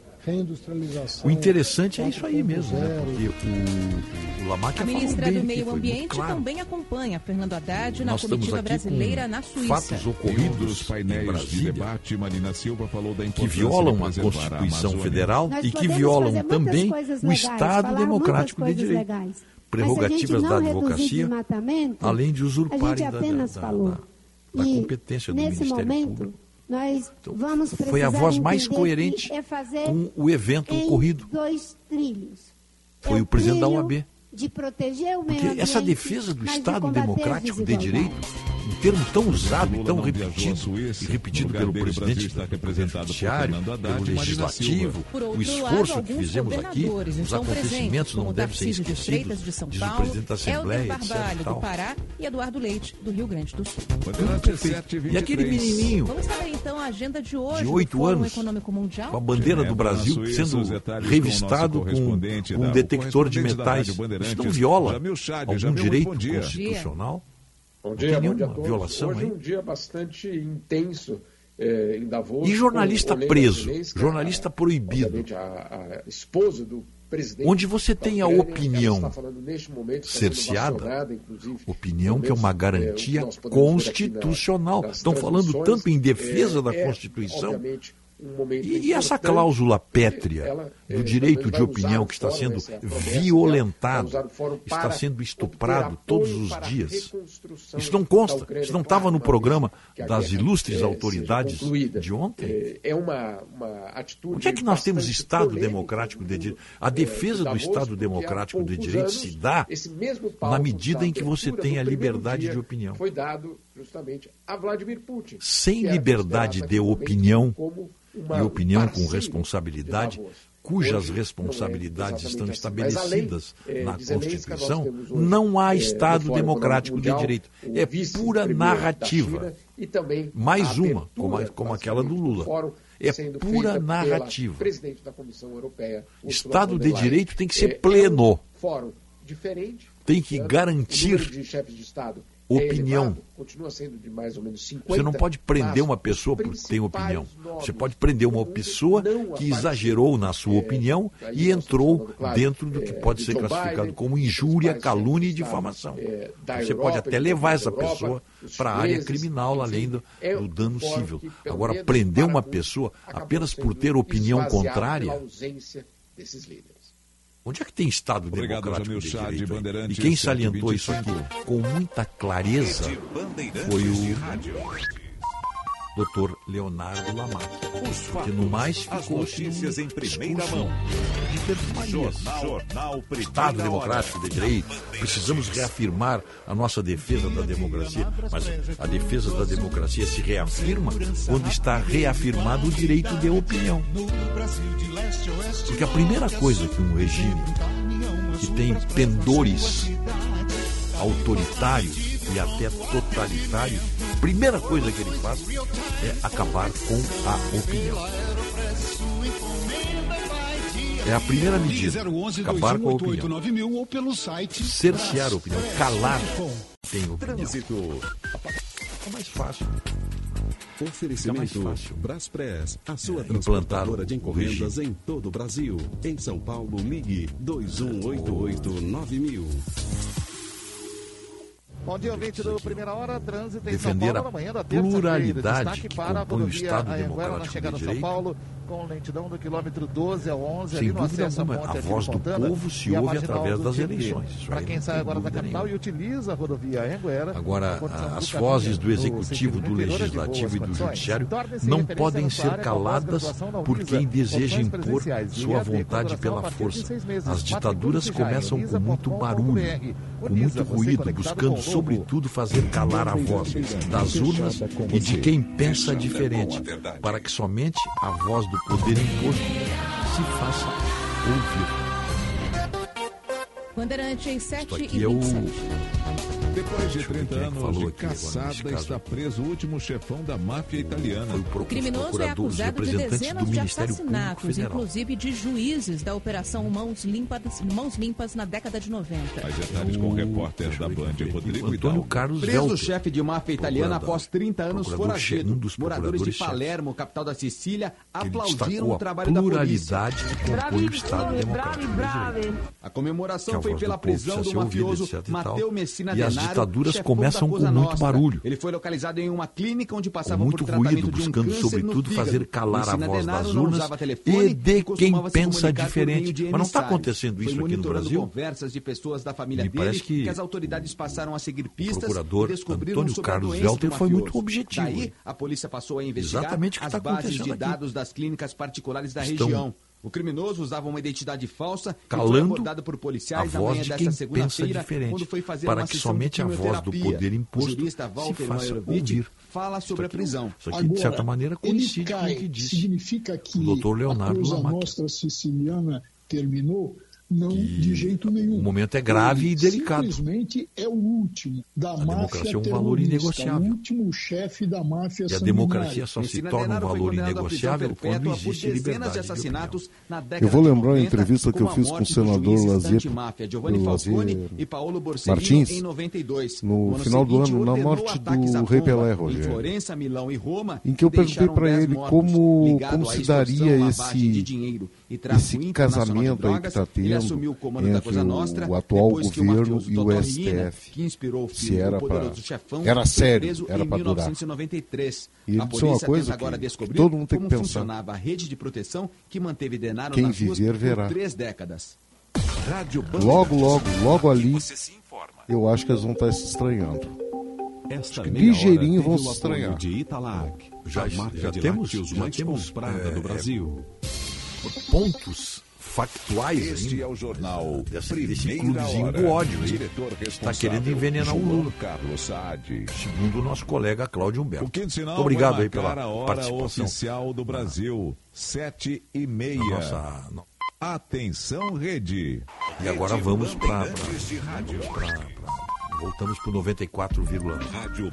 O interessante é isso aí mesmo, né? Porque o, o Lamarck A ministra do Meio Ambiente claro. também acompanha Fernando Haddad na Nós comitiva brasileira na Suíça. Fatos ocorridos painéis em Brasília, de debate, Marina Silva falou da que violam a Constituição a Federal e que violam também o Estado democrático de direito. Legais. Prerrogativas da advocacia, além de usurparem da, da, da, da competência do Ministério momento, Público. Nós vamos Foi a voz mais coerente é com o evento ocorrido. Dois trilhos. Foi é o presidente da OAB. De proteger o meio Porque ambiente, essa defesa do Estado democrático de direito um termo tão usado e tão repetido, e repetido pelo presidente do Judiciário, pelo Legislativo, o esforço que fizemos aqui, os acontecimentos não devem ser esquecidos, diz o presidente da Assembleia, etc. do Pará e Eduardo Leite, do Rio Grande do Sul. E aquele menininho? Vamos saber então a agenda de hoje de 8 anos, com a bandeira do Brasil sendo revistado com um detector de metais. Isso não viola algum direito constitucional? Bom dia, bom dia a todos. Violação, Hoje é um dia bastante intenso eh, em Davos. E jornalista preso, jornalista proibido. a, a esposa do presidente. Onde você da tem a opinião momento, cerceada, opinião que é uma garantia eh, aqui na- constitucional. Estão falando tanto em defesa eh, da é, Constituição. Um momento E, e essa cláusula pétrea ela, do eh, direito de opinião que está sendo é violentado, está sendo estuprado todos os dias. Isso não consta, Ucrânia, isso não estava no programa das ilustres eh, autoridades de ontem. Eh, É uma, uma atitude. Onde é que nós temos Estado polêmica democrático de direito? A eh, defesa de do Estado democrático de direito se dá na medida da em que você tem a liberdade de opinião. Foi dado justamente a Vladimir Putin. Sem liberdade de opinião e opinião com responsabilidade, de cujas Hoje, responsabilidades é estão assim. Estabelecidas eh, na de Constituição, hoje, não há eh, Estado no Fórum democrático de Econômico direito. Mundial, É pura narrativa. E Mais uma, como, a- como aquela do Lula. fórum É pura narrativa. Europeia, Estado de direito tem que ser É- pleno. É um fórum diferente. Tem que né? garantir de chefes de Estado é opinião. continua sendo de mais ou menos 50. Você não pode prender uma pessoa porque tem opinião. Você pode prender uma pessoa que exagerou na sua É, opinião e entrou dentro do que é, pode de ser classificado como injúria, calúnia e difamação. é, Você pode até levar essa pessoa para a área criminal, além do, do dano civil. Agora, prender uma pessoa apenas por ter opinião contrária. desses líderes. Onde é que tem Estado Obrigado, democrático Jamil de Chá, de direito? aí? Bandeirantes e quem salientou 125. isso aqui com muita clareza foi o doutor Leonardo Lamarck. Porque no mais As ficou notícias um em primeira mão. de. Jornal, Estado democrático de direito. Precisamos reafirmar a nossa defesa da democracia. Mas a defesa da democracia se reafirma quando está reafirmado o direito de opinião. Porque a primeira coisa que um regime que tem pendores autoritários e até totalitários, primeira coisa que ele faz é acabar com a opinião. É a primeira medida. Acabar com a opinião. mil ou pelo site. Cercear a opinião. Calar tem opinião. Trânsito. É mais fácil. Oferecimento fácil. Braspress, a sua É, transportadora de encomendas em todo o Brasil. Em São Paulo, ligue 2188-9000. Bom dia, ouvinte do Primeira Hora, trânsito em Defender São Paulo na manhã da terça-feira. pluralidade Destaque que para a rodovia Estado Anhanguera na chegada de São. Paulo, com lentidão do quilômetro 12 ao 11, Sem ali no dúvida acesso alguma, à a ponte voz do Fontana povo se ouve através do das eleições. Para quem sai agora da capital e utiliza a rodovia Anhanguera, Agora, a as do vozes do Executivo, do é Legislativo e do. Judiciário não podem ser caladas por quem deseja impor sua vontade pela força. As ditaduras começam com muito barulho, com muito ruído, buscando sobretudo fazer calar a voz das urnas e de quem pensa diferente, para que somente a voz do poder imposto se faça ouvir. Bandeirantes 7 Isto e aqui é o 27. Depois de Deixa eu ver 30 quem é anos de caçada, está preso o último chefão da máfia italiana. O criminoso é acusado de dezenas de assassinatos, inclusive de juízes da Operação Mãos Limpas, Mãos Limpas na década de 90. Mais detalhes com o repórter da Band, Rodrigo Antônio. Carlos Preso Velter, chefe de máfia italiana após 30 anos foragido. um dos Moradores de. Palermo, capital da Sicília, aplaudiram o a trabalho da polícia. pluralidade que compõe o Estado Democrático. A comemoração foi pela do prisão do ouvida, mafioso e tal. Mateu Messina E as Denaro, ditaduras chefão começam da com muito barulho. Ele foi localizado em uma clínica onde passava muito por tratamento ruído, de um buscando no sobretudo fazer calar a Messina voz Denaro das urnas telefone e de quem pensa diferente. Mas não está acontecendo isso aqui no Brasil? conversas de pessoas da família Me dele parece que as autoridades passaram a seguir pistas procurador e descobriram Antônio a Carlos Velter do foi muito objetivo. Daí, a polícia passou a investigar Exatamente o que as está bases acontecendo de aqui. dados das clínicas particulares da Estão região. O criminoso usava uma identidade falsa e foi calando abordado por policiais a voz de quem pensa diferente, quando foi fazer para uma que somente a voz do poder imposto O jurista se Walter faça Maierovitch ouvir. fala sobre a prisão. Isso aqui, de certa maneira, coincide com o que disse significa que o doutor Leonardo a Cosa Lamacchia. Nostra siciliana terminou? Não, de jeito nenhum. O momento é grave Ele e delicado. Simplesmente é o último da A máfia democracia é um valor inegociável. O último chefe da máfia E a democracia só se torna um valor inegociável quando existe liberdade de de assassinatos na década Eu vou de lembrar 90, entrevista que eu a fiz com o senador Lazier, Lazier e Paulo Borsellino Martins, em 92. no ano final do ano, na morte do Rei Pelé, Em Rogério. Florença, Milão e Roma, Em que eu perguntei para 10 ele como, como se daria de esse, dinheiro e tráfico esse internacional de casamento aí que drogas. está Ele tendo assumiu o comando da entre Cosa Nostra, o atual depois que o governo mafioso e Riina, STF. que inspirou o Se filme era O Poderoso pra- Chefão, era foi sério, preso era em pra durar. 1993. E a uma polícia coisa tenta agora que descobrir todo mundo tem como que pensar. funcionava a rede de proteção que manteve Denaro Quem nas ruas viver, por verá. três décadas. Rádio Logo, logo, logo ali, eu acho que eles vão estar se estranhando. Esta que ligeirinho vão se estranhar. De Italac, Já- já de temos- já mais temos, comprada é, do Brasil. Pontos factuais Este ainda é o jornal desse, clubezinho Hora. do ódio Está querendo envenenar o Lula. Carlos Saad. Segundo o nosso colega Cláudio Humberto. Muito obrigado aí pela a hora participação. oficial do Brasil, sete e meia. Nossa, no- Atenção, rede. E agora Rede vamos para. Voltamos para o 94,1. Rádio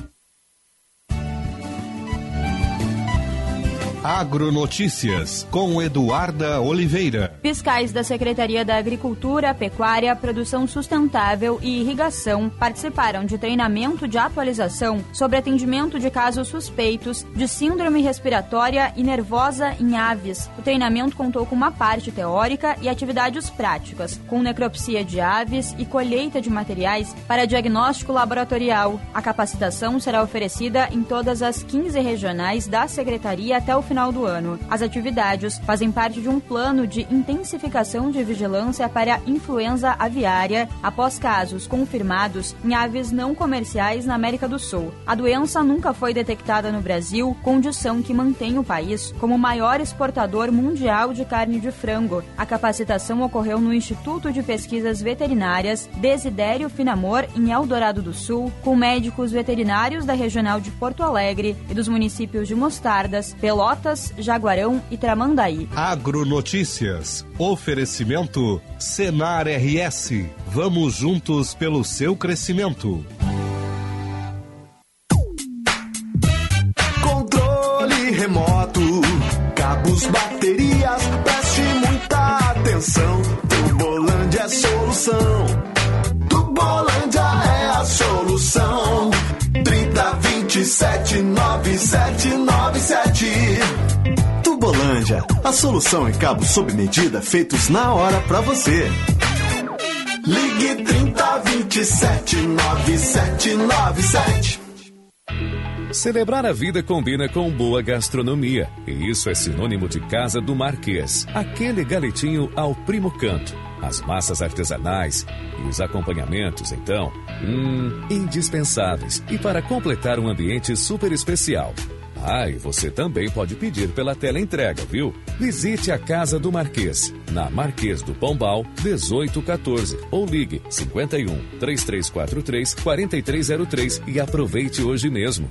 Agronotícias com Eduarda Oliveira. Fiscais da Secretaria da Agricultura, Pecuária, Produção Sustentável e Irrigação participaram de treinamento de atualização sobre atendimento de casos suspeitos de síndrome respiratória e nervosa em aves. O treinamento contou com uma parte teórica e atividades práticas, com necropsia de aves e colheita de materiais para diagnóstico laboratorial. A capacitação será oferecida em todas as 15 regionais da Secretaria até o final do ano. As atividades fazem parte de um plano de intensificação de vigilância para a influenza aviária após casos confirmados em aves não comerciais na América do Sul. A doença nunca foi detectada no Brasil, condição que mantém o país como o maior exportador mundial de carne de frango. A capacitação ocorreu no Instituto de Pesquisas Veterinárias Desidério Finamor, em Eldorado do Sul, com médicos veterinários da Regional de Porto Alegre e dos municípios de Mostardas, Pelotas, Jaguarão e Tramandaí. Agronotícias. Oferecimento Senar RS. Vamos juntos pelo seu crescimento. Controle remoto, cabos, baterias, preste muita atenção. Tubolândia é solução. Tubolândia é a solução. 30 27 9797. Tubolândia, a solução em cabos sob medida feitos na hora pra você. Ligue 30 27 9797. Celebrar a vida combina com boa gastronomia. E isso é sinônimo de Casa do Marquês. Aquele galetinho ao primo canto. As massas artesanais e os acompanhamentos, então, hum, indispensáveis. E para completar um ambiente super especial. Ah, e você também pode pedir pela tela entrega, viu? Visite a Casa do Marquês, na Marquês do Pombal, 1814, ou ligue 51 3343 4303 e aproveite hoje mesmo.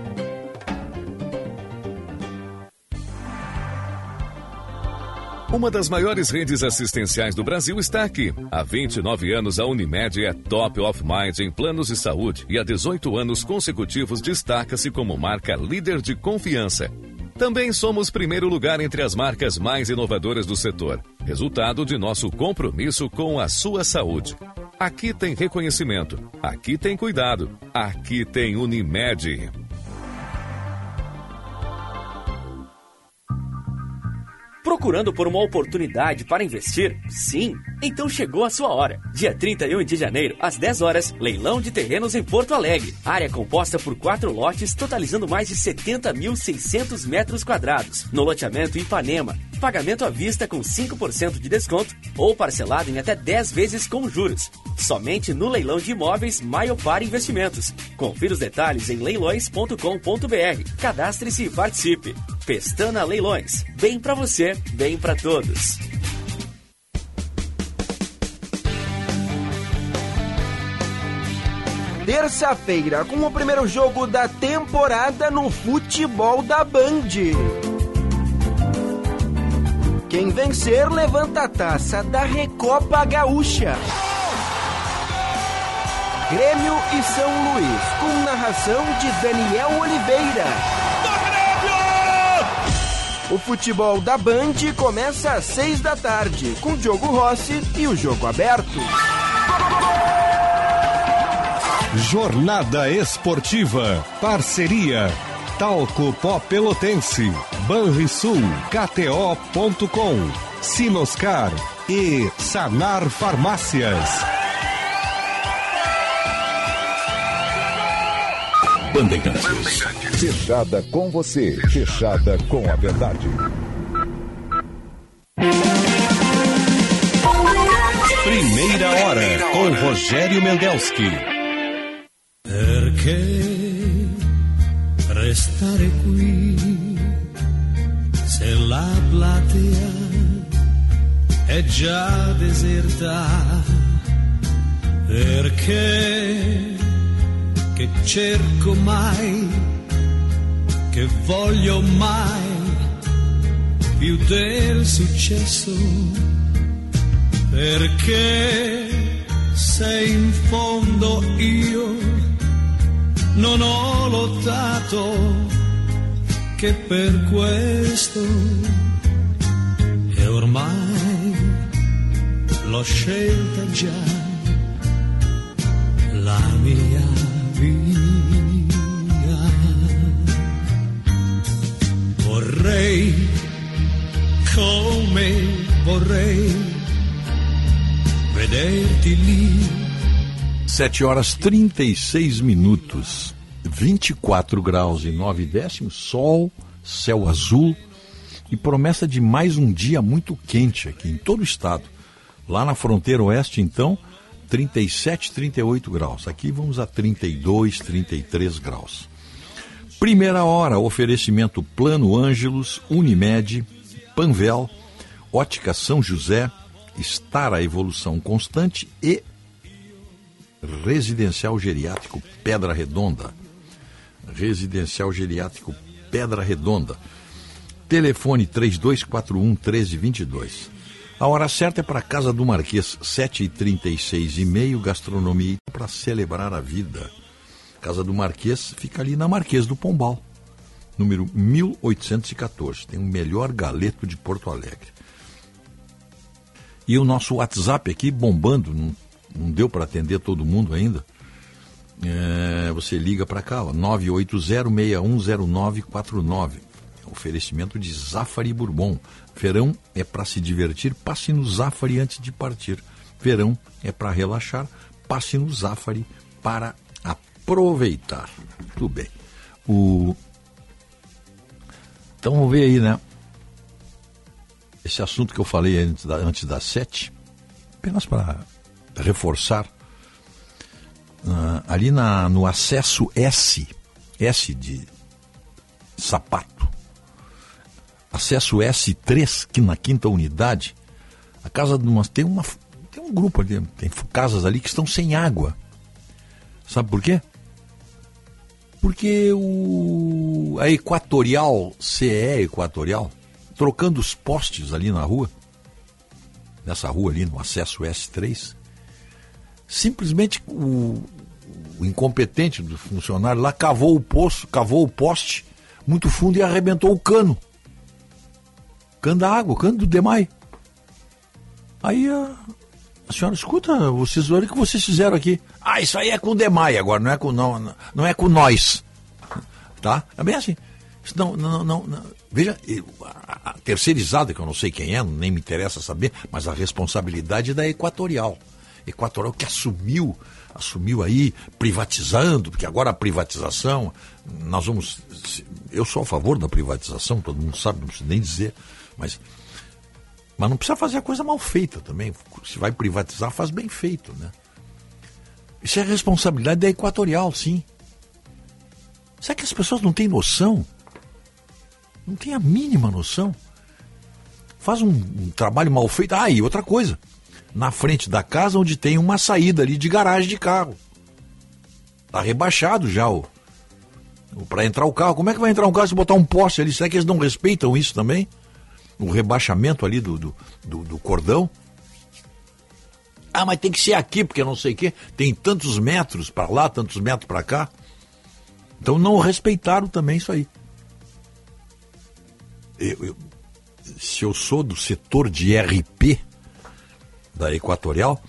Uma das maiores redes assistenciais do Brasil está aqui. Há 29 anos, a Unimed é top of mind em planos de saúde e há 18 anos consecutivos destaca-se como marca líder de confiança. Também somos primeiro lugar entre as marcas mais inovadoras do setor, resultado de nosso compromisso com a sua saúde. Aqui tem reconhecimento, aqui tem cuidado, aqui tem Unimed. Procurando por uma oportunidade para investir? Sim! Então chegou a sua hora. Dia 31 de janeiro, às 10 horas, leilão de terrenos em Porto Alegre. Área composta por quatro lotes, totalizando mais de 70.600 metros quadrados. No loteamento Ipanema. Pagamento à vista com 5% de desconto ou parcelado em até 10 vezes com juros. somente no leilão de imóveis Maiopar Investimentos. Confira os detalhes em leilões.com.br. Cadastre-se e participe. Pestana Leilões. Bem para você, bem para todos. Terça-feira, com o primeiro jogo da temporada no futebol da Band. Quem vencer levanta a taça da Recopa Gaúcha. Grêmio e São Luís, com narração de Daniel Oliveira. O futebol da Band começa às seis da tarde, com Diogo Rossi e o jogo aberto. Jornada Esportiva. Parceria. Talco Pó Pelotense. Banrisul. KTO.com. Sinoscar. E Sanar Farmácias. Bandeirantes. Fechada com você. Fechada com a verdade. Primeira hora com Rogério Mendelski. Perché restare qui se la platea è già deserta? Perché che cerco mai, che voglio mai più del successo? Perché se in fondo io non ho lottato che per questo e ormai l'ho scelta già la mia via. Vorrei come vorrei vederti lì 7 horas 36 minutos, 24 graus e 9 décimos, sol, céu azul e promessa de mais um dia muito quente aqui em todo o estado. Lá na fronteira oeste, então, 37, 38 graus. Aqui vamos a 32, 33 graus. Primeira hora, oferecimento Plano Ângelos, Unimed, Panvel, Ótica São José, Estar a Evolução Constante e Residencial Geriátrico Pedra Redonda. Residencial Geriátrico Pedra Redonda. Telefone 3241 1322. A hora certa é para a Casa do Marquês, 7h36 e meio, gastronomia para celebrar a vida. Casa do Marquês fica ali na Marquês do Pombal, número 1814. Tem o melhor galeto de Porto Alegre. E o nosso WhatsApp aqui bombando, não, não deu para atender todo mundo ainda. É, você liga para cá, 980610949. Oferecimento de Zafari Bourbon. Verão é para se divertir, passe no Zafari antes de partir. Verão é para relaxar, passe no Zafari para aproveitar. Tudo bem. O... Então vamos ver aí, né? Esse assunto que eu falei antes, da, antes das sete, apenas para reforçar. Uh, ali na, no acesso S, S de sapato, acesso S3, que na quinta unidade, a casa de uma, tem, uma, tem um grupo ali, tem casas ali que estão sem água. Sabe por quê? Porque o, a Equatorial, CE Equatorial, trocando os postes ali na rua, nessa rua ali no acesso S3, simplesmente o, o incompetente do funcionário lá cavou o poço, cavou o poste muito fundo e arrebentou o cano. Cano da água, cano do DEMAI. Aí a, a senhora escuta, vocês olha o que vocês fizeram aqui. Ah, isso aí é com o DEMAI agora, não é com, não, não é com nós. Tá? É bem assim. Não, não, não, não. Veja, a terceirizada, que eu não sei quem é, nem me interessa saber, mas a responsabilidade é da Equatorial. Equatorial que assumiu, assumiu aí, privatizando, porque agora a privatização, nós vamos. Eu sou a favor da privatização, todo mundo sabe, não preciso nem dizer, mas. Mas não precisa fazer a coisa mal feita também. Se vai privatizar, faz bem feito, né? Isso é responsabilidade da Equatorial, sim. Será que as pessoas não têm noção? Não tem a mínima noção. Faz um, um trabalho mal feito. Ah, e outra coisa. Na frente da casa onde tem uma saída ali de garagem de carro. Tá rebaixado já o. Para entrar o carro. Como é que vai entrar um carro se botar um poste ali? Será que eles não respeitam isso também? O rebaixamento ali do, do, do, do cordão? Ah, mas tem que ser aqui, porque não sei o quê. Tem tantos metros para lá, tantos metros para cá. Então não respeitaram também isso aí. Eu, eu, se eu sou do setor de RP da Equatorial,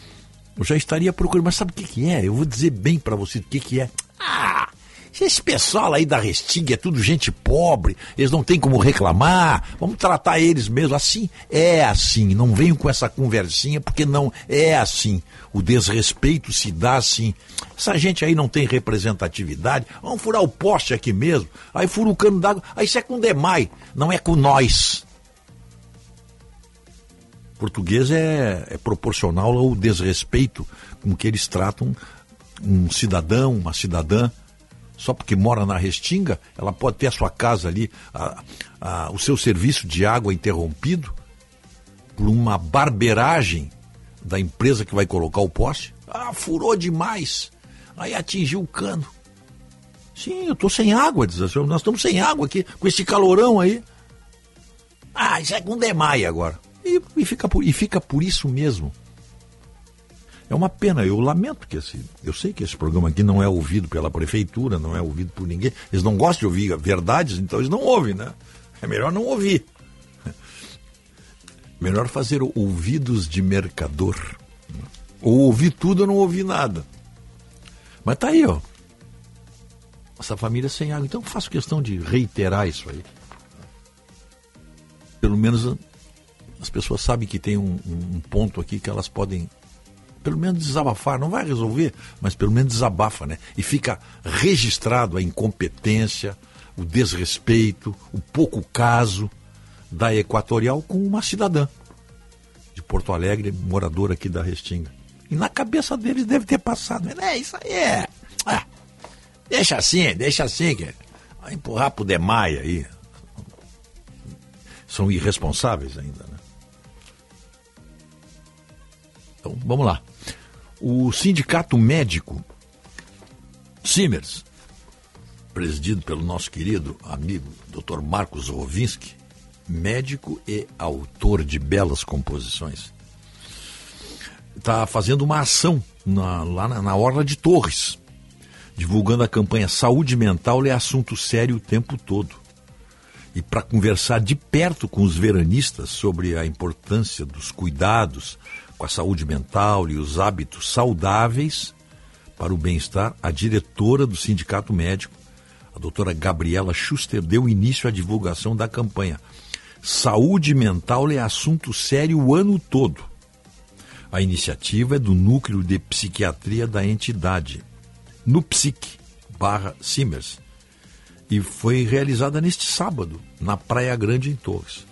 eu já estaria procurando. Mas sabe o que, que é? Eu vou dizer bem para você o que, que é. Ah, esse pessoal aí da Restinga é tudo gente pobre, eles não têm como reclamar, vamos tratar eles mesmo. Assim, é assim. Não venham com essa conversinha, porque não é assim. O desrespeito se dá assim. Essa gente aí não tem representatividade. Vamos furar o poste aqui mesmo. Aí fura o cano d'água. Aí isso é com demais, não é com nós. Português é, é proporcional ao desrespeito com que eles tratam um cidadão, uma cidadã só porque mora na Restinga, ela pode ter a sua casa ali, a, a, o seu serviço de água interrompido por uma barbeiragem da empresa que vai colocar o poste. Ah, furou demais. Aí atingiu o cano. Sim, eu estou sem água, diz assim, nós estamos sem água aqui, com esse calorão aí. Ah, isso é com demais agora. E, e, fica por, e fica por isso mesmo. É uma pena, eu lamento que esse. Eu sei que esse programa aqui não é ouvido pela prefeitura, não é ouvido por ninguém. Eles não gostam de ouvir verdades, então eles não ouvem, né? É melhor não ouvir. (laughs) Melhor fazer ouvidos de mercador. Ou ouvir tudo ou não ouvir nada. Mas tá aí, ó. Essa família sem água. Então faço questão de reiterar isso aí. Pelo menos as pessoas sabem que tem um, um ponto aqui que elas podem pelo menos desabafar, não vai resolver, mas pelo menos desabafa, né? E fica registrado a incompetência, o desrespeito, o pouco caso da Equatorial com uma cidadã de Porto Alegre, moradora aqui da Restinga. E na cabeça deles deve ter passado, é isso aí é. Ah, deixa assim, deixa assim, que vai empurrar pro Demaia aí. São irresponsáveis ainda, né? Então, vamos lá. O Sindicato Médico Simers, presidido pelo nosso querido amigo Dr. Marcos Rovinski, médico e autor de belas composições, está fazendo uma ação na, lá na, na Orla de Torres, divulgando a campanha Saúde Mental é assunto sério o tempo todo. E para conversar de perto com os veranistas sobre a importância dos cuidados com a saúde mental e os hábitos saudáveis para o bem-estar, a diretora do Sindicato Médico, a doutora Gabriela Schuster, deu início à divulgação da campanha. Saúde mental é assunto sério o ano todo. A iniciativa é do Núcleo de Psiquiatria da entidade, NUPSIC, barra Simers, e foi realizada neste sábado, na Praia Grande, em Torres.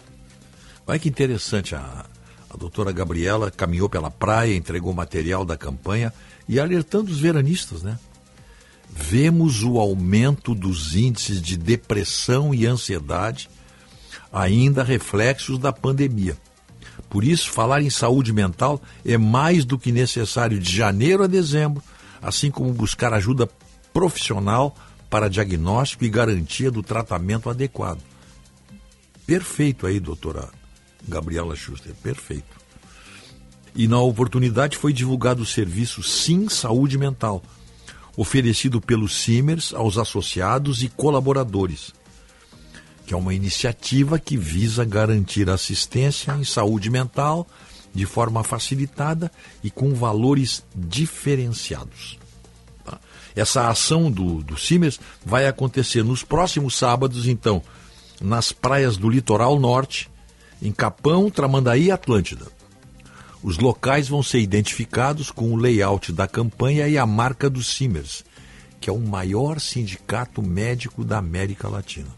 Olha que interessante a, a doutora Gabriela caminhou pela praia, entregou material da campanha e alertando os veranistas, né? Vemos o aumento dos índices de depressão e ansiedade, ainda reflexos da pandemia. Por isso, falar em saúde mental é mais do que necessário de janeiro a dezembro, assim como buscar ajuda profissional para diagnóstico e garantia do tratamento adequado. Perfeito aí, doutora Gabriela Schuster, perfeito. E na oportunidade foi divulgado o serviço Sim Saúde Mental, oferecido pelos Simers aos associados e colaboradores, que é uma iniciativa que visa garantir assistência em saúde mental de forma facilitada e com valores diferenciados. Tá? Essa ação do, do Simers vai acontecer nos próximos sábados, então, nas praias do litoral norte em Capão, Tramandaí e Atlântida. Os locais vão ser identificados com o layout da campanha e a marca do Simers, que é o maior sindicato médico da América Latina.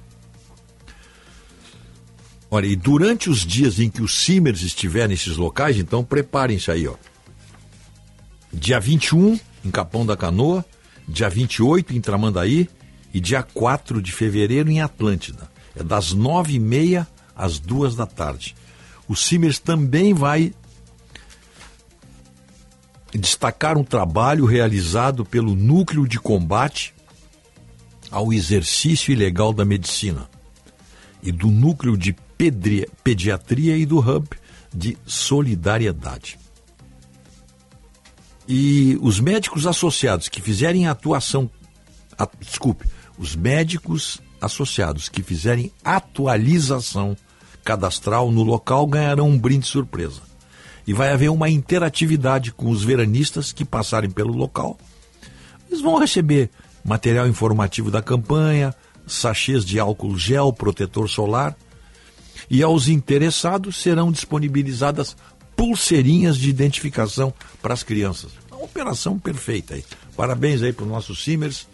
Olha, e durante os dias em que o Simers estiver nesses locais, então preparem-se aí, ó. Dia 21 em Capão da Canoa, dia 28 em Tramandaí e dia 4 de fevereiro em Atlântida. É das 9h30 às 2 da tarde. O Simers também vai destacar um trabalho realizado pelo Núcleo de Combate ao Exercício Ilegal da Medicina e do Núcleo de Pedri Pediatria e do Hub de Solidariedade. E os médicos associados que fizerem atuação, a, desculpe, os médicos associados que fizerem atualização cadastral no local ganharão um brinde surpresa. E vai haver uma interatividade com os veranistas que passarem pelo local. Eles vão receber material informativo da campanha, sachês de álcool gel, protetor solar. E aos interessados serão disponibilizadas pulseirinhas de identificação para as crianças. Uma operação perfeita aí. Parabéns aí para o nosso Simers,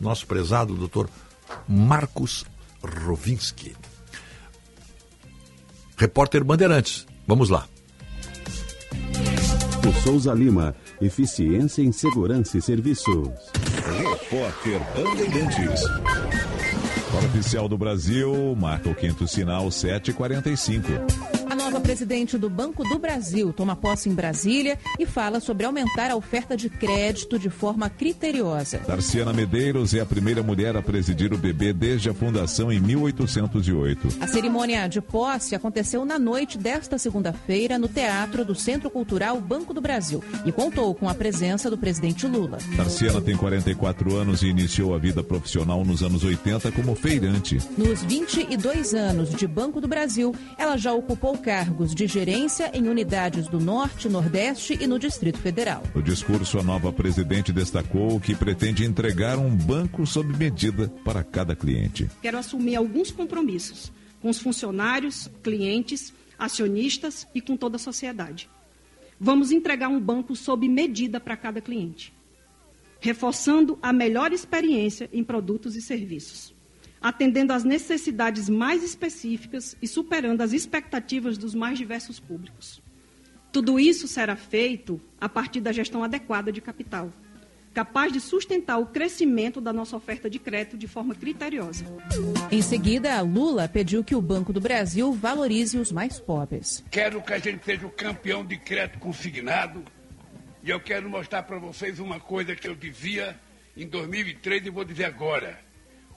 nosso prezado doutor Marcos Rovinski. Repórter Bandeirantes, vamos lá. O Souza Lima, eficiência em segurança e serviços. Repórter Bandeirantes. Hora oficial do Brasil, marca o quinto sinal 745. A nova presidente do Banco do Brasil toma posse em Brasília e fala sobre aumentar a oferta de crédito de forma criteriosa. Darciana Medeiros é a primeira mulher a presidir o BB desde a fundação em 1808. A cerimônia de posse aconteceu na noite desta segunda-feira no Teatro do Centro Cultural Banco do Brasil e contou com a presença do presidente Lula. Darciana tem 44 anos e iniciou a vida profissional nos anos 80 como feirante. Nos 22 anos de Banco do Brasil, ela já ocupou cargos de gerência em unidades do Norte, Nordeste e no Distrito Federal. No discurso, a nova presidente destacou que pretende entregar um banco sob medida para cada cliente. Quero assumir alguns compromissos com os funcionários, clientes, acionistas e com toda a sociedade. Vamos entregar um banco sob medida para cada cliente, reforçando a melhor experiência em produtos e serviços atendendo às necessidades mais específicas e superando as expectativas dos mais diversos públicos. Tudo isso será feito a partir da gestão adequada de capital, capaz de sustentar o crescimento da nossa oferta de crédito de forma criteriosa. Em seguida, Lula pediu que o Banco do Brasil valorize os mais pobres. Quero que a gente seja o campeão de crédito consignado e eu quero mostrar para vocês uma coisa que eu dizia em 2003 e vou dizer agora.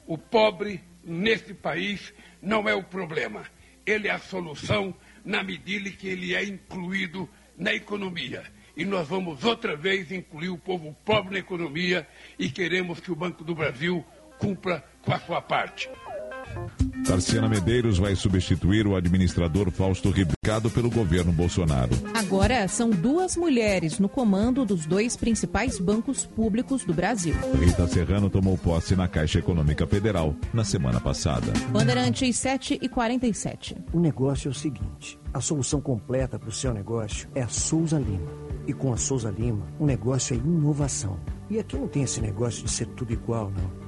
O pobre nesse país não é o problema. Ele é a solução na medida que ele é incluído na economia. E nós vamos outra vez incluir o povo pobre na economia e queremos que o Banco do Brasil cumpra com a sua parte. Tarciana Medeiros vai substituir o administrador Fausto Ribicado pelo governo Bolsonaro. Agora são duas mulheres no comando dos dois principais bancos públicos do Brasil. Rita Serrano tomou posse na Caixa Econômica Federal na semana passada. Bandeirantes 7 e 47. O negócio é o seguinte: a solução completa para o seu negócio é a Souza Lima. E com a Souza Lima, o negócio é inovação. E aqui não tem esse negócio de ser tudo igual, não.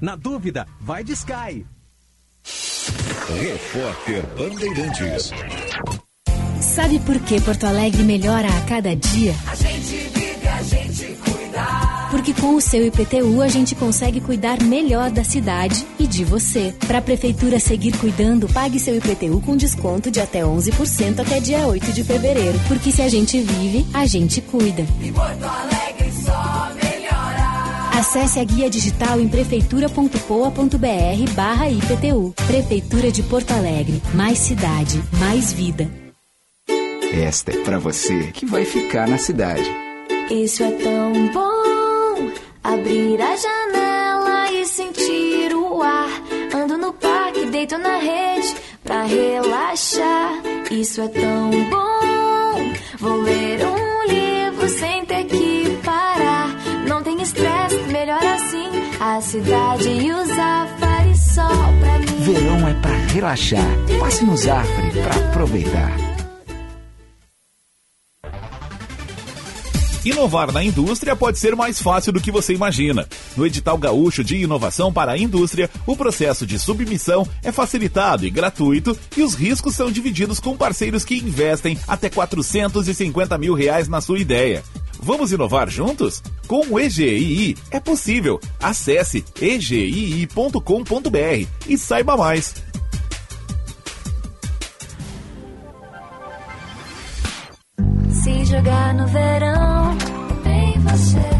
na dúvida, vai de Sky. Repórter Bandeirantes. Sabe por que Porto Alegre melhora a cada dia? A gente vive, a gente cuida. Porque com o seu IPTU a gente consegue cuidar melhor da cidade e de você. Para a prefeitura seguir cuidando, pague seu IPTU com desconto de até 11% até dia 8 de fevereiro. Porque se a gente vive, a gente cuida. E Porto Alegre só melhora. Acesse a guia digital em prefeitura.poa.br barra IPTU. Prefeitura de Porto Alegre. Mais cidade, mais vida. Esta é pra você que vai ficar na cidade. Isso é tão bom. Abrir a janela e sentir o ar. Ando no parque, deito na rede pra relaxar. Isso é tão bom. Vou ler um livro sem ter que. Estresse, melhor assim. A cidade e o Zafari só pra mim. Verão é pra relaxar. Passe no Zafre pra aproveitar. Inovar na indústria pode ser mais fácil do que você imagina. No edital gaúcho de inovação para a indústria, o processo de submissão é facilitado e gratuito e os riscos são divididos com parceiros que investem até 450 mil reais na sua ideia. Vamos inovar juntos? Com o EGII é possível. Acesse egii.com.br e saiba mais. Se jogar no verão, vem você.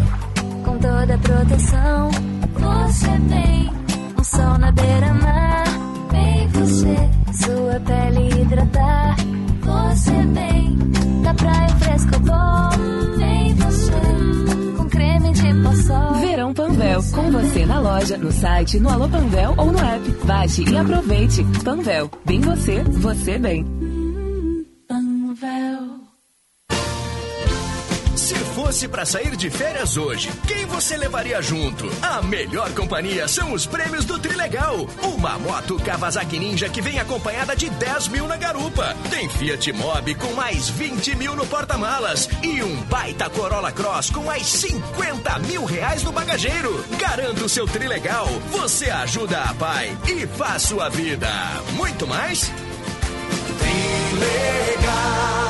Com toda a proteção, você vem. Um sol na beira-mar, vem você. Sua pele hidratar, você vem. Da praia fresco bom, vem Verão Panvel, com você na loja, no site, no Alô Panvel ou no app. Baixe e aproveite. Panvel, bem você, você bem. Panvel. Se fosse pra sair de férias hoje, quem você levaria junto? A melhor companhia são os prêmios do Trilegal. Uma moto Kawasaki Ninja que vem acompanhada de 10 mil na garupa. Tem Fiat Mobi com mais 20 mil no porta-malas. E um baita Corolla Cross com mais 50 mil reais no bagageiro. Garanta o seu Trilegal. Você ajuda a pai e faz sua vida. Muito mais? Trilegal.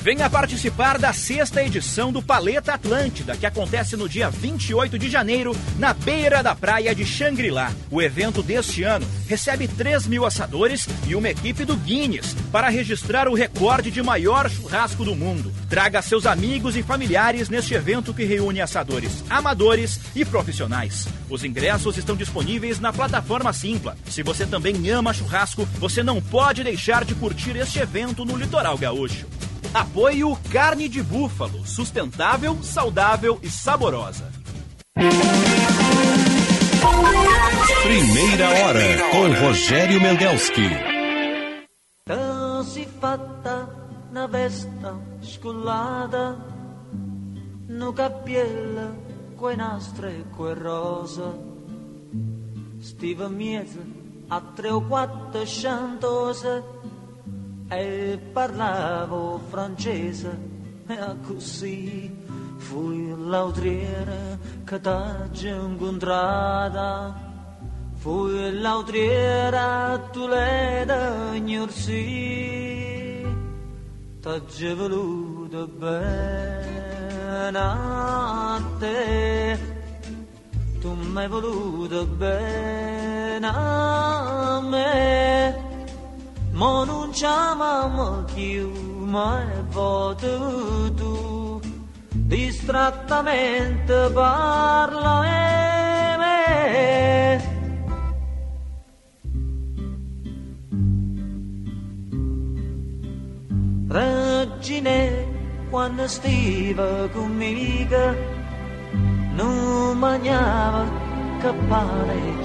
Venha participar da sexta edição do Paleta Atlântida, que acontece no dia 28 de janeiro, na beira da praia de Xangri-Lá. O evento deste ano recebe 3 mil assadores e uma equipe do Guinness para registrar o recorde de maior churrasco do mundo. Traga seus amigos e familiares neste evento que reúne assadores amadores e profissionais. Os ingressos estão disponíveis na plataforma Simpla. Se você também ama churrasco, você não pode deixar de curtir este evento no Litoral Gaúcho. Apoio Carne de Búfalo, sustentável, saudável e saborosa. Primeira hora com Rogério Mendelski. fatta una vesta scollata, no cappiella, quei nastri e quei rosa. Stiva miezza a tre o quattro centose e parlavo francese e così fui l'autriere che t'ha incontrata. Fui l'autriera, tu da ignorsi, già voluto bene a te, tu mi hai voluto bene a me, ma non ci amiamo più, ma è voto tu, distrattamente parla e me. Regine, quando stiva conmigo, non mangiava che pane e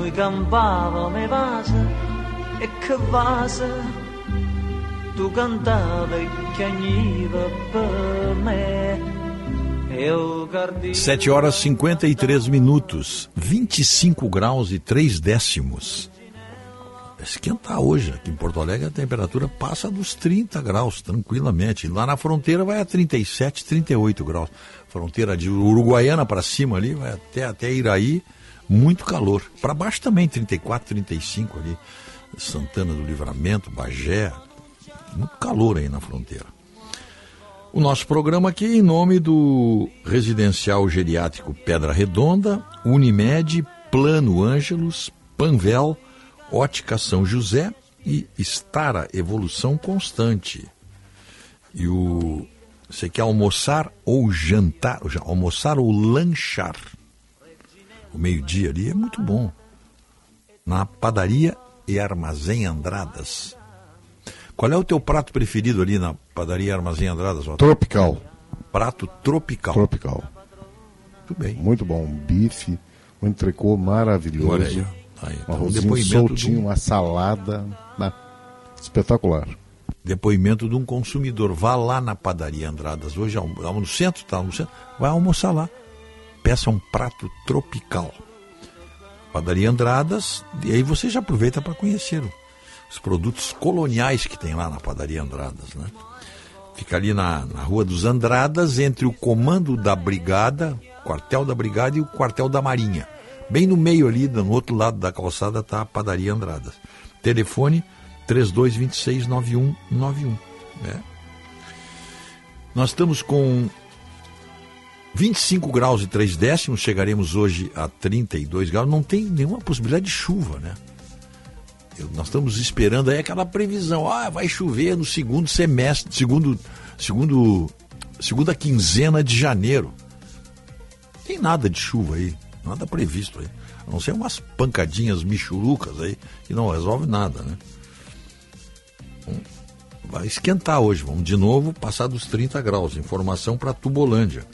Noi campavamo e vasa e che vasa, tu cantavi che agniva per me. Eu guardi 7 horas 53 minutos, 25 graus e 3 décimos. Esquentar hoje. Aqui em Porto Alegre a temperatura passa dos 30 graus tranquilamente. Lá na fronteira vai a 37, 38 graus. Fronteira de Uruguaiana para cima ali, vai até, até Iraí, muito calor. Para baixo também, 34, 35 ali. Santana do Livramento, Bagé. Muito calor aí na fronteira. O nosso programa aqui em nome do Residencial Geriátrico Pedra Redonda, Unimed, Plano Ângelos, Panvel, Ótica São José e Estara Evolução Constante. E o você quer almoçar ou jantar, almoçar ou lanchar? O meio-dia ali é muito bom. Na padaria e armazém Andradas. Qual é o teu prato preferido ali na padaria Armazém Andradas? Otto? Tropical. Prato tropical. Tropical. Muito bem. Muito bom. Um bife, um entrecô maravilhoso. Olha aí, ó. Aí, um então, arrozinho soltinho, do- uma salada. né? Espetacular. Depoimento de um consumidor. Vá lá na padaria Andradas. Hoje, almo- no centro, tá no centro. Vai almoçar lá. Peça um prato tropical. Padaria Andradas. E aí você já aproveita para conhecer os produtos coloniais que tem lá na padaria Andradas, né? Fica ali na, na Rua dos Andradas, entre o comando da Brigada, quartel da Brigada e o quartel da Marinha. Bem no meio ali, no outro lado da calçada, está a padaria Andradas. Telefone 3226-9191. Né? Nós estamos com 25 graus e 3 décimos, chegaremos hoje a 32 graus. Não tem nenhuma possibilidade de chuva, né? Eu- nós estamos esperando aí aquela previsão. Ah, vai chover no segundo semestre, segundo, segundo, segunda quinzena de janeiro. Tem nada de chuva aí, nada previsto aí. A não ser umas pancadinhas michurucas aí, que não resolve nada, né? Vai esquentar hoje, vamos de novo passar dos 30 graus. Informação para Tubolândia.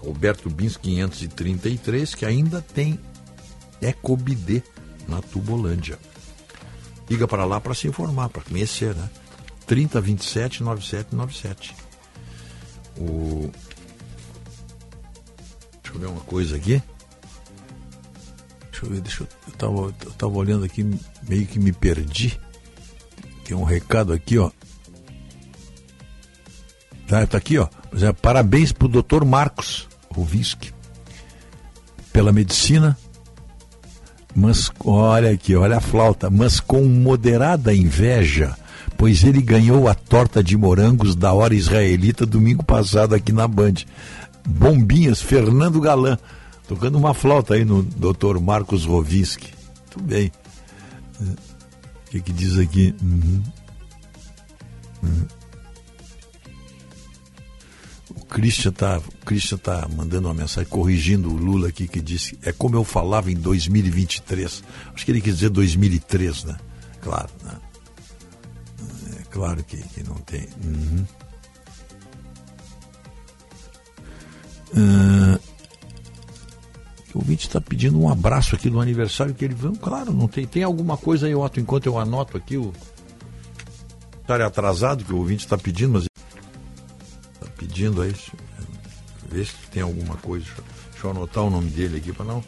Roberto Bins 533, que ainda tem Ecobidê na Tubolândia. Liga para lá para se informar, para conhecer, né? 3027 9797. O... Deixa eu ver uma coisa aqui. Deixa eu ver, deixa eu. Eu tava, eu tava olhando aqui, meio que me perdi. Tem um recado aqui, ó. Tá, tá aqui, ó. Parabéns pro doutor Marcos Rovinski pela medicina, mas olha aqui, olha a flauta, mas com moderada inveja, pois ele ganhou a torta de morangos da hora israelita domingo passado aqui na Band. Bombinhas, Fernando Galan, tocando uma flauta aí no Dr. Marcos Rovinski. Muito bem. O que, que diz aqui? Uhum. Uhum. Christian tá, o Christian tá mandando uma mensagem corrigindo o Lula aqui que disse é como eu falava em 2023. Acho que ele quis dizer 2003, né? Claro, né? É claro que, que não tem. Uhum. Ah, o ouvinte está pedindo um abraço aqui no aniversário que ele veio. Claro, não tem. Tem alguma coisa aí, Otto, enquanto eu anoto aqui o. Estar atrasado que o ouvinte está pedindo, mas Está pedindo aí. Vê se tem alguma coisa. Deixa, eu anotar o nome dele aqui para não.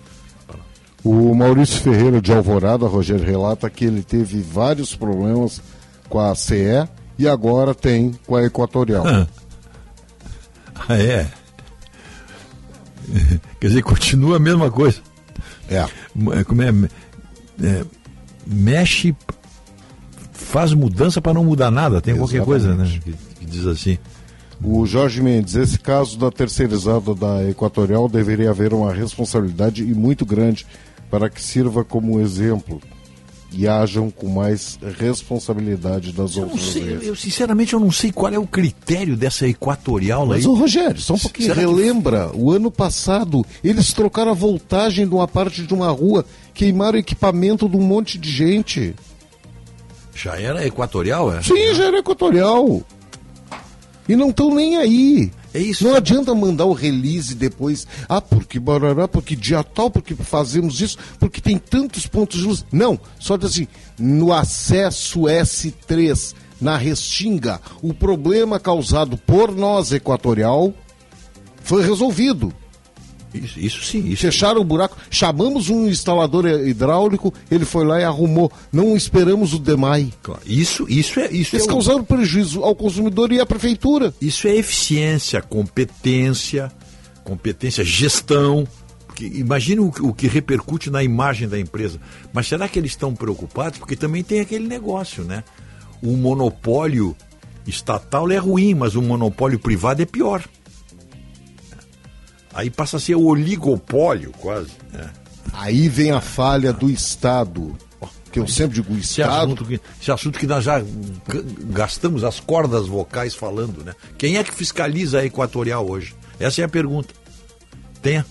O Maurício Ferreira de Alvorada, Rogério, relata que ele teve vários problemas com a CE e agora tem com a Equatorial. Ah, é? (laughs) Quer dizer, continua a mesma coisa. É. Como é? é mexe, faz mudança para não mudar nada. Tem qualquer coisa, né? Que, que diz assim. O Jorge Mendes, esse caso da terceirizada da Equatorial deveria haver uma responsabilidade e muito grande para que sirva como exemplo e hajam com mais responsabilidade das Eu, outras sei, vezes. eu, sinceramente eu não sei qual é o critério dessa equatorial Mas, aí. ô Rogério, só um pouquinho, Será que- relembra, o ano passado eles trocaram a voltagem de uma parte de uma rua, queimaram equipamento de um monte de gente. Já era equatorial, é? Sim, já era equatorial. E não estão nem aí. É isso. Não adianta mandar o release depois. Ah, porque barará, porque dia tal, porque fazemos isso, porque tem tantos pontos de luz. Não, só diz assim, no acesso S3, na Restinga, o problema causado por nós, Equatorial, foi resolvido. Isso, isso sim. Isso Fecharam o buraco, chamamos um instalador hidráulico, ele foi lá e arrumou. Não esperamos o DEMAI. Isso, isso é isso. Eles é causaram prejuízo ao consumidor e à prefeitura. Isso é eficiência, competência, competência, gestão. que, imagine o, que- o que repercute na imagem da empresa. Mas será que eles estão preocupados? Porque também tem aquele negócio, né? O monopólio estatal é ruim, mas o monopólio privado é pior. Aí passa a ser oligopólio, quase. né? Aí vem a falha do Estado. Que eu sempre digo, o Esse Estado. assunto, que, esse assunto que nós já gastamos as cordas vocais falando, né? Quem é que fiscaliza a Equatorial hoje? Essa é a pergunta. Tem?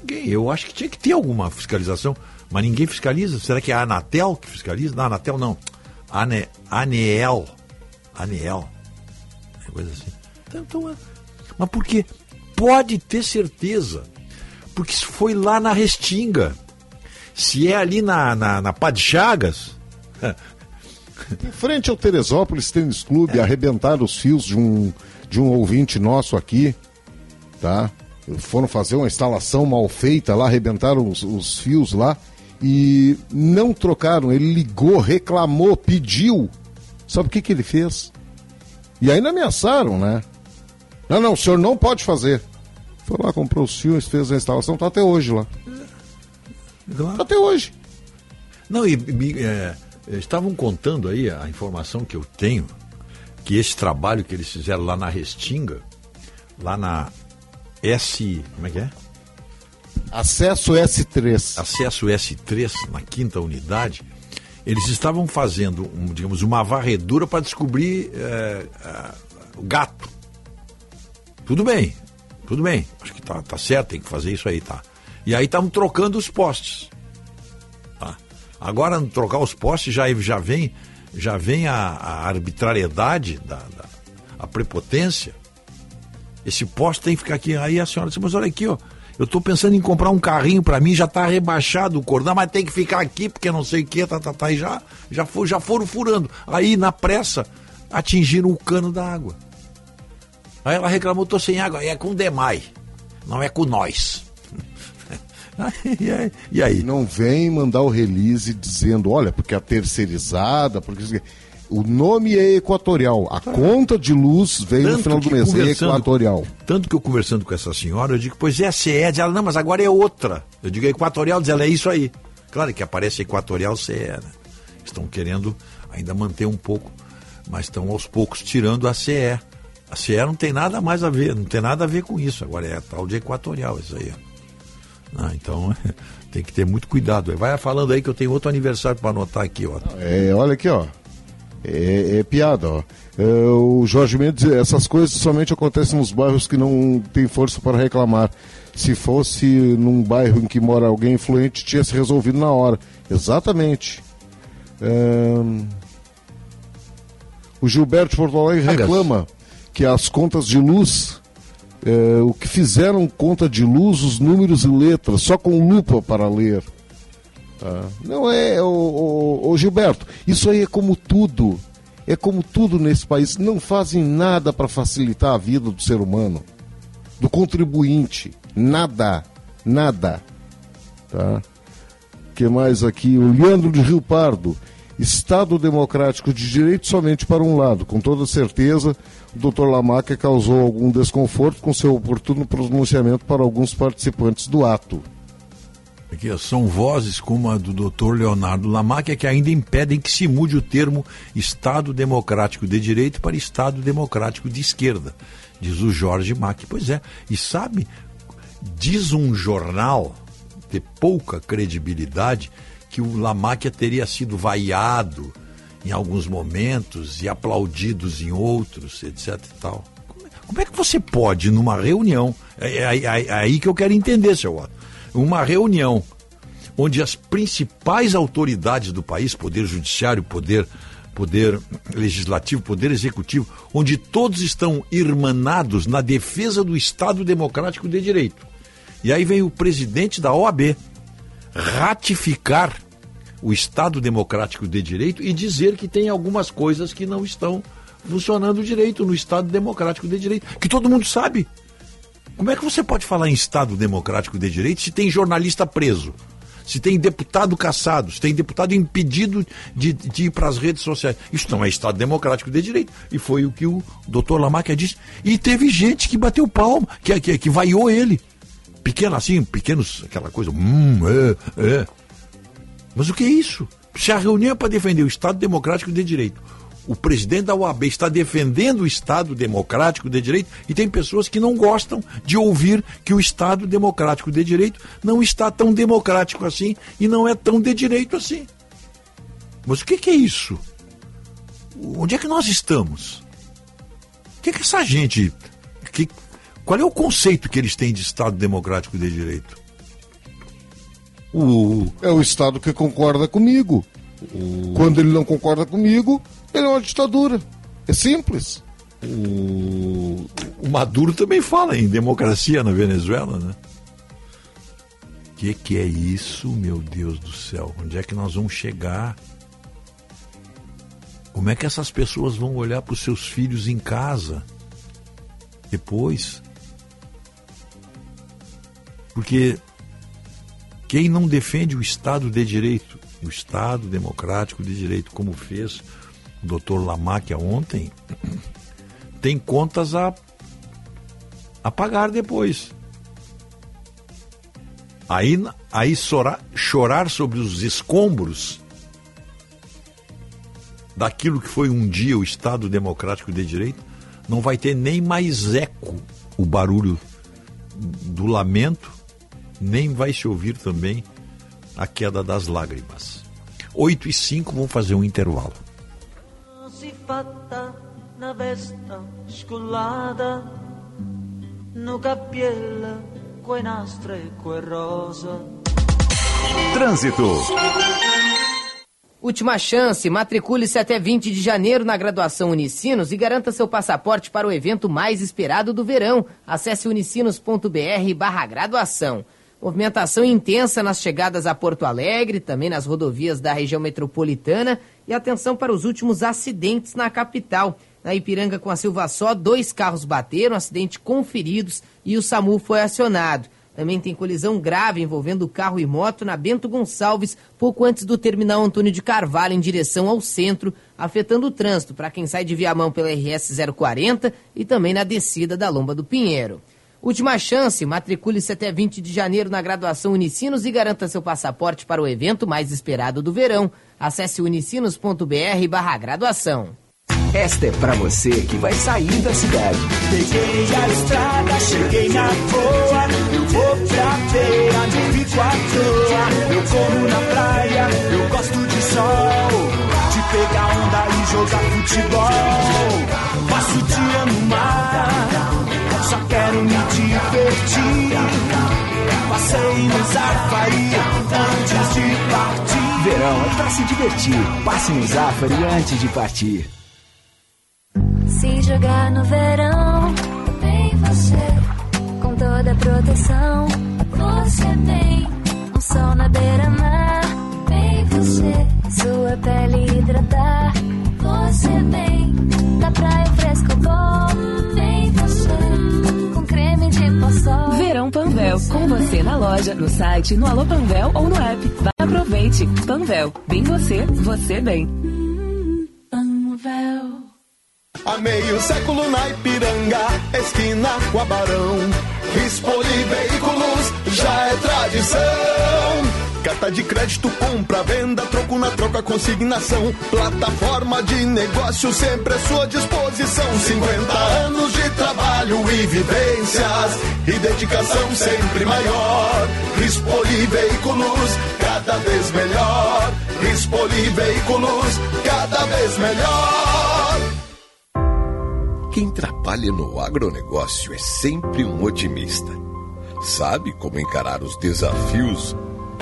Ninguém. Eu acho que tinha que ter alguma fiscalização, mas ninguém fiscaliza. Será que é a Anatel que fiscaliza? Não, Anatel não. Ane, Aneel. Aneel. Coisa assim. Então, então, é- mas por quê? Pode ter certeza. Porque isso foi lá na Restinga. Se é ali na, na, na Pá de Chagas. (laughs) Em frente ao Teresópolis Tênis Clube, arrebentaram os fios de um, de um ouvinte nosso aqui, tá? Foram fazer uma instalação mal feita lá, arrebentaram os, os fios lá e não trocaram. Ele ligou, reclamou, pediu. Sabe o que, que ele fez? E ainda ameaçaram, né? Não, não, o senhor não pode fazer. Foi lá, comprou os fios, fez a instalação, tá até hoje lá. Tá até hoje. Não, e me, é, estavam contando aí a informação que eu tenho, que esse trabalho que eles fizeram lá na Restinga, lá na S. Como é que é? Acesso S3. Acesso S3, na quinta unidade, eles estavam fazendo, um, digamos, uma varredura para descobrir é, é, o gato. Tudo bem, tudo bem. Acho que tá, tá certo, tem que fazer isso aí, tá? E aí estavam trocando os postes. Tá? Agora, trocar os postes, já, já vem, já vem a, a arbitrariedade, da, da- a prepotência. Esse poste tem que ficar aqui. Aí a senhora disse, mas olha aqui, ó. Eu estou pensando em comprar um carrinho para mim, já está rebaixado o cordão, mas tem que ficar aqui porque não sei o que, tá, tá, tá, e já, já, for, já foram furando. Aí, na pressa, atingiram o cano da água. Aí ela reclamou, tô sem água. É com o Demai, não é com nós. (laughs) e aí? E aí? Não vem mandar o release dizendo, olha, porque a terceirizada, porque aqui. o nome é equatorial. A conta de luz veio no Tanto final do mês, é equatorial. Tanto que eu conversando com essa senhora, eu digo, pois é a CE, diz ela, não, mas agora é outra. Eu digo, é equatorial, diz ela, é isso aí. Claro que aparece equatorial CE, né? Estão querendo ainda manter um pouco, mas estão aos poucos tirando a CE. A CE não tem nada mais a ver, não tem nada a ver com isso. Agora é a tal de equatorial, isso aí. Ah, então (laughs) tem que ter muito cuidado. Vai falando aí que eu tenho outro aniversário para anotar aqui, ó. É, olha aqui, ó. É, é piada, ó. É, o Jorge Mendes, essas coisas somente acontecem nos bairros que não tem força para reclamar. Se fosse num bairro em que mora alguém influente, tinha se resolvido na hora. Exatamente. Ahn, O Gilberto de Porto Alegre reclama que as contas de luz, é, o que fizeram conta de luz, os números e letras, só com lupa para ler. Tá? Não é, o, o- o Gilberto, isso aí é como tudo. É como tudo nesse país. Não fazem nada para facilitar a vida do ser humano, do contribuinte. Nada. Nada. Tá? que mais aqui? O Leandro de Rio Pardo. Estado democrático de direito somente para um lado. Com toda certeza, o doutor Lamaca causou algum desconforto com seu oportuno pronunciamento para alguns participantes do ato. Aqui, são vozes como a do Dr. Leonardo Lamáquia que ainda impedem que se mude o termo Estado Democrático de Direito para Estado Democrático de Esquerda, diz o Jorge Mack. Pois é, e sabe, diz um jornal de pouca credibilidade que o Lamáquia teria sido vaiado em alguns momentos e aplaudidos em outros, etc e tal. Como é, é que você pode, numa reunião, é, é aí- é aí que eu quero entender, seu Otto, uma reunião onde as principais autoridades do país, poder judiciário, poder poder legislativo, poder executivo, onde todos estão irmanados na defesa do Estado democrático de direito. E aí vem o presidente da OAB ratificar o Estado democrático de direito e dizer que tem algumas coisas que não estão funcionando direito no Estado democrático de direito, que todo mundo sabe. Como é que você pode falar em Estado democrático de direito se tem jornalista preso? Se tem deputado caçado, se tem deputado impedido de, de ir para as redes sociais. Isso não é Estado democrático de direito. E foi o que o doutor Lamáquia disse. E teve gente que bateu palma, que, que, que vaiou ele. Pequena assim, pequenos, aquela coisa, hum, é, é. Mas o que é isso? Se a reunião é para defender o Estado Democrático de Direito, o presidente da OAB está defendendo o Estado Democrático de Direito e tem pessoas que não gostam de ouvir que o Estado Democrático de Direito não está tão democrático assim e não é tão de direito assim. Mas o que, que é isso? Onde é que nós estamos? O que, que essa gente. Que, qual é o conceito que eles têm de Estado Democrático de Direito? O... É o Estado que concorda comigo. O... Quando ele não concorda comigo, ele é uma ditadura. É simples. O, o Maduro também fala em democracia na Venezuela, né? O que, que é isso, meu Deus do céu? Onde é que nós vamos chegar? Como é que essas pessoas vão olhar para os seus filhos em casa depois? Porque quem não defende o Estado de Direito, o Estado democrático de direito, como fez o doutor Lamáquia ontem, (clears throat) tem contas a, a pagar depois. Aí, aí chorar, chorar sobre os escombros daquilo que foi um dia o Estado Democrático de Direito, não vai ter nem mais eco o barulho do lamento, nem vai se ouvir também a queda das lágrimas. 8 e 5 vão fazer um intervalo. na vesta no cappiella, coi nastri e coi rosa. Trânsito. Última chance, matricule-se até 20 de janeiro na graduação Unicinos e garanta seu passaporte para o evento mais esperado do verão. Acesse unicinos.br barra graduação. Movimentação intensa nas chegadas a Porto Alegre, também nas rodovias da região metropolitana e atenção para os últimos acidentes na capital. Na Ipiranga com a Silva Só, dois carros bateram, acidente conferidos e o SAMU foi acionado. Também tem colisão grave envolvendo carro e moto na Bento Gonçalves, pouco antes do terminal Antônio de Carvalho, em direção ao centro, afetando o trânsito para quem sai de Viamão pela RS 040 e também na descida da Lomba do Pinheiro. Última chance, matricule-se até 20 de janeiro na graduação Unicinos e garanta seu passaporte para o evento mais esperado do verão. Acesse unicinos.br barra graduação. Esta é pra você que vai sair da cidade. Peguei a estrada, cheguei na boa. Eu vou pra feira, não fico à toa. Eu corro na praia, eu gosto de sol. De pegar onda e jogar futebol. Passo o dia no mar, só quero me divertir. Passei no Zafari antes de partir. Verão é pra se divertir. Passe no Zafari antes de partir. Se jogar no verão, tem você. Com toda a proteção, você tem. Um sol na beira-mar, tem você. Sua pele hidratar, você tem. Na praia fresco bom, Verão Panvel, com você na loja, no site, no Alô Panvel ou no app. Vai, aproveite. Panvel, bem você, você bem. Panvel. Há meio século na Ipiranga, esquina com a Barão. Rispoli Veículos já é tradição. Carta de crédito, compra, venda, troco na troca, consignação. Plataforma de negócio sempre à sua disposição. 50 anos de trabalho e vivências e dedicação sempre maior. Rispoli Veículos, cada vez melhor. Rispoli Veículos, cada vez melhor. Quem trabalha no agronegócio é sempre um otimista. Sabe como encarar os desafios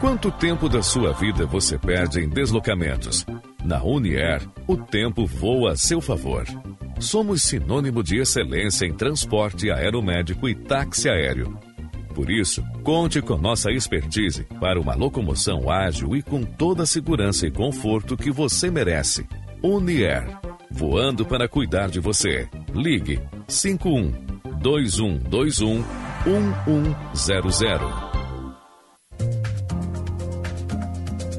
Quanto tempo da sua vida você perde em deslocamentos? Na Unier, o tempo voa a seu favor. Somos sinônimo de excelência em transporte aeromédico e táxi aéreo. Por isso, conte com nossa expertise para uma locomoção ágil e com toda a segurança e conforto que você merece. Unier, voando para cuidar de você. Ligue 51 2121 1100.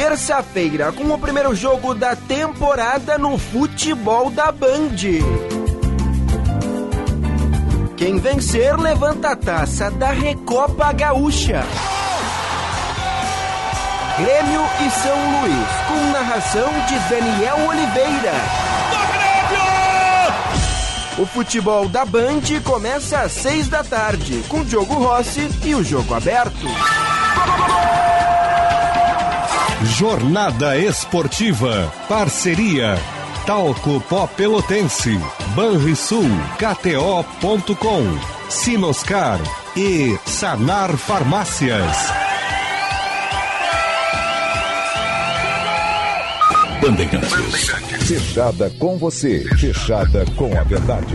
Terça-feira, com o primeiro jogo da temporada no futebol da Band. Quem vencer levanta a taça da Recopa Gaúcha. Grêmio e São Luís, com narração de Daniel Oliveira. O futebol da Band começa às seis da tarde, com Diogo Rossi e o jogo aberto. Jornada Esportiva. Parceria. Talco Pó Pelotense. Banrisul. KTO.com. Sinoscar. E Sanar Farmácias. Bandeirantes. Fechada com você. Fechada com a verdade.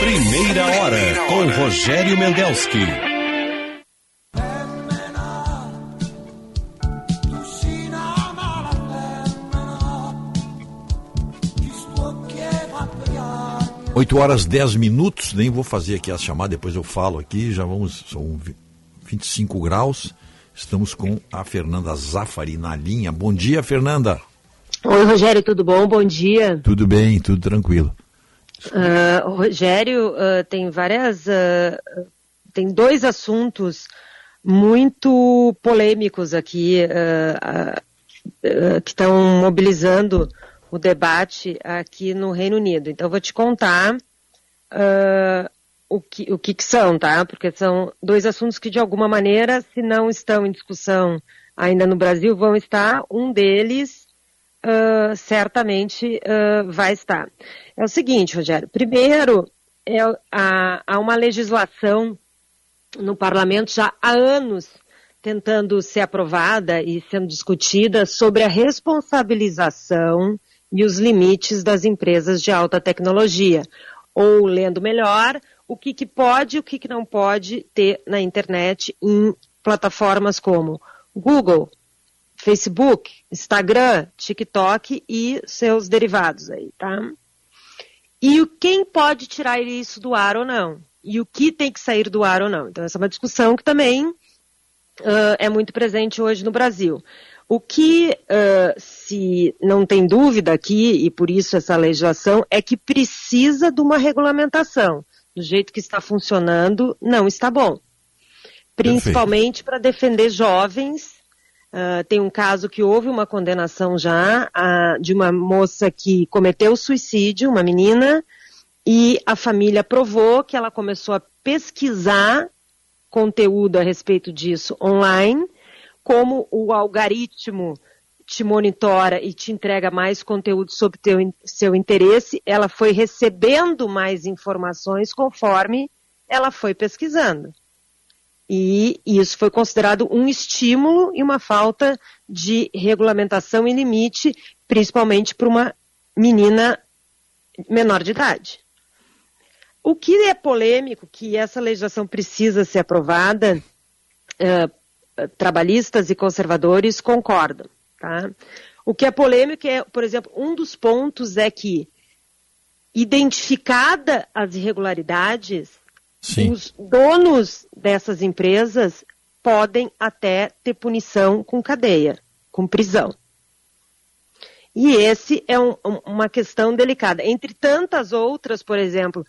Primeira hora com Rogério Mendelski. Oito horas 10 minutos, nem vou fazer aqui a chamada, depois eu falo aqui, já vamos, são 25 graus. Estamos com a Fernanda Zafari na linha. Bom dia, Fernanda. Oi, Rogério, tudo bom? Bom dia. Tudo bem, tudo tranquilo. Uh, Rogério, uh, tem várias. Uh, tem dois assuntos muito polêmicos aqui que estão mobilizando o debate aqui no Reino Unido. Então, vou te contar o, que, o que são, tá? Porque são dois assuntos que, de alguma maneira, se não estão em discussão ainda no Brasil, vão estar. Um deles Uh, certamente uh, vai estar. É o seguinte, Rogério. Primeiro, é, há, há, uma legislação no parlamento já há anos tentando ser aprovada e sendo discutida sobre a responsabilização e os limites das empresas de alta tecnologia. Ou, lendo melhor, o que, que pode e o que, que não pode ter na internet em plataformas como Google, Facebook, Instagram, TikTok e seus derivados aí, tá? E quem pode tirar isso do ar ou não? E o que tem que sair do ar ou não? Então, essa é uma discussão que também uh, é muito presente hoje no Brasil. O que uh, se não tem dúvida aqui, e por isso essa legislação, é que precisa de uma regulamentação. Do jeito que está funcionando, não está bom. Principalmente para defender jovens Uh, tem um caso que houve uma condenação já de uma moça que cometeu suicídio, uma menina, e a família provou que ela começou a pesquisar conteúdo a respeito disso online, como o algoritmo te monitora e te entrega mais conteúdo sobre teu, seu interesse, ela foi recebendo mais informações conforme ela foi pesquisando. E isso foi considerado um estímulo e uma falta de regulamentação e limite, principalmente para uma menina menor de idade. O que é polêmico, que essa legislação precisa ser aprovada, uh, trabalhistas e conservadores concordam. Tá? O que é polêmico é, por exemplo, um dos pontos é que, identificada as irregularidades, Sim. Os donos dessas empresas podem até ter punição com cadeia, com prisão. E esse é um, uma questão delicada. Entre tantas outras, por exemplo,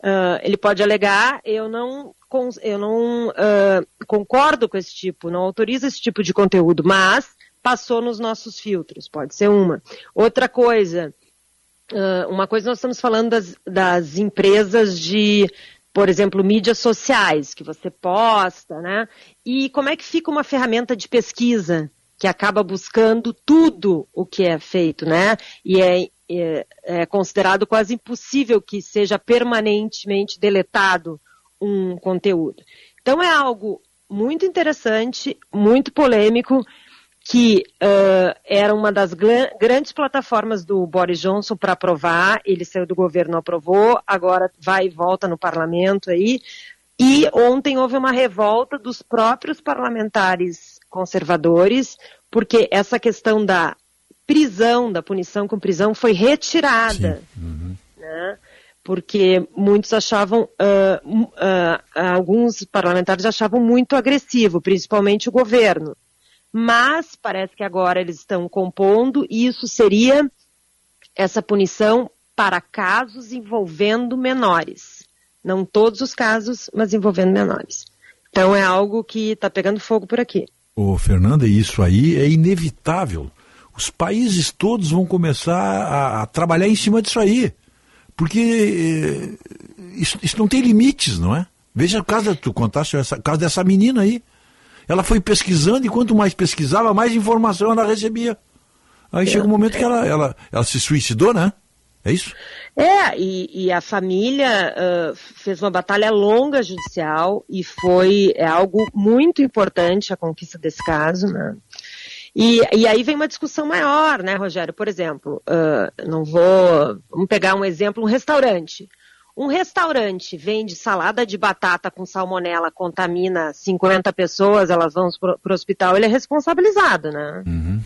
uh, ele pode alegar, eu não, eu não uh, concordo com esse tipo, não autorizo esse tipo de conteúdo, mas passou nos nossos filtros, pode ser uma. Outra coisa, uh, uma coisa nós estamos falando das, das empresas de, por exemplo, mídias sociais, que você posta, né? E como é que fica uma ferramenta de pesquisa que acaba buscando tudo o que é feito, né? E é, é, é considerado quase impossível que seja permanentemente deletado um conteúdo. Então é algo muito interessante, muito polêmico, que uh, era uma das grandes plataformas do Boris Johnson para aprovar. Ele saiu do governo, aprovou, agora vai e volta no parlamento aí. E ontem houve uma revolta dos próprios parlamentares conservadores, porque essa questão da prisão, da punição com prisão, foi retirada. Uhum. Né? Porque muitos achavam, uh, uh, alguns parlamentares achavam muito agressivo, principalmente o governo mas parece que agora eles estão compondo e isso seria essa punição para casos envolvendo menores. Não todos os casos, mas envolvendo menores. Então é algo que está pegando fogo por aqui. Ô, Fernanda, isso aí é inevitável. Os países todos vão começar a, a trabalhar em cima disso aí. Porque eh, isso, isso, não tem limites, não é? Veja o caso, tu contaste o caso dessa menina aí. Ela foi pesquisando e quanto mais pesquisava, mais informação ela recebia. Aí chega um momento que ela, ela, ela se suicidou, né? É isso? É, e, e a família uh, fez uma batalha longa judicial e foi é algo muito importante a conquista desse caso, né? E, e aí vem uma discussão maior, né, Rogério? Por exemplo, uh, não vou. Vamos pegar um exemplo, um restaurante. Um restaurante vende salada de batata com salmonela, contamina 50 pessoas, elas vão para o hospital, ele é responsabilizado, né? Uhum.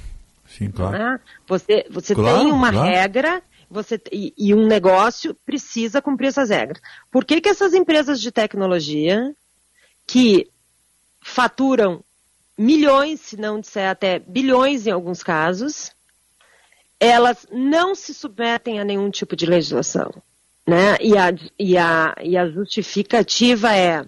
Sim, claro. Né? Você, você claro, tem uma claro. regra você, e, e, um negócio precisa cumprir essas regras. Por que, que essas empresas de tecnologia, que faturam milhões, se não disser até bilhões em alguns casos, elas não se submetem a nenhum tipo de legislação? Né? E, a, e, a, e a justificativa é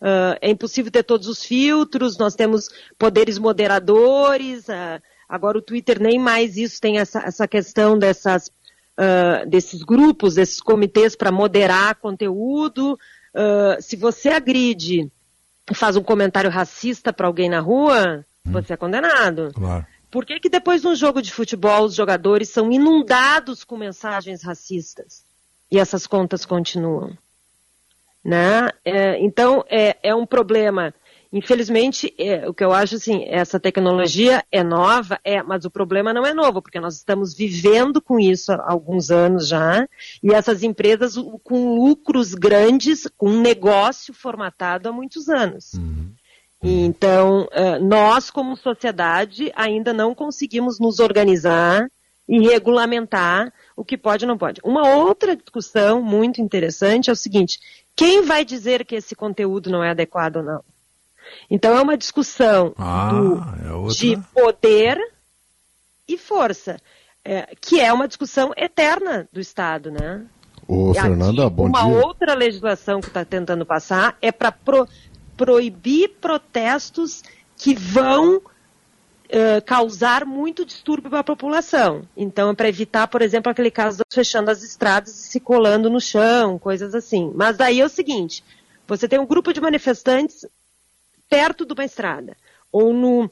uh, é impossível ter todos os filtros, nós temos poderes moderadores, uh, agora o Twitter nem mais isso tem essa, essa questão dessas, uh, desses grupos, desses comitês para moderar conteúdo. se você agride faz um comentário racista para alguém na rua, hum. você é condenado. Claro. Por que, que depois de um jogo de futebol os jogadores são inundados com mensagens racistas? e essas contas continuam. Né? É, então, é, é, um problema. Infelizmente, é, o que eu acho assim, essa tecnologia é nova, é, mas o problema não é novo, porque nós estamos vivendo com isso há alguns anos já, e essas empresas com lucros grandes, com um negócio formatado há muitos anos. Uhum. Então, é, nós, como sociedade, ainda não conseguimos nos organizar e regulamentar o que pode e não pode. Uma outra discussão muito interessante é o seguinte: quem vai dizer que esse conteúdo não é adequado ou não? Então é uma discussão ah, do, é de poder e força, é, que é uma discussão eterna do Estado, né? Ô, Fernanda, bom uma dia. Uma outra legislação que está tentando passar é para pro, proibir protestos que vão uh, causar muito distúrbio para a população. Então, é para evitar, por exemplo, aquele caso de fechando as estradas e se colando no chão, coisas assim. Mas daí é o seguinte: você tem um grupo de manifestantes perto de uma estrada, ou no,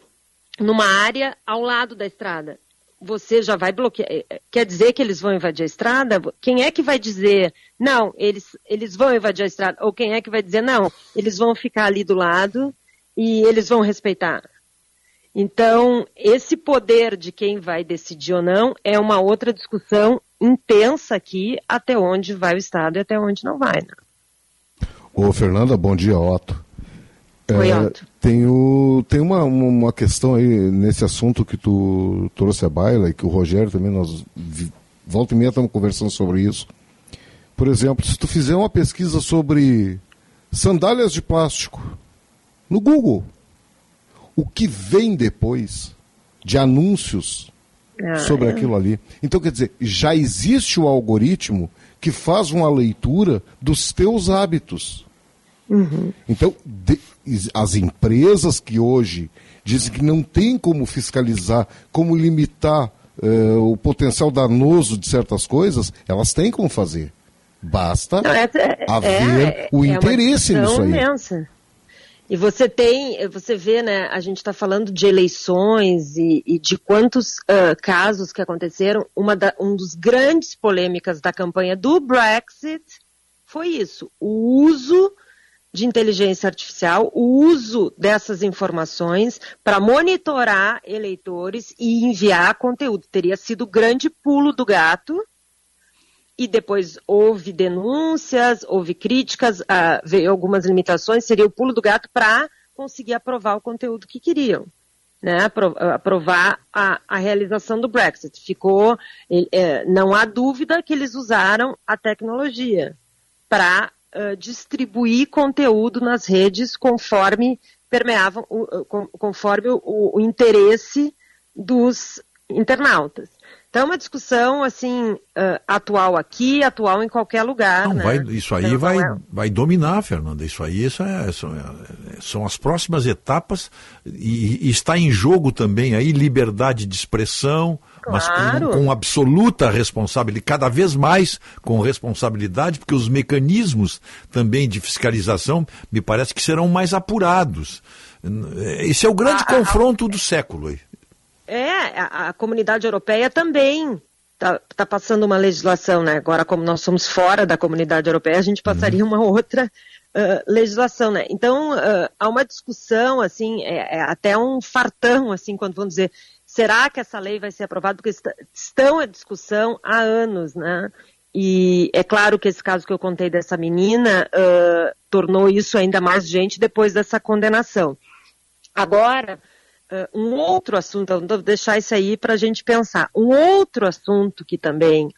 numa área ao lado da estrada. Você já vai bloquear. Eh, eh, quer dizer que eles vão invadir a estrada? Quem é que vai dizer, não, eles, eles vão invadir a estrada? Ou quem é que vai dizer, não, eles vão ficar ali do lado e eles vão respeitar? Então, esse poder de quem vai decidir ou não é uma outra discussão intensa aqui, até onde vai o Estado e até onde não vai. Né? Ô, Fernanda, bom dia, Otto. Oi, é. Tem, o, tem uma, uma questão aí nesse assunto que tu trouxe a baila e que o Rogério também, nós volta e meia estamos conversando sobre isso. Por exemplo, se tu fizer uma pesquisa sobre sandálias de plástico no Google, o que vem depois de anúncios ah, sobre é. aquilo ali. Então, quer dizer, já existe o algoritmo que faz uma leitura dos teus hábitos. Uhum. Então, de, as empresas que hoje dizem que não tem como fiscalizar, como limitar eh, o potencial danoso de certas coisas, elas têm como fazer. Basta Não, essa é- haver é- o é interesse nisso aí. imensa. E você tem, você vê, né, a gente está falando de eleições e, e de quantos ah, casos que aconteceram. Uma da, um dos grandes polêmicas da campanha do Brexit foi isso, o uso de inteligência artificial, o uso dessas informações para monitorar eleitores e enviar conteúdo. Teria sido o grande pulo do gato e depois houve denúncias, houve críticas, ah, veio algumas limitações, seria o pulo do gato para conseguir aprovar o conteúdo que queriam. Né, apro- aprovar a, a realização do Brexit. Ficou, eh, não há dúvida que eles usaram a tecnologia para distribuir conteúdo nas redes conforme permeavam, o- com- conforme o, o interesse dos internautas. Então é uma discussão assim ah, atual aqui, atual em qualquer lugar. Não, né? vai, isso aí Então, vai, é- vai dominar, Fernanda. Isso aí isso é- são, é- são as próximas etapas e, e está em jogo também aí liberdade de expressão, mas com, com absoluta responsabilidade, cada vez mais com responsabilidade, porque os mecanismos também de fiscalização me parece que serão mais apurados. Esse é o grande confronto do século. É, a, a comunidade europeia também está passando uma legislação, né? Agora, como nós somos fora da comunidade europeia, a gente passaria uma outra ah, legislação, né? Então, ah, há uma discussão, assim, é, é até um fartão, assim, quando vão dizer, será que essa lei vai ser aprovada? Porque está- estão em discussão há anos, né? E é claro que esse caso que eu contei dessa menina ah, tornou isso ainda mais gente depois dessa condenação. Agora, eh, um outro assunto, eu vou deixar isso aí para a gente pensar. Um outro assunto que também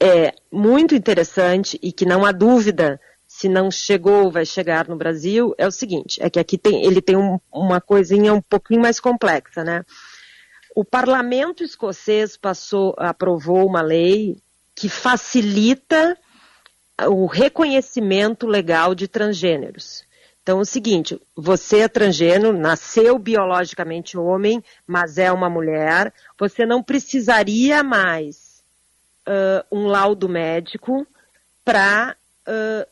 é muito interessante e que não há dúvida se não chegou, vai chegar no Brasil, é o seguinte, é que aqui tem, ele tem um- uma coisinha um pouquinho mais complexa, né? O parlamento escocês passou, aprovou uma lei que facilita o reconhecimento legal de transgêneros. Então, é o seguinte, você é transgênero, nasceu biologicamente homem, mas é uma mulher, você não precisaria mais ah, um laudo médico para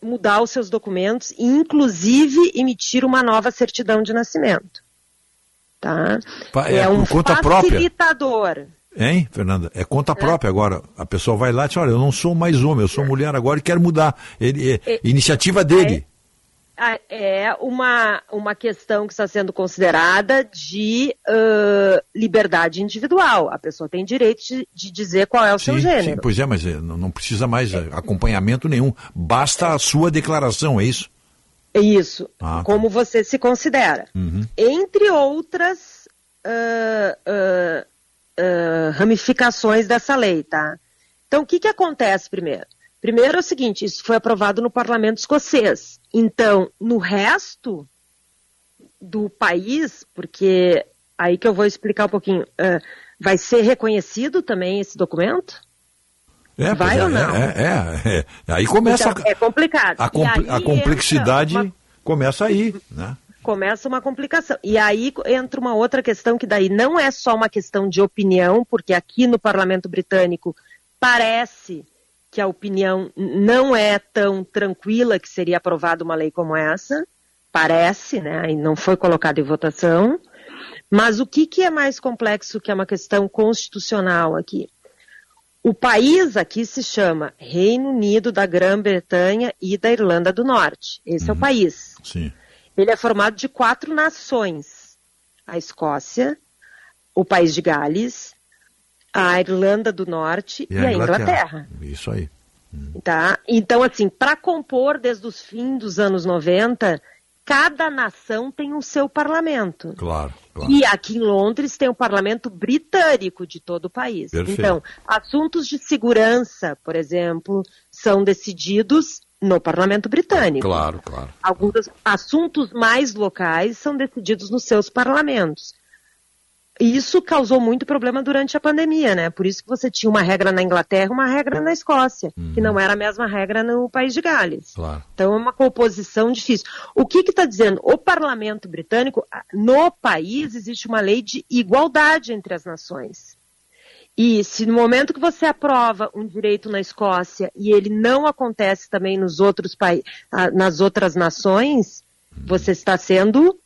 mudar os seus documentos e, inclusive, emitir uma nova certidão de nascimento. Tá? Pa- é um conta própria? facilitador. Hein, Fernanda? É conta própria agora. A pessoa vai lá e diz, olha, eu não sou mais homem, eu sou mulher agora e quero mudar. Ele, é, É- iniciativa dele. Ah, É uma, uma questão que está sendo considerada de ah, liberdade individual. A pessoa tem direito de, de dizer qual é o seu Sim, sim, gênero. pois é, mas é, não, não precisa mais é, acompanhamento nenhum. Basta a sua declaração, é isso? Isso, Ah, tá. como você se considera. Uhum. Entre outras ah, ah, ah, ramificações dessa lei, tá? Então, o que, que acontece primeiro? Primeiro é o seguinte, isso foi aprovado no parlamento escocês. Então, no resto do país, porque aí que eu vou explicar um pouquinho, vai ser reconhecido também esse documento? É, Vai é, ou não? É, é, é. Aí começa Então, é complicado. a, a, compl- aí a complexidade uma- começa aí, né? começa uma complicação. E aí entra uma outra questão que daí não é só uma questão de opinião, porque aqui no parlamento britânico parece que a opinião não é tão tranquila que seria aprovada uma lei como essa, parece, né? E não foi colocada em votação. Mas o que, que é mais complexo que é uma questão constitucional aqui? O país aqui se chama Reino Unido da Grã-Bretanha e da Irlanda do Norte. Esse é o país. Sim. Ele é formado de quatro nações: a Escócia, o País de Gales, a Irlanda do Norte e, a Inglaterra. Isso aí. Tá? Então, assim, para compor desde os fins dos anos 90, cada nação tem o seu parlamento. Claro, claro. E aqui em Londres tem o parlamento britânico de todo o país. Perfeito. Então, assuntos de segurança, por exemplo, são decididos no parlamento britânico. Claro, claro. Alguns assuntos mais locais são decididos nos seus parlamentos. E Isso causou muito problema durante a pandemia, né? Por isso que você tinha uma regra na Inglaterra e uma regra na Escócia, que não era a mesma regra no País de Gales. Claro. Então é uma composição difícil. O que está dizendo? O parlamento britânico, no país, existe uma lei de igualdade entre as nações. E se no momento que você aprova um direito na Escócia e ele não acontece também nos outros países, nas outras nações, você está sendo,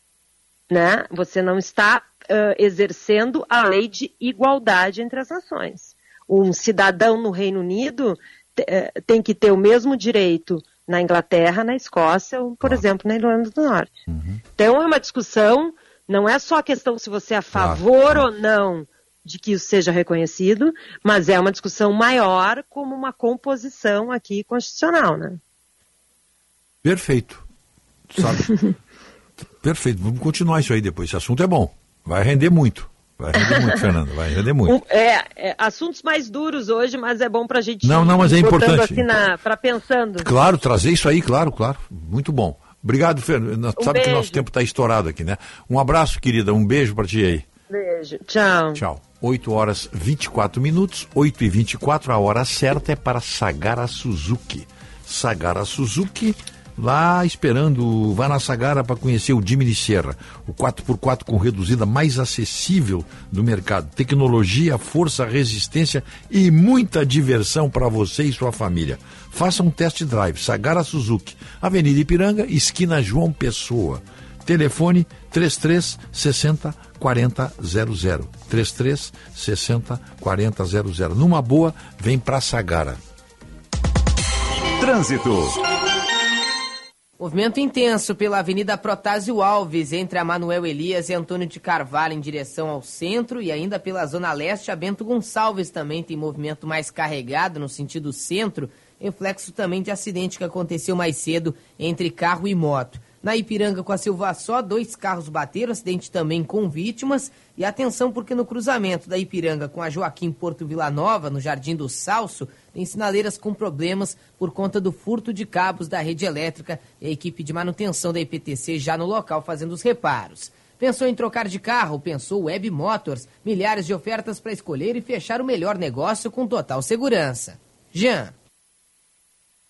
né? Você não está uh, exercendo a lei de igualdade entre as nações. Um cidadão no Reino Unido uh, tem que ter o mesmo direito na Inglaterra, na Escócia ou, por exemplo, na Irlanda do Norte. Uhum. Então é uma discussão, não é só a questão se você é a favor claro. ou não de que isso seja reconhecido, mas é uma discussão maior como uma composição aqui constitucional, né? Perfeito. Sabe? (laughs) Perfeito. Vamos continuar isso aí depois. Esse assunto é bom. Vai render muito. Vai render muito, (laughs) Fernando. Vai render muito. É, é, assuntos mais duros hoje, mas é bom para a gente. Não, não, mas é importante. Assim para pensando. Claro, trazer isso aí, claro, claro. Muito bom. Obrigado, Fernando. Um Sabe beijo. que o nosso tempo está estourado aqui, né? Um abraço, querida. Um beijo para ti aí. Beijo. Tchau. Tchau. 8 horas 24 minutos, 8 e 24 a hora certa é para Sagara Suzuki. Sagara Suzuki lá esperando, vá na Sagara para conhecer o Jimny Sierra, o 4x4 com reduzida mais acessível do mercado. Tecnologia, força, resistência e muita diversão para você e sua família. Faça um test drive, Sagara Suzuki, Avenida Ipiranga, esquina João Pessoa. Telefone 33 60 40 00. 33 60 40 00. Numa boa, vem para Sagara. Trânsito. Movimento intenso pela Avenida Protásio Alves, entre a Manuel Elias e Antônio de Carvalho, em direção ao centro, e ainda pela Zona Leste, a Bento Gonçalves também tem movimento mais carregado no sentido centro, reflexo também de acidente que aconteceu mais cedo entre carro e moto. Na Ipiranga, com a Silva só, dois carros bateram, acidente também com vítimas. E atenção, porque no cruzamento da Ipiranga com a Joaquim Porto Vila Nova, no Jardim do Salso, tem sinaleiras com problemas por conta do furto de cabos da rede elétrica e a equipe de manutenção da IPTC já no local fazendo os reparos. Pensou em trocar de carro? Pensou Web Motors. Milhares de ofertas para escolher e fechar o melhor negócio com total segurança. Jean.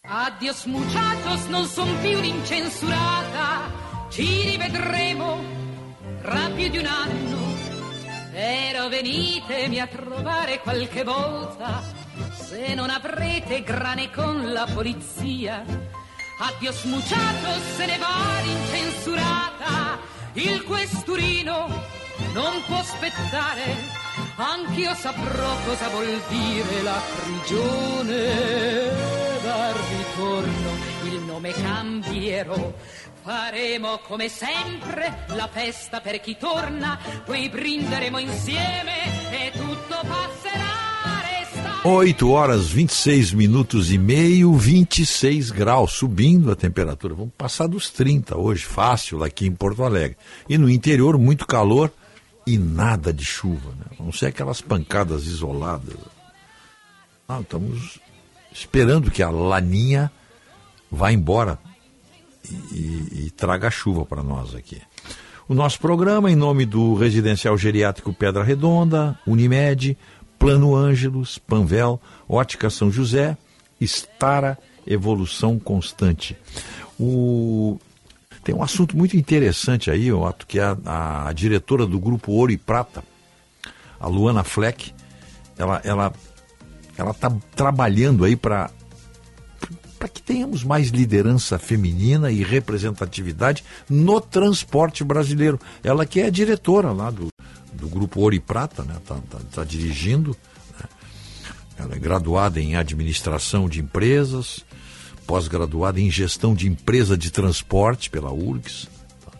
Addios muchachos, non son più l'incensurata, ci rivedremo tra più di un anno. Però venitemi a trovare qualche volta, se non avrete grane con la polizia. Addios muchachos, se ne va l'incensurata, il questurino non può aspettare anch'io saprò cosa vuol dire la prigione dal ritorno, il nome cambierò. Faremo come sempre la festa per chi torna, poi brinderemo insieme e tutto passerà. 8 horas 26 minutos e meio, 26 graus, subindo a temperatura. Vamos passar dos 30 hoje, fácil, aqui em Porto Alegre. E no interior, muito calor e nada de chuva, né? a não ser aquelas pancadas isoladas. Ah, estamos esperando que a laninha vá embora e, e, traga chuva para nós aqui. O nosso programa, em nome do Residencial Geriátrico Pedra Redonda, Unimed, Plano Ângelos, Panvel, Ótica São José, Estara Evolução Constante. O tem um assunto muito interessante aí, Otto, que é a, a diretora do grupo Ouro e Prata, a Luana Fleck, ela ela ela está trabalhando aí para para que tenhamos mais liderança feminina e representatividade no transporte brasileiro. Ela que é a diretora lá do, do grupo Ouro e Prata, né? Tá, tá, tá dirigindo. Né? Ela é graduada em administração de empresas, pós-graduada em gestão de empresa de transporte pela URGS, tá?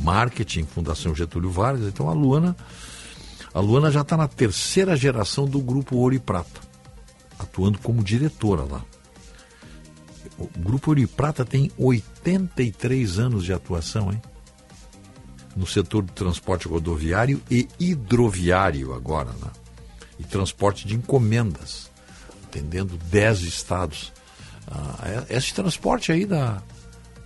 marketing, Fundação Getúlio Vargas. Então a Luana, a Luana já está na terceira geração do grupo Ouro e Prata, atuando como diretora lá. O grupo Ouro Prata tem 83 anos de atuação, hein? No setor do transporte rodoviário e hidroviário agora, né? E transporte de encomendas, atendendo 10 estados. Ah, é, esse transporte aí da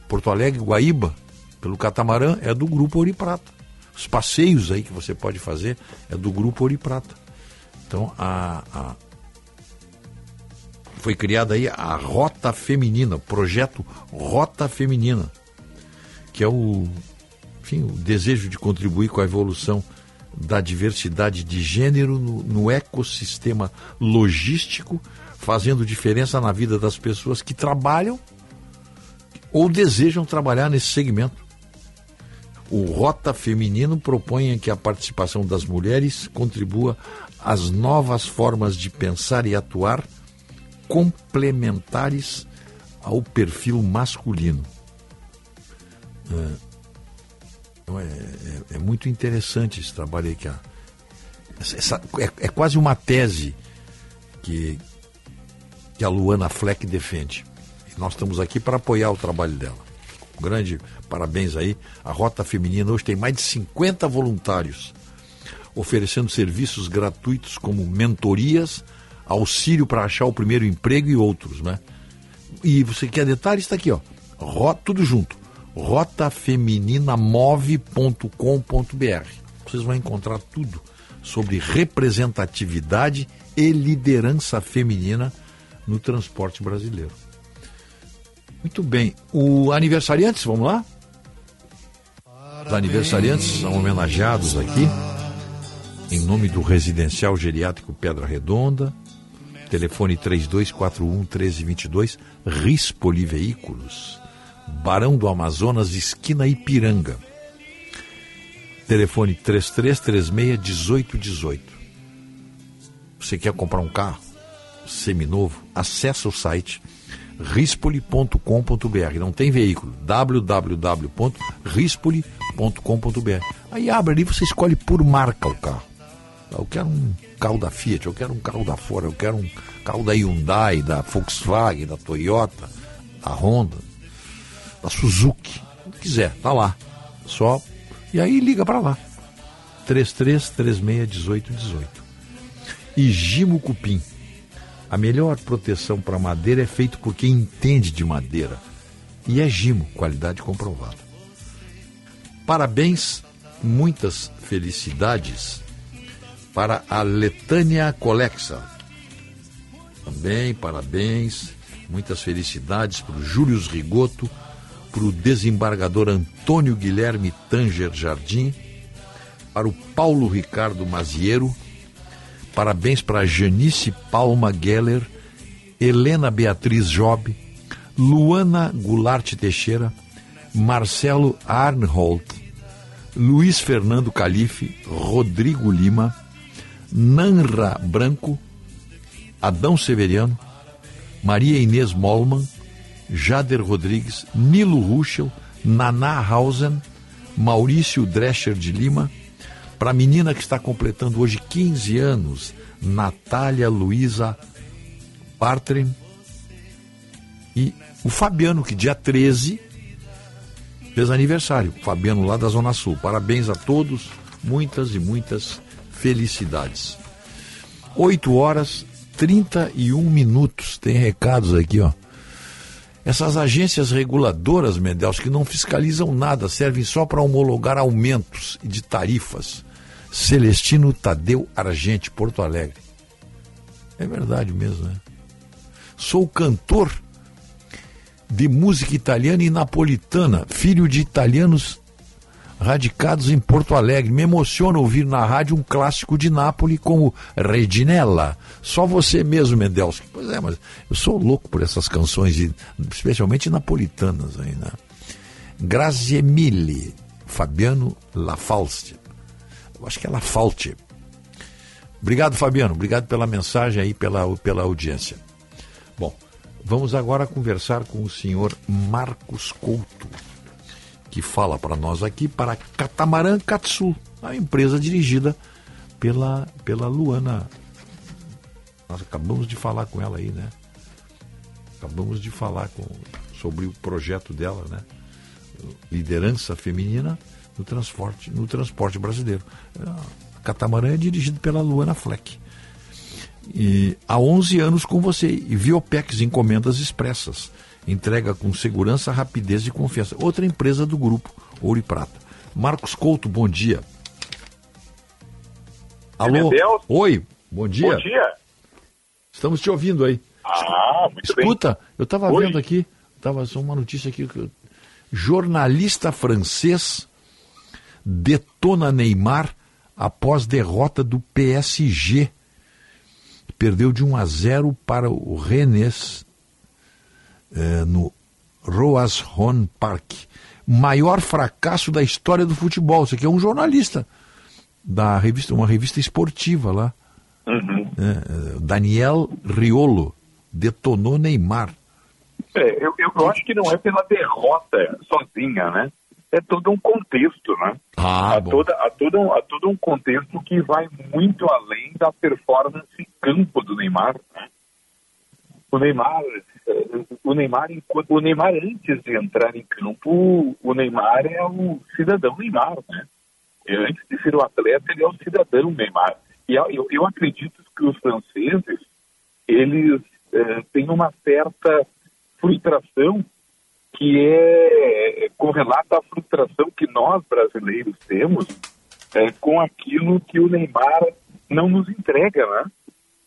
Porto Alegre, Guaíba, pelo catamarã, é do Grupo Ouro Prata. Os passeios aí que você pode fazer é do Grupo Ouro Prata. Então, a, a foi criada aí a Rota Feminina, o projeto Rota Feminina, que é o, enfim, o desejo de contribuir com a evolução da diversidade de gênero no, no ecossistema logístico, fazendo diferença na vida das pessoas que trabalham ou desejam trabalhar nesse segmento. O Rota Feminino propõe que a participação das mulheres contribua às novas formas de pensar e atuar complementares ao perfil masculino. É, então é, é, é muito interessante esse trabalho aí que essa, é, é, quase uma tese que, que a Luana Fleck defende. E nós estamos aqui para apoiar o trabalho dela. Um grande parabéns aí. A Rota Feminina hoje tem mais de 50 voluntários oferecendo serviços gratuitos como mentorias, auxílio para achar o primeiro emprego e outros, né? E você quer detalhes? Está aqui, ó. Rota, tudo junto. rotafeminina.move.com.br. Vocês vão encontrar tudo sobre representatividade e liderança feminina no transporte brasileiro. Muito bem. O aniversariantes, vamos lá? Os aniversariantes são homenageados aqui em nome do Residencial Geriátrico Pedra Redonda, telefone 3241 1322, Rispoli Veículos, Barão do Amazonas, esquina Ipiranga. Telefone 3336 1818. Você quer comprar um carro seminovo? Acesse o site rispoli.com.br. Não tem veículo. www.rispoli.com.br. Aí abre ali, você escolhe por marca o carro. Eu quero um carro da Fiat, eu quero um carro da Ford, eu quero um carro da Hyundai, da Volkswagen, da Toyota, da Honda, da Suzuki. O que quiser, tá lá. Só. E aí liga para lá. 33361818. E Gimo Cupim. A melhor proteção para madeira é feito por quem entende de madeira. E é Gimo, qualidade comprovada. Parabéns, muitas felicidades para a Letânia Colexa. Também parabéns, muitas felicidades para o Júlio Rigoto, para o desembargador Antônio Guilherme Tanger Jardim, para o Paulo Ricardo Maziero, parabéns para Janice Palma Geller, Helena Beatriz Job, Luana Goulart Teixeira, Marcelo Arnholt, Luiz Fernando Calife, Rodrigo Lima, Nanra Branco, Adão Severiano, Maria Inês Molman, Jader Rodrigues, Nilo Ruschel, Naná Hausen, Maurício Drescher de Lima, para a menina que está completando hoje 15 anos, Natália Luiza Bartrim, e o Fabiano, que dia 13 fez aniversário. Fabiano lá da Zona Sul. Parabéns a todos, muitas e muitas felicidades. 8 horas 31 minutos. Tem recados aqui, ó. Essas agências reguladoras, Mendels, que não fiscalizam nada, servem só para homologar aumentos de tarifas. Celestino Tadeu Argente, Porto Alegre. É verdade mesmo, né? Sou cantor de música italiana e napolitana, filho de italianos radicados em Porto Alegre. Me emociona ouvir na rádio um clássico de Nápoles como Reginella. Só você mesmo, Mendelski. Pois é, mas eu sou louco por essas canções, especialmente napolitanas aí, né? Grazie mille, Fabiano Lafalste. Eu acho que é Lafalte. Obrigado, Fabiano. Obrigado pela mensagem aí, pela, pela audiência. Bom, vamos agora conversar com o senhor Marcos Couto que fala para nós aqui para Catamaran Katsu, a empresa dirigida pela, pela Luana. Nós acabamos de falar com ela aí, né? Acabamos de falar com, sobre o projeto dela, né? Liderança feminina no transporte, no transporte brasileiro. A Catamarã é dirigido pela Luana Fleck. E há 11 anos com você, e Viopex Encomendas Expressas entrega com segurança, rapidez e confiança. Outra empresa do grupo Ouro e Prata. Marcos Couto, bom dia. Alô? Oi, bom dia. Bom dia. Estamos te ouvindo aí. Ah, muito Escuta, bem. eu estava vendo aqui, estava só uma notícia aqui. Jornalista francês detona Neymar após derrota do PSG. Perdeu de 1 a 0 para o Rennes eh, no Roazhon Park. Maior fracasso da história do futebol. Isso aqui é um jornalista da revista, uma revista esportiva lá. Uhum. Eh, Daniel Riolo detonou Neymar. É, eu, eu acho que não é pela derrota sozinha, né? É todo um contexto, né? Ah, há, toda, há, todo um, há todo um contexto que vai muito além da performance em campo do Neymar. Né? O Neymar, eh, o Neymar, o Neymar antes de entrar em campo, o Neymar é o cidadão Neymar, né? E antes de ser o atleta, ele é o cidadão Neymar. E eu, eu acredito que os franceses, eles eh, têm uma certa frustração que é correlata à frustração que nós brasileiros temos é, com aquilo que o Neymar não nos entrega, né?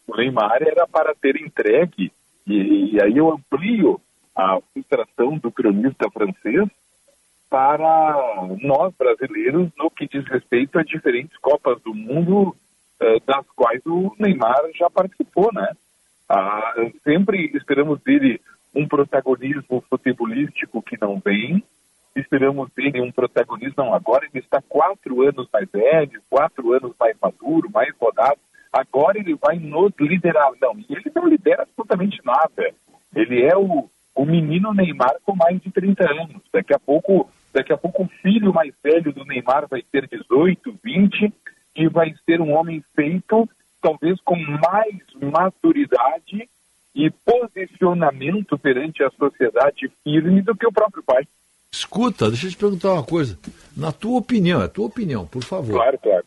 O Neymar era para ter entregue, e, e aí eu amplio a frustração do cronista francês para nós brasileiros no que diz respeito a diferentes Copas do Mundo eh, das quais o Neymar já participou, né? Ah, sempre esperamos dele um protagonismo futebolístico que não vem. Esperamos dele um protagonismo, não, agora ele está quatro anos mais velho, quatro anos mais maduro, mais rodado. Agora ele vai nos liderar. Não, ele não lidera absolutamente nada. Ele é o, o menino Neymar com mais de 30 anos. Daqui a pouco, daqui a pouco o filho mais velho do Neymar vai ter 18, 20 e vai ser um homem feito talvez com mais maturidade e posicionamento perante a sociedade firme do que o próprio pai. Escuta, deixa eu te perguntar uma coisa. Na tua opinião, é tua opinião, por favor. Claro, claro.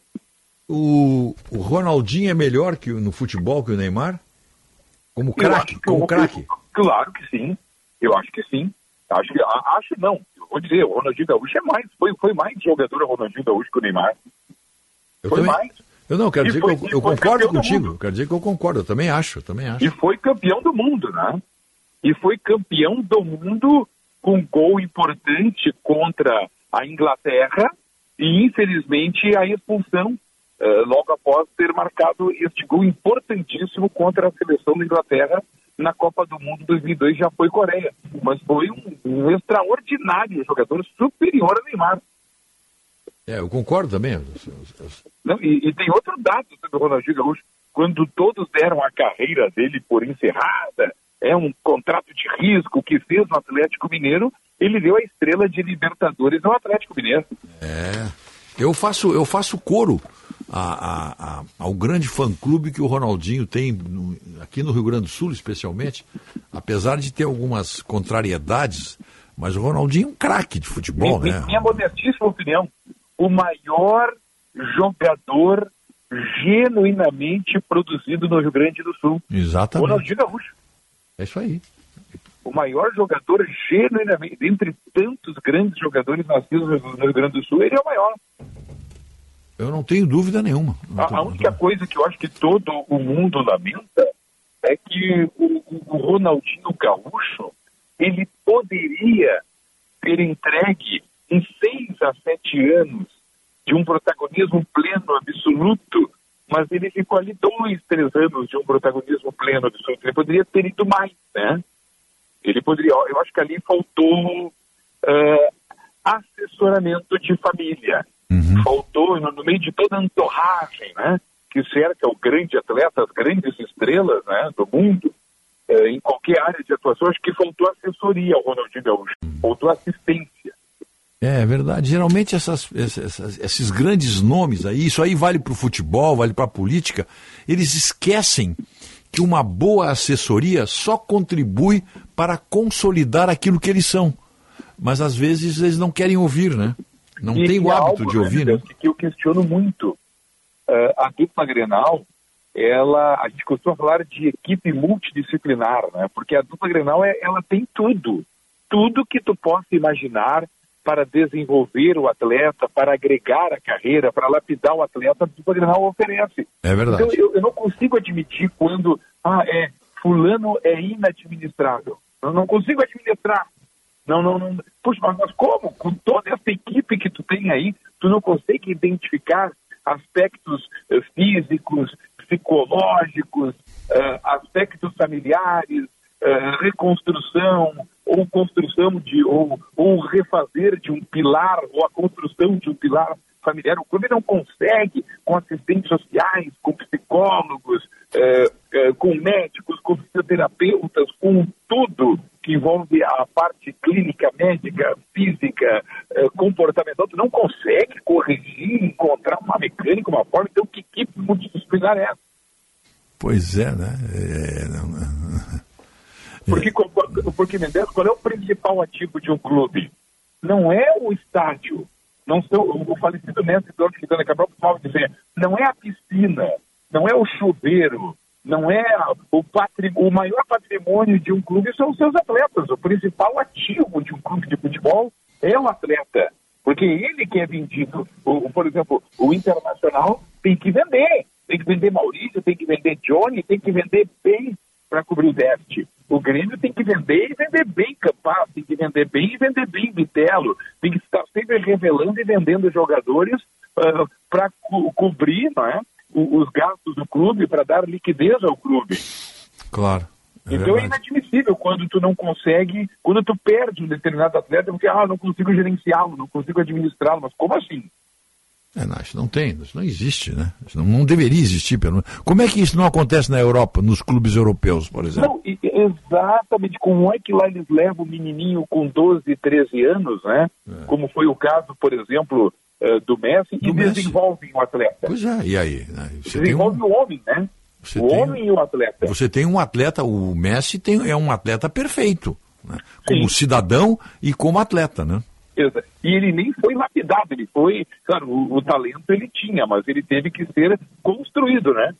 O, o Ronaldinho é melhor que no futebol que o Neymar? Como craque? Como craque? Claro que sim. Eu acho que sim. Acho que acho não. Eu vou dizer, o Ronaldinho Gaúcho é mais, foi, foi mais jogador o Ronaldinho Gaúcho que o Neymar. Eu foi também- mais. Eu não, quero E dizer foi- que eu, eu concordo contigo. Quero dizer que eu concordo, eu também acho, eu também acho. E foi campeão do mundo, né? E foi campeão do mundo com gol importante contra a Inglaterra e, infelizmente, a expulsão eh, logo após ter marcado este gol importantíssimo contra a seleção da Inglaterra na Copa do Mundo 2002, já foi Coreia. Mas foi um, um extraordinário jogador superior a Neymar. É, eu concordo também. Não, e, e tem outro dado sobre o Ronaldinho Gaúcho. Quando todos deram a carreira dele por encerrada, é um contrato de risco que fez no Atlético Mineiro, ele deu a estrela de Libertadores ao Atlético Mineiro. É. Eu faço, eu faço coro a- a- ao grande fã-clube que o Ronaldinho tem no- aqui no Rio Grande do Sul, especialmente, apesar de ter algumas contrariedades, mas o Ronaldinho é um craque de futebol, Em- em né? minha modestíssima opinião, o maior jogador genuinamente produzido no Rio Grande do Sul. Exatamente. Ronaldinho Gaúcho. É isso aí. O maior jogador genuinamente, dentre tantos grandes jogadores nascidos no Rio Grande do Sul, ele é o maior. Eu não tenho dúvida nenhuma. Não A, tô- a única coisa que eu acho que todo o mundo lamenta é que o, o- Ronaldinho Gaúcho ele poderia ter entregue em seis a sete anos de um protagonismo pleno absoluto, mas ele ficou ali dois, três anos de um protagonismo pleno absoluto. Ele poderia ter ido mais, né? Ele poderia, eu acho que ali faltou eh, assessoramento de família. Faltou, no, no meio de toda a entorragem, né? Que cerca o grande atleta, as grandes estrelas né, do mundo, eh, em qualquer área de atuação, acho que faltou assessoria ao Ronaldinho Gaúcho. Faltou assistência. É, é verdade. Geralmente essas, essas- esses grandes nomes aí, isso aí vale para o futebol, vale para a política, eles esquecem que uma boa assessoria só contribui para consolidar aquilo que eles são. Mas às vezes eles não querem ouvir, né? Não E- tem o hábito algo, de ouvir, né? Que eu questiono muito. Eh, a dupla Grenal, ela, a gente costuma falar de equipe multidisciplinar, né? Porque a dupla Grenal, é, ela tem tudo. Tudo que tu possa imaginar para desenvolver o atleta, para agregar a carreira, para lapidar o atleta, a dupla Grenal oferece. É verdade. Então, eu, eu não consigo admitir quando, ah, é, fulano é inadministrável. Eu não consigo administrar. Não, não, não. Mas como? Com toda essa equipe que tu tem aí, tu não consegue identificar aspectos eh, físicos, psicológicos, eh, aspectos familiares, eh, reconstrução ou construção de ou, ou refazer de um pilar ou a construção de um pilar familiar. O clube não consegue com assistentes sociais, com psicólogos, eh, eh, com médicos, com fisioterapeutas, com tudo que envolve a parte clínica, médica, física, eh, comportamental. Tu não consegue corrigir, encontrar uma mecânica, uma forma. Então, que equipe multidisciplinar é essa? Pois é, né? É, não- Porque, porque Mendes, qual é o principal ativo de um clube? Não é o estádio. Não são, o falecido mestre Eduardo Quintana Cabral costumava dizer, não é a piscina, não é o chuveiro, não é o, o maior patrimônio de um clube são os seus atletas. O principal ativo de um clube de futebol é o atleta. Porque ele que é vendido. O, por exemplo, o Internacional tem que vender. Tem que vender Maurício, tem que vender Johnny, tem que vender bem para cobrir o déficit. O Grêmio tem que vender e vender bem Capaz, tem que vender bem e vender bem Bitelo, tem que estar sempre revelando e vendendo jogadores para cobrir não é, o- os gastos do clube, para dar liquidez ao clube. Claro. é então é verdade. inadmissível quando tu não consegue, quando tu perde um determinado atleta, porque ah, não consigo gerenciá-lo, não consigo administrá-lo, mas como assim? É, não, isso não tem, isso não existe, né? Isso não, não deveria existir. Pelo... Como é que isso não acontece na Europa, nos clubes europeus, por exemplo? Não, exatamente. Como é que lá eles levam o menininho com 12, 13 anos, né? Como foi o caso, por exemplo, eh, do Messi, e desenvolvem o atleta. Pois é, e aí? né? Você tem, Desenvolve um, o homem, né? Você o tem homem e o atleta. você tem um atleta, o Messi tem, é um atleta perfeito, né? como cidadão e como atleta, né? E ele nem foi lapidado, ele foi, claro, o, o talento ele tinha, mas ele teve que ser construído, né?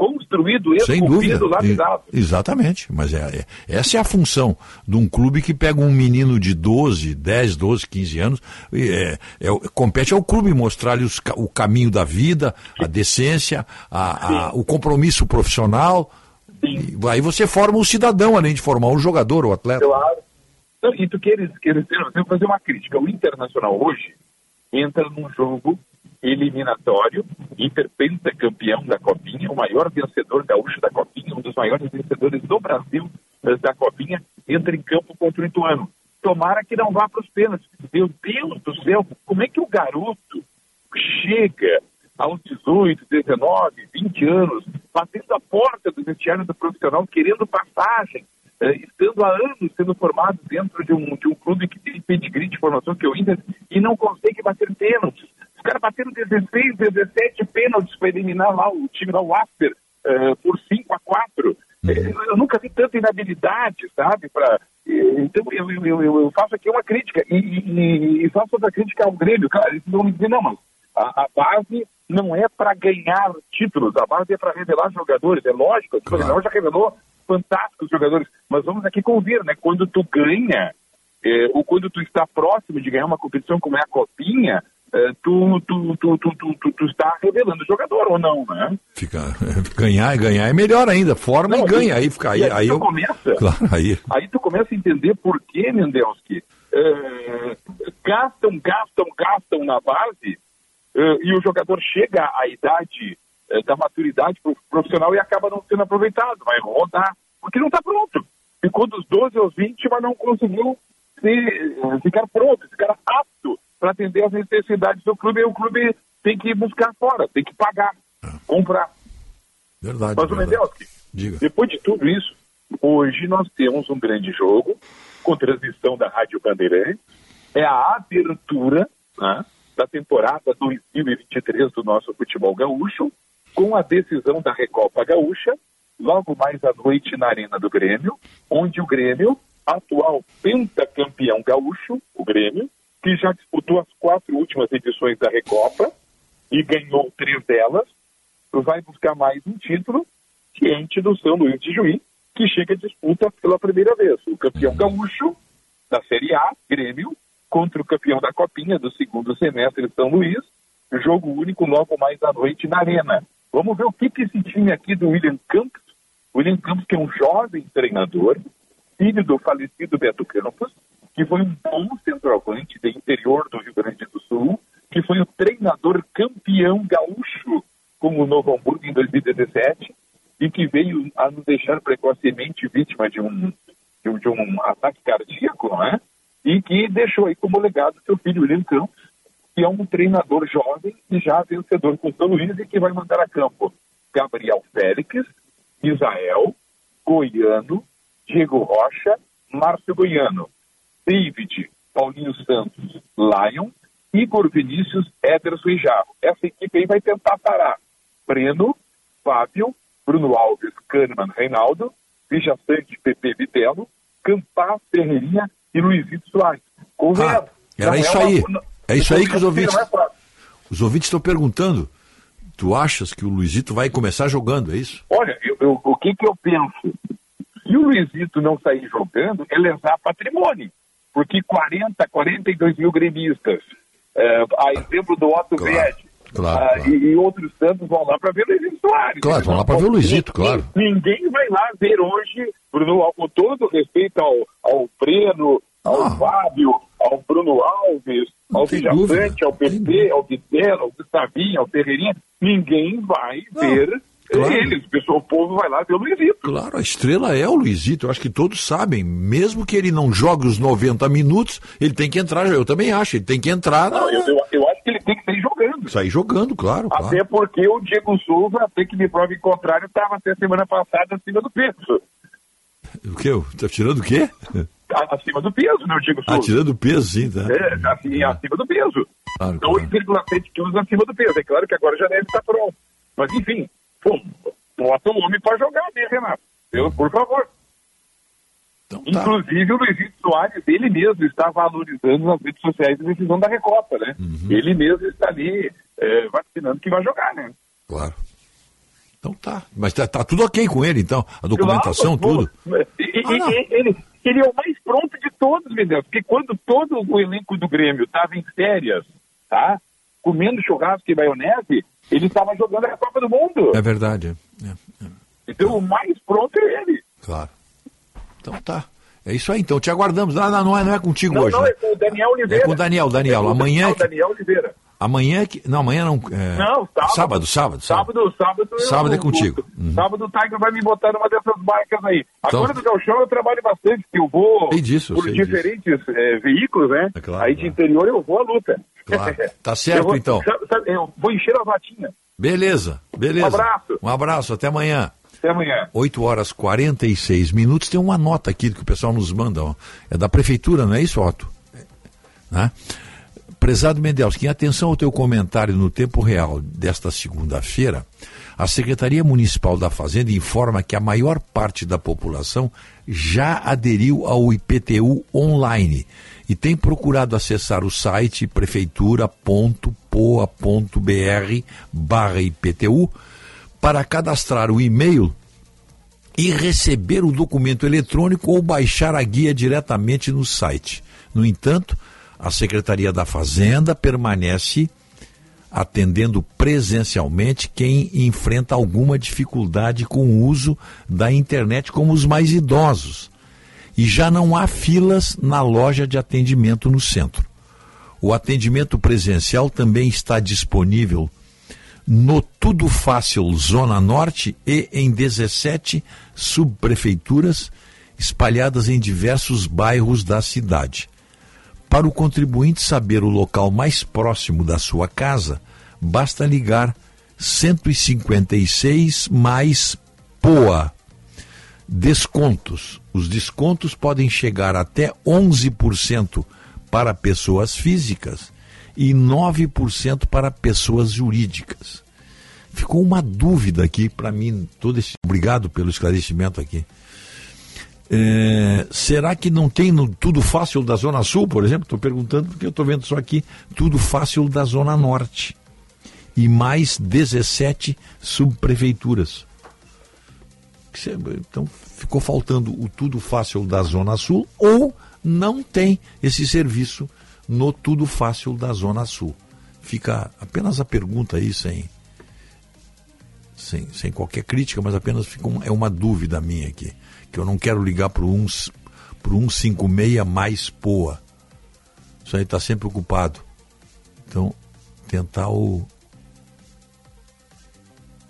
Construído, Sem dúvida. lapidado. Exatamente. Mas é, é- essa é a função de um clube que pega um menino de 12, 10, 12, 15 anos, e é, é o- compete ao clube mostrar-lhe os o caminho da vida, a decência, a- a- o compromisso profissional. E aí você forma um cidadão, além de formar um jogador ou atleta. Claro. Não, e tu queres, queres eu vou fazer uma crítica. O Internacional hoje entra num jogo eliminatório, Inter campeão da Copinha, o maior vencedor gaúcho da Copinha, um dos maiores vencedores do Brasil da Copinha, entra em campo contra o Ituano. Tomara que não vá para os pênaltis. Meu Deus do céu, como é que o garoto chega aos 18, 19, 20 anos, batendo a porta do vestiário do profissional, querendo passagem, eh, estando há anos sendo formado dentro de um, de um clube que tem pedigree de formação, que é o Inter, e não consegue bater pênaltis. Os caras bateram 16, 17 pênaltis para eliminar lá o time da Wasper eh, por 5 a 4. Eh, Eu nunca vi tanta inabilidade, sabe? Pra, eh, então eu, eu, eu, faço aqui uma crítica e, e- e faço outra crítica ao Grêmio. Cara, eles vão me dizer, não, mas a, a base não é para ganhar títulos, a base é para revelar jogadores. É lógico, o Grêmio já revelou fantásticos jogadores, mas vamos aqui convir, né? Quando tu ganha, eh, ou quando tu está próximo de ganhar uma competição como é a Copinha, tu, tu, tu, tu, tu, tu, tu está revelando jogador ou não, né? Fica, (laughs) ganhar e ganhar é melhor ainda. Forma Não, e ganha. e- Aí fica aí, aí aí tu eu. começa. Claro, aí. Aí tu começa a entender por que, Mendelski, eh, gastam, gastam, gastam na base eh, e o jogador chega à idade da maturidade pro- profissional e acaba não sendo aproveitado, vai rodar, porque não está pronto. Ficou dos 12 aos 20, mas não conseguiu ser, eh, ficar pronto, ficar apto para atender às necessidades do clube, e o clube tem que buscar fora, tem que pagar, comprar. Verdade. Mas o verdade. Mendelski, Diga. depois de tudo isso, hoje nós temos um grande jogo com transmissão da Rádio Bandeirantes. É a abertura né, da temporada 2023 do nosso futebol gaúcho, com a decisão da Recopa Gaúcha, logo mais à noite na Arena do Grêmio, onde o Grêmio, atual pentacampeão gaúcho, o Grêmio, que já disputou as quatro últimas edições da Recopa e ganhou três delas, vai buscar mais um título diante do São Luís de Juí, que chega à disputa pela primeira vez. O campeão gaúcho da Série A, Grêmio, contra o campeão da Copinha do segundo semestre, São Luís. Jogo único logo mais à noite na Arena. Vamos ver o que, que esse time aqui do William Campos, William Campos que é um jovem treinador, filho do falecido Beto Campos, que foi um bom centroavante do interior do Rio Grande do Sul, que foi o treinador campeão gaúcho como o Novo Hamburgo em 2017 e que veio a nos deixar precocemente vítima de um, de um, de um ataque cardíaco, não é? E que deixou aí como legado seu filho William Campos, que é um treinador jovem e já vencedor com o São Luís e que vai mandar a campo Gabriel Félix, Israel, Goiano, Diego Rocha, Márcio Goiano, David, Paulinho Santos, Lion, Igor Vinícius, Ederson e Jarro. Essa equipe aí vai tentar parar Breno, Fábio, Bruno Alves, Kahneman, Reinaldo, Vija Sante, Pepe Vitello, Campar, Ferreirinha e Luizito Soares. Ah, era isso é aí. É isso aí que os ouvintes. É fácil. Os ouvintes estão perguntando. Tu achas que o Luizito vai começar jogando, é isso? Olha, eu, eu, o que, que eu penso? Se o Luizito não sair jogando, é lesar patrimônio. Porque 40, 42 mil gremistas, é, a exemplo do Otto Claro, Verde, claro, ah, E, e outros tantos vão lá para ver o Luizito Soares. Claro, vão lá para ver o Luizito, claro. Ninguém vai lá ver hoje, Bruno, com todo respeito ao, ao Breno, ao Fábio, ao Bruno Alves, ao Vijafante, ao PP, ao Vitelo, ao Gustavinho, ao Ferreirinha. Ninguém vai ver claro. eles. O pessoal, o povo vai lá ver o Luizito. Claro, a estrela é o Luizito. Eu acho que todos sabem. Mesmo que ele não jogue os 90 minutos, ele tem que entrar. Eu também acho, ele tem que entrar. Não, eu, eu, eu acho que ele tem que sair jogando. Sair jogando, claro. claro. Até porque o Diego Souza, até que me prove o contrário, estava até semana passada acima do peso. O quê? Tá tirando o quê? A- Acima do peso, né, o Diego Souza? Ah, tirando o peso, sim, tá. É, assim, acima do peso. Claro, 2,7 quilos acima do peso. É claro que agora já deve estar pronto. Mas, enfim, pô, bota o homem para jogar, né, Renato? Eu, por favor. Então, tá. Inclusive, o Luizito Soares, ele mesmo está valorizando nas redes sociais a decisão da Recopa, né? Uhum. Ele mesmo está ali é, vacinando que vai jogar, né? Claro. Então tá. Mas tá, tá tudo ok com ele, então. A documentação, Claro, tudo. e- e- e- ele, ele é o mais pronto de todos, Medel, porque quando todo o elenco do Grêmio estava em férias, tá? Comendo churrasco e maionese, ele estava jogando a Copa do Mundo. É verdade. é. Então o mais pronto é ele. Claro. Então tá. É isso aí, então. Te aguardamos. Ah, não, não, é, não é contigo Não, hoje. não, né? é com o Daniel Oliveira. É com o Daniel, Daniel. É com o Amanhã Daniel, é que- Daniel Oliveira. Amanhã é que. Não, amanhã não. é- Não, sábado. Sábado, sábado. Sábado, sábado. eu- Sábado é contigo. Uhum. Sábado o Tiger vai me botar numa dessas marcas aí. Então- Agora do Galchão eu trabalho bastante, eu vou Sei disso, por sei diferentes eh, veículos, né? É claro, aí de interior eu vou à luta. Claro. (laughs) Tá certo, Eu vou- então. sabe- sabe, eu vou encher as latinhas. Beleza, beleza. Um abraço. Um abraço, até amanhã. Até amanhã. 8 horas 46 minutos. Tem uma nota aqui que o pessoal nos manda. ó. É da prefeitura, não é isso, Otto? Né? Prezado Mendelski, atenção ao teu comentário no tempo real desta segunda-feira, a Secretaria Municipal da Fazenda informa que a maior parte da população já aderiu ao IPTU online e tem procurado acessar o site prefeitura.poa.br barra IPTU para cadastrar o e-mail e receber o documento eletrônico ou baixar a guia diretamente no site. No entanto, a Secretaria da Fazenda permanece atendendo presencialmente quem enfrenta alguma dificuldade com o uso da internet, como os mais idosos. E já não há filas na loja de atendimento no centro. O atendimento presencial também está disponível no Tudo Fácil Zona Norte e em 17 subprefeituras espalhadas em diversos bairros da cidade. Para o contribuinte saber o local mais próximo da sua casa, basta ligar 156 mais POA. Descontos. Os descontos podem chegar até 11% para pessoas físicas e 9% para pessoas jurídicas. Ficou uma dúvida aqui para mim, todo esse obrigado pelo esclarecimento aqui. É, será que não tem no Tudo Fácil da Zona Sul, por exemplo? Estou perguntando porque eu estou vendo só aqui Tudo Fácil da Zona Norte. E mais 17 subprefeituras. Então ficou faltando o Tudo Fácil da Zona Sul ou não tem esse serviço no Tudo Fácil da Zona Sul. Fica apenas a pergunta aí, sem, sem, sem qualquer crítica, mas apenas um- é uma dúvida minha aqui. Que eu não quero ligar para o 156 mais POA. Isso aí está sempre ocupado. Então, tentar o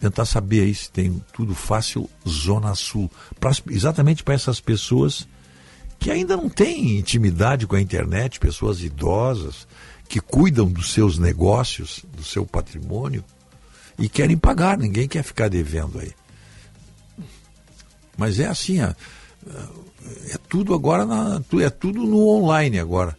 tentar saber aí se tem tudo fácil Zona Sul. Pra, exatamente para essas pessoas que ainda não têm intimidade com a internet, pessoas idosas, que cuidam dos seus negócios, do seu patrimônio e querem pagar, ninguém quer ficar devendo aí. Mas é assim, é, é tudo agora, na, é tudo no online agora.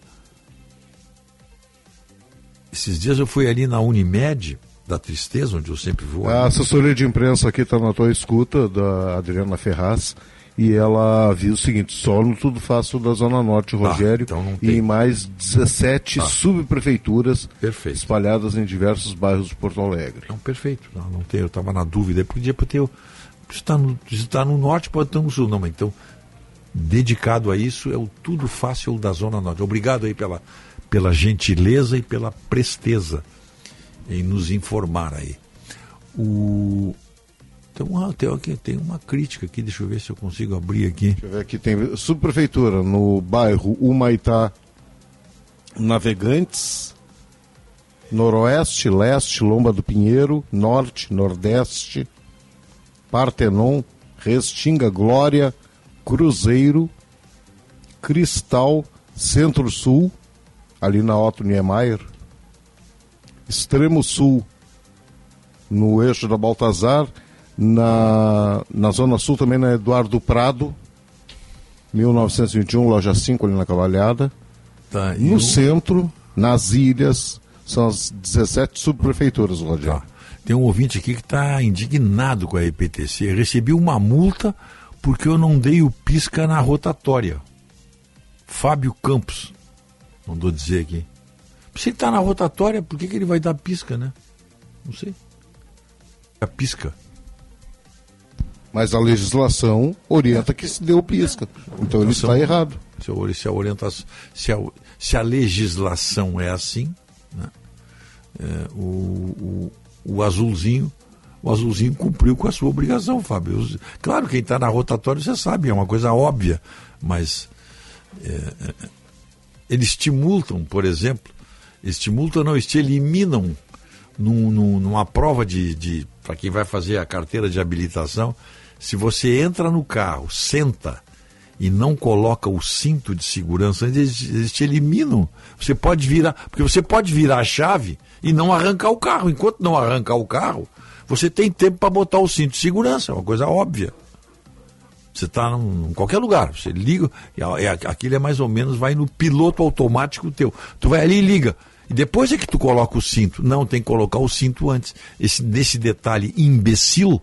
Esses dias eu fui ali na Unimed, da Tristeza, onde eu sempre vou. A assessoria de imprensa aqui está na tua escuta, da Adriana Ferraz, e ela viu o seguinte, só no Tudo Fácil da Zona Norte, Tá, Rogério, então e em mais 17 Tá. subprefeituras Perfeito. espalhadas em diversos bairros de Porto Alegre. Não, perfeito. Não, não tem, eu estava na dúvida. Podia ter. Se está no, está no norte, pode estar no sul. Não, mas então, dedicado a isso, é o tudo fácil da Zona Norte. Obrigado aí pela, pela gentileza e pela presteza em nos informar aí. O. Então, ah, tem, aqui, tem uma crítica aqui, deixa eu ver se eu consigo abrir aqui. Deixa eu ver aqui, tem subprefeitura no bairro Humaitá Navegantes, Noroeste, Leste, Lomba do Pinheiro, Norte, Nordeste, Partenon, Restinga, Glória, Cruzeiro, Cristal, Centro-Sul, ali na Otto Niemeyer, Extremo Sul, no eixo da Baltazar, na, na Zona Sul também na Eduardo Prado, 1921, loja 5 ali na Cavalhada. Tá, no o- centro, nas ilhas, são as 17 subprefeituras, Rogério. Tem um ouvinte aqui que está indignado com a EPTC. Recebi uma multa porque eu não dei o pisca na rotatória. Fábio Campos. Mandou dizer aqui. Se ele está na rotatória, por que, que ele vai dar pisca, né? Não sei. A pisca. Mas a legislação orienta que se o pisca. Então ele está errado. Se a, se a orientação, se a, se a legislação é assim, né? É, o, o, o azulzinho, o azulzinho cumpriu com a sua obrigação, Fábio. Claro, quem está na rotatória você sabe, é uma coisa óbvia, mas é, é, eles te multam, por exemplo, multam, não, eles te eliminam num- num- numa prova de, de para quem vai fazer a carteira de habilitação, se você entra no carro, senta e não coloca o cinto de segurança, eles, eles te eliminam. Você pode virar, porque você pode virar a chave e não arrancar o carro. Enquanto não arrancar o carro, você tem tempo para botar o cinto de segurança, é uma coisa óbvia. Você está em qualquer lugar, você liga, é, aquilo é mais ou menos, vai no piloto automático teu. Tu vai ali e liga. E depois é que tu coloca o cinto. Não, tem que colocar o cinto antes. Esse, nesse detalhe imbecil,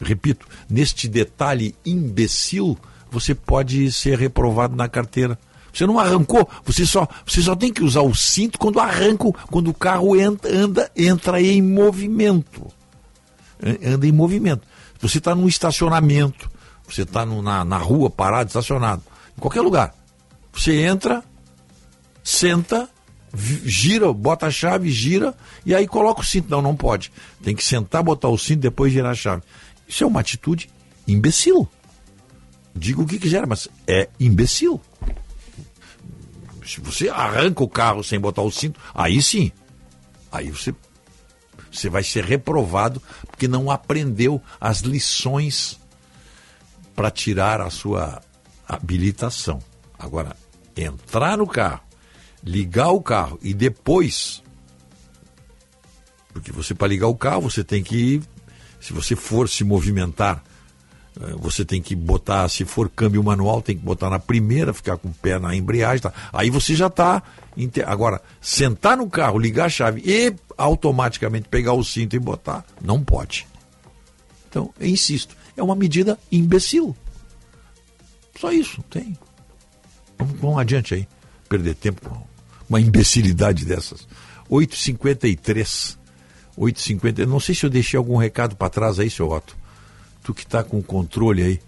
repito, neste detalhe imbecil, você pode ser reprovado na carteira. Você não arrancou, você só, você só tem que usar o cinto quando arranca, quando o carro entra, anda, entra em movimento. An- Anda em movimento. Você está num estacionamento, você está na, na rua parado, estacionado, em qualquer lugar. Você entra, senta, gira, bota a chave, gira e aí coloca o cinto. Não, não pode. Tem que sentar, botar o cinto, depois girar a chave. Isso é uma atitude imbecil. Diga o que quiser, mas é imbecil. Se você arranca o carro sem botar o cinto, aí sim. Aí você, você vai ser reprovado porque não aprendeu as lições para tirar a sua habilitação. Agora, entrar no carro, ligar o carro e depois. Porque você, para ligar o carro, você tem que. Se você for se movimentar, você tem que botar, se for câmbio manual, tem que botar na primeira, ficar com o pé na embreagem. Tá? Aí você já está. Agora, sentar no carro, ligar a chave e automaticamente pegar o cinto e botar, não pode. Então, eu insisto, é uma medida imbecil. Só isso, não tem. Vamos, vamos adiante aí. Perder tempo com uma imbecilidade dessas. 8h53. 8h50. Não sei se eu deixei algum recado para trás aí, seu Otto. Tu que está com o controle aí.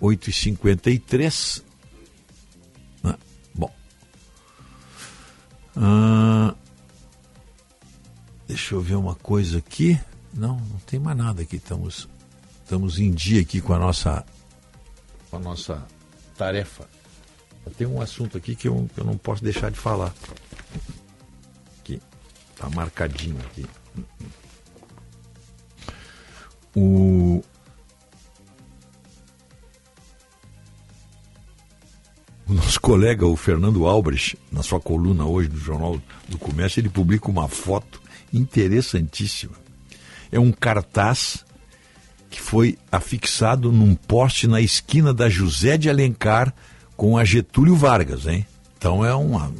8h53. Ah, bom. Ah, deixa eu ver uma coisa aqui. Não, não tem mais nada aqui. Estamos, estamos em dia aqui com a nossa, com a nossa tarefa. Tem um assunto aqui que eu, que eu não posso deixar de falar. Aqui. Está marcadinho aqui. O, o nosso colega, o Fernando Albrecht, na sua coluna hoje do Jornal do Comércio, ele publica uma foto interessantíssima. É um cartaz que foi afixado num poste na esquina da José de Alencar com a Getúlio Vargas, hein? Então é uma,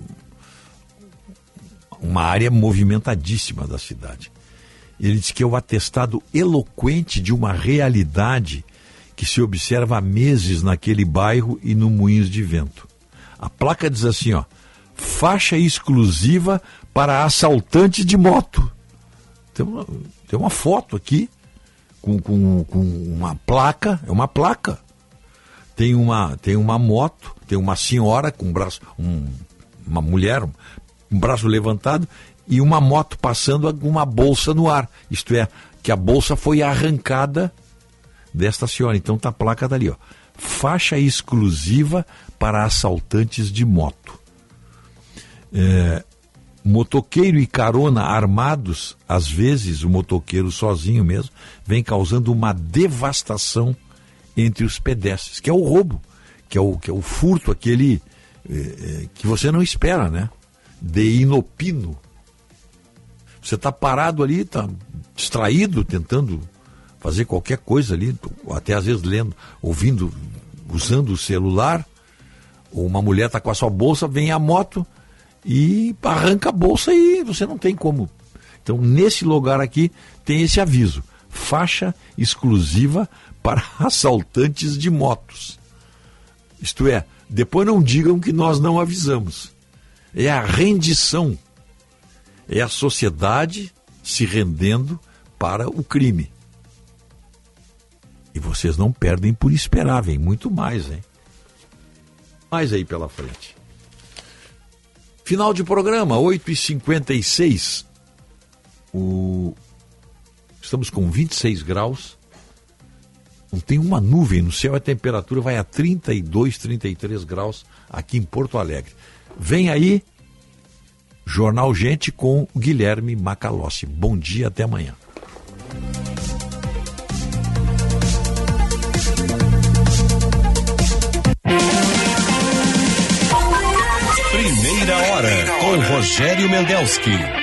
uma área movimentadíssima da cidade. Ele diz que é o atestado eloquente de uma realidade que se observa há meses naquele bairro e no Moinhos de Vento. A placa diz assim, ó, faixa exclusiva para assaltantes de moto. Tem uma, tem uma foto aqui com, com, com uma placa, é uma placa. Tem uma, tem uma moto, tem uma senhora com um braço, um, uma mulher, um, um braço levantado e uma moto passando com uma bolsa no ar. Isto é, que a bolsa foi arrancada desta senhora. Então tá a placa dali, ó. Faixa exclusiva para assaltantes de moto. É, motoqueiro e carona armados, às vezes o motoqueiro sozinho mesmo, vem causando uma devastação entre os pedestres, que é o roubo, que é o, que é o furto, aquele é, é, que você não espera, né? De inopino. Você está parado ali, está distraído, tentando fazer qualquer coisa ali, até às vezes lendo, ouvindo, usando o celular, ou uma mulher está com a sua bolsa, vem a moto e arranca a bolsa e você não tem como. Então, nesse lugar aqui, tem esse aviso: faixa exclusiva (laughs) para assaltantes de motos. Isto é, depois não digam que nós não avisamos. É a rendição. É a sociedade se rendendo para o crime. Vocês não perdem por esperar, vem muito mais, hein? Mais aí pela frente. Final de programa, 8h56. O... Estamos com 26 graus. Não tem uma nuvem no céu, a temperatura vai a 32, 33 graus aqui em Porto Alegre. Vem aí, Jornal Gente com Guilherme Macalossi. Bom dia, até amanhã. Hora com Rogério Mendelski.